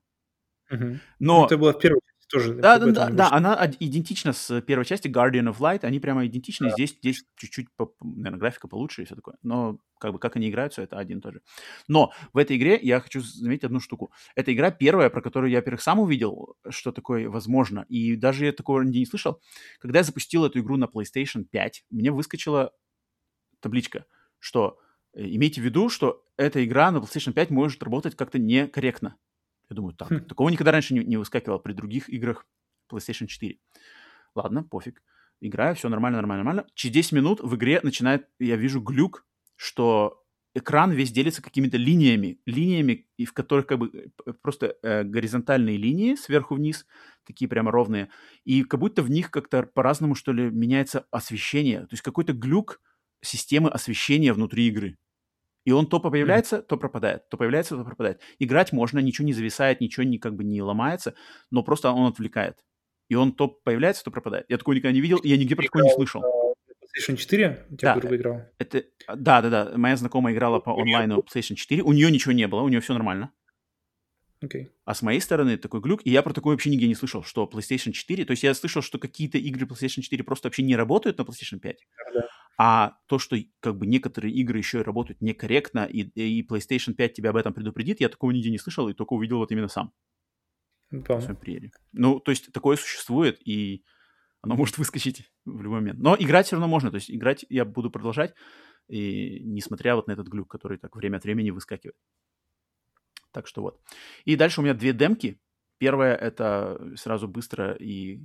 Mm-hmm. Но... Ну, это было в первой тоже. Да, да, да, да, она идентична с первой части Guardian of Light, они прямо идентичны. Да. Здесь, здесь чуть-чуть, наверное, графика получше и все такое. Но как бы как они играют, все это один тоже. Но в этой игре я хочу заметить одну штуку. Эта игра первая, про которую я, во-первых, сам увидел, что такое возможно, и даже я такого нигде не слышал. Когда я запустил эту игру на PlayStation 5, мне выскочила табличка, что э, имейте в виду, что эта игра на PlayStation 5 может работать как-то некорректно. Я думаю, так, хм. такого никогда раньше не, не выскакивало при других играх PlayStation 4. Ладно, пофиг. Играю, все нормально, нормально, нормально. Через 10 минут в игре начинает, я вижу глюк, что экран весь делится какими-то линиями, линиями, и в которых как бы э, просто э, горизонтальные линии сверху вниз, такие прямо ровные, и как будто в них как-то по-разному, что ли, меняется освещение. То есть какой-то глюк системы освещения внутри игры. И он то появляется, то пропадает, то появляется, то пропадает. Играть можно, ничего не зависает, ничего не как бы не ломается, но просто он отвлекает. И он то появляется, то пропадает. Я такого никогда не видел, я нигде про такое не слышал. PlayStation 4 у тебя, да, грубо играл? Это, да, да, да. Моя знакомая играла по онлайну PlayStation 4. У нее ничего не было, у нее все нормально. Okay. А с моей стороны такой глюк, и я про такое вообще нигде не слышал, что PlayStation 4, то есть я слышал, что какие-то игры PlayStation 4 просто вообще не работают на PlayStation 5, да. А то, что как бы некоторые игры еще и работают некорректно, и, и PlayStation 5 тебя об этом предупредит, я такого нигде не слышал, и только увидел вот именно сам. Помню. Ну, то есть такое существует, и оно может выскочить в любой момент. Но играть все равно можно, то есть играть я буду продолжать, и несмотря вот на этот глюк, который так время от времени выскакивает. Так что вот. И дальше у меня две демки. Первая это сразу быстро и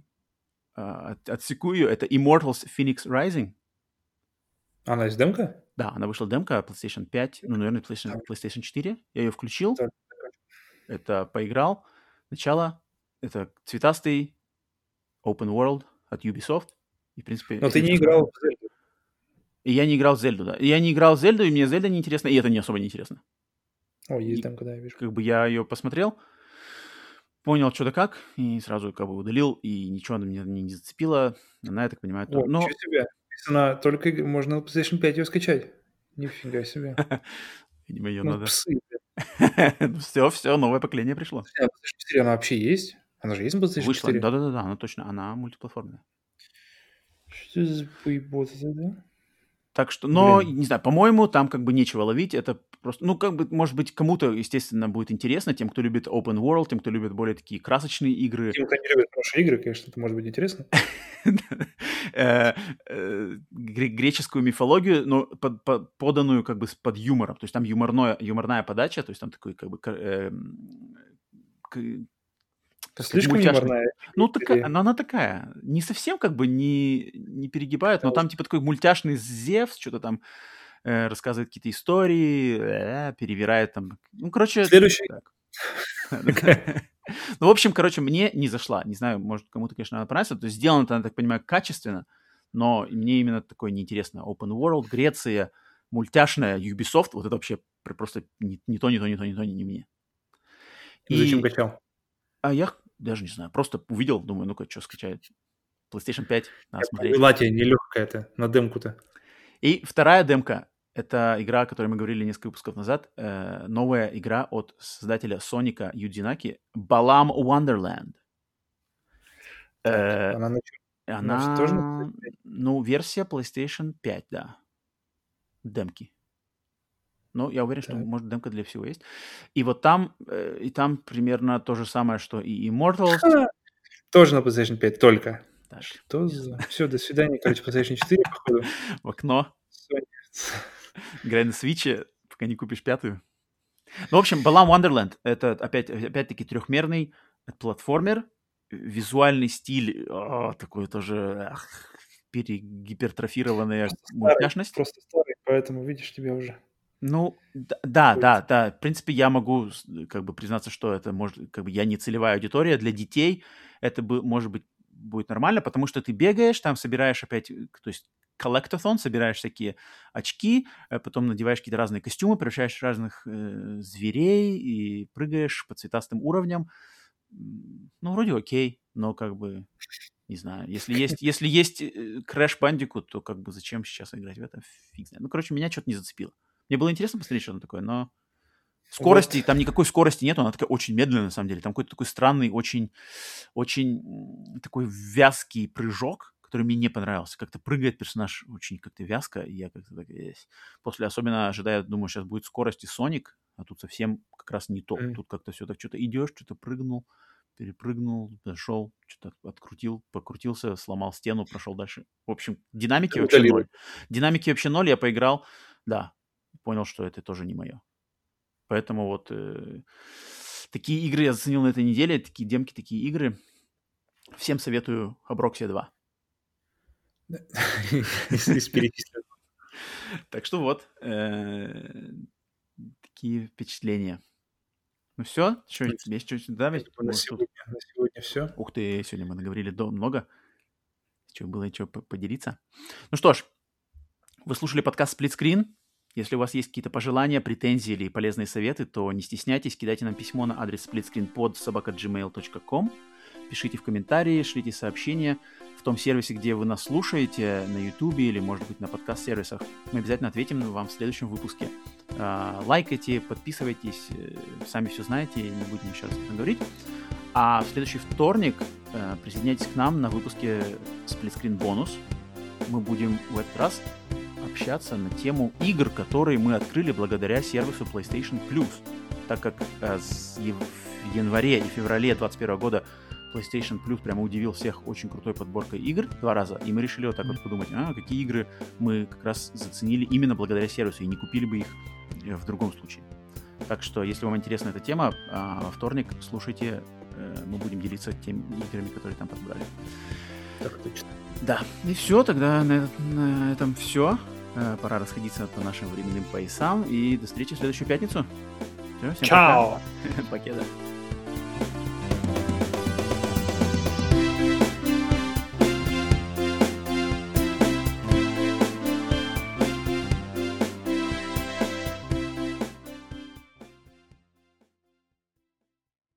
uh, отсеку ее. Это Immortals Phoenix Rising. Она есть демка? Да, она вышла демка PlayStation 5, ну, наверное, PlayStation, PlayStation 4. Я ее включил. Это поиграл. Начало. Это цветастый open world от Ubisoft. И, в принципе... Но ты не играл в Зельду. И я не играл в Зельду, да. Я не играл в Зельду, и мне Зельда неинтересна, и это не особо неинтересно. О, есть там, когда я вижу. Как бы я ее посмотрел, понял, что да как, и сразу как бы удалил, и ничего она меня не зацепила. Она, я так понимаю, то... О, Но... ничего себе. Она только можно на PlayStation 5 ее скачать. Нифига себе. [LAUGHS] Видимо, ее ну, надо... Все, [LAUGHS] все, новое поколение пришло. А PlayStation 4 она вообще есть? Она же есть на PlayStation Вышла, да-да-да, она точно, она мультиплатформенная. Что за поебота, да? Так что, но, Блин. не знаю, по-моему, там как бы нечего ловить. Это просто, ну, как бы, может быть, кому-то, естественно, будет интересно, тем, кто любит open world, тем, кто любит более такие красочные игры. Тем, кто не любит хорошие игры, конечно, это может быть интересно. [LAUGHS] Э, э, греческую мифологию, но поданную как бы под юмором. То есть там юморная подача, то есть там такой как бы эм, Слишком юморная. Ну, такая, она, она такая, не совсем как бы не, не перегибает, но там типа такой мультяшный Зевс, что-то там э, рассказывает какие-то истории, э, перевирает там. Ну, короче... Следующий. [LAUGHS] Ну, в общем, короче, мне не зашла. Не знаю, может, кому-то, конечно, она понравится. То есть сделано это, я так понимаю, качественно, но мне именно такое неинтересно. Open World, Греция, мультяшная, Ubisoft, вот это вообще просто не, не то, не то, не то, не то, не, не мне. И... Зачем качал? А я даже не знаю, просто увидел, думаю, ну-ка, что скачать. PlayStation 5, надо Я смотреть. Тебе нелегкая это, на демку-то. И вторая демка, это игра, о которой мы говорили несколько выпусков назад, э, новая игра от создателя Соника Юдзинаки, Balam Wonderland. Э, она на Она, тоже ну, версия PlayStation 5, да. Демки. Ну, я уверен, что, так. может, демка для всего есть. И вот там, э, и там примерно то же самое, что и Immortals. Тоже на PlayStation 5, только. Так. Что за... Все, до свидания, короче, PlayStation 4, походу. [LAUGHS] В окно. Играй на свиче, пока не купишь пятую. Ну, в общем, Balam Wonderland — это опять, опять-таки трехмерный платформер, визуальный стиль о, такой тоже ах, перегипертрофированная мультяшность. Просто старый, поэтому видишь тебя уже. Ну, да, да, да. В принципе, я могу как бы признаться, что это может, как бы я не целевая аудитория для детей. Это бы, может быть, будет нормально, потому что ты бегаешь, там собираешь опять, э, то есть коллектофон, собираешь всякие очки, э, потом надеваешь какие-то разные костюмы, превращаешь разных э, зверей и прыгаешь по цветастым уровням. Ну, вроде окей, но как бы, не знаю, если есть, если есть Crash Bandicoot, то как бы зачем сейчас играть в это? Фиг знает. Ну, короче, меня что-то не зацепило. Мне было интересно посмотреть, что оно такое, но скорости, вот. там никакой скорости нет, она такая очень медленная, на самом деле. Там какой-то такой странный, очень, очень такой вязкий прыжок, который мне не понравился. Как-то прыгает персонаж очень как-то вязко, и я как-то так... После особенно ожидая, думаю, сейчас будет скорость и Соник, а тут совсем как раз не то. Mm. Тут как-то все так, что-то идешь, что-то прыгнул, перепрыгнул, дошел, что-то открутил, покрутился, сломал стену, прошел дальше. В общем, динамики вообще ноль. Динамики вообще ноль, я поиграл, да, понял, что это тоже не мое. Поэтому вот э, Такие игры я заценил на этой неделе, такие демки, такие игры. Всем советую Аброксия 2. [LAUGHS] Так что вот, э, такие впечатления. Ну все, что, есть что-то добавить? На сегодня, на сегодня все. Ух ты, сегодня мы наговорили много. Что было что поделиться. Ну что ж, вы слушали подкаст «Сплитскрин». Если у вас есть какие-то пожелания, претензии или полезные советы, то не стесняйтесь, кидайте нам письмо на адрес splitscreenpod собака.gmail.com пишите в комментарии, шлите сообщения в том сервисе, где вы нас слушаете, на YouTube или, может быть, на подкаст-сервисах. Мы обязательно ответим вам в следующем выпуске. А, лайкайте, подписывайтесь, э, сами все знаете, не будем еще раз говорить. А в следующий вторник э, присоединяйтесь к нам на выпуске Split Screen Bonus. Мы будем в этот раз общаться на тему игр, которые мы открыли благодаря сервису PlayStation Plus, так как э, в январе и феврале 2021 года PlayStation Plus прямо удивил всех очень крутой подборкой игр два раза, и мы решили вот так вот подумать, а, какие игры мы как раз заценили именно благодаря сервису, и не купили бы их э, в другом случае. Так что, если вам интересна эта тема, а, во вторник слушайте, э, мы будем делиться теми играми, которые там подбрали. Так точно. Да, и все, тогда на, на этом все. Э, пора расходиться по нашим временным поясам, и до встречи в следующую пятницу. Все, всем Чао! [LAUGHS] Пока. Покеда.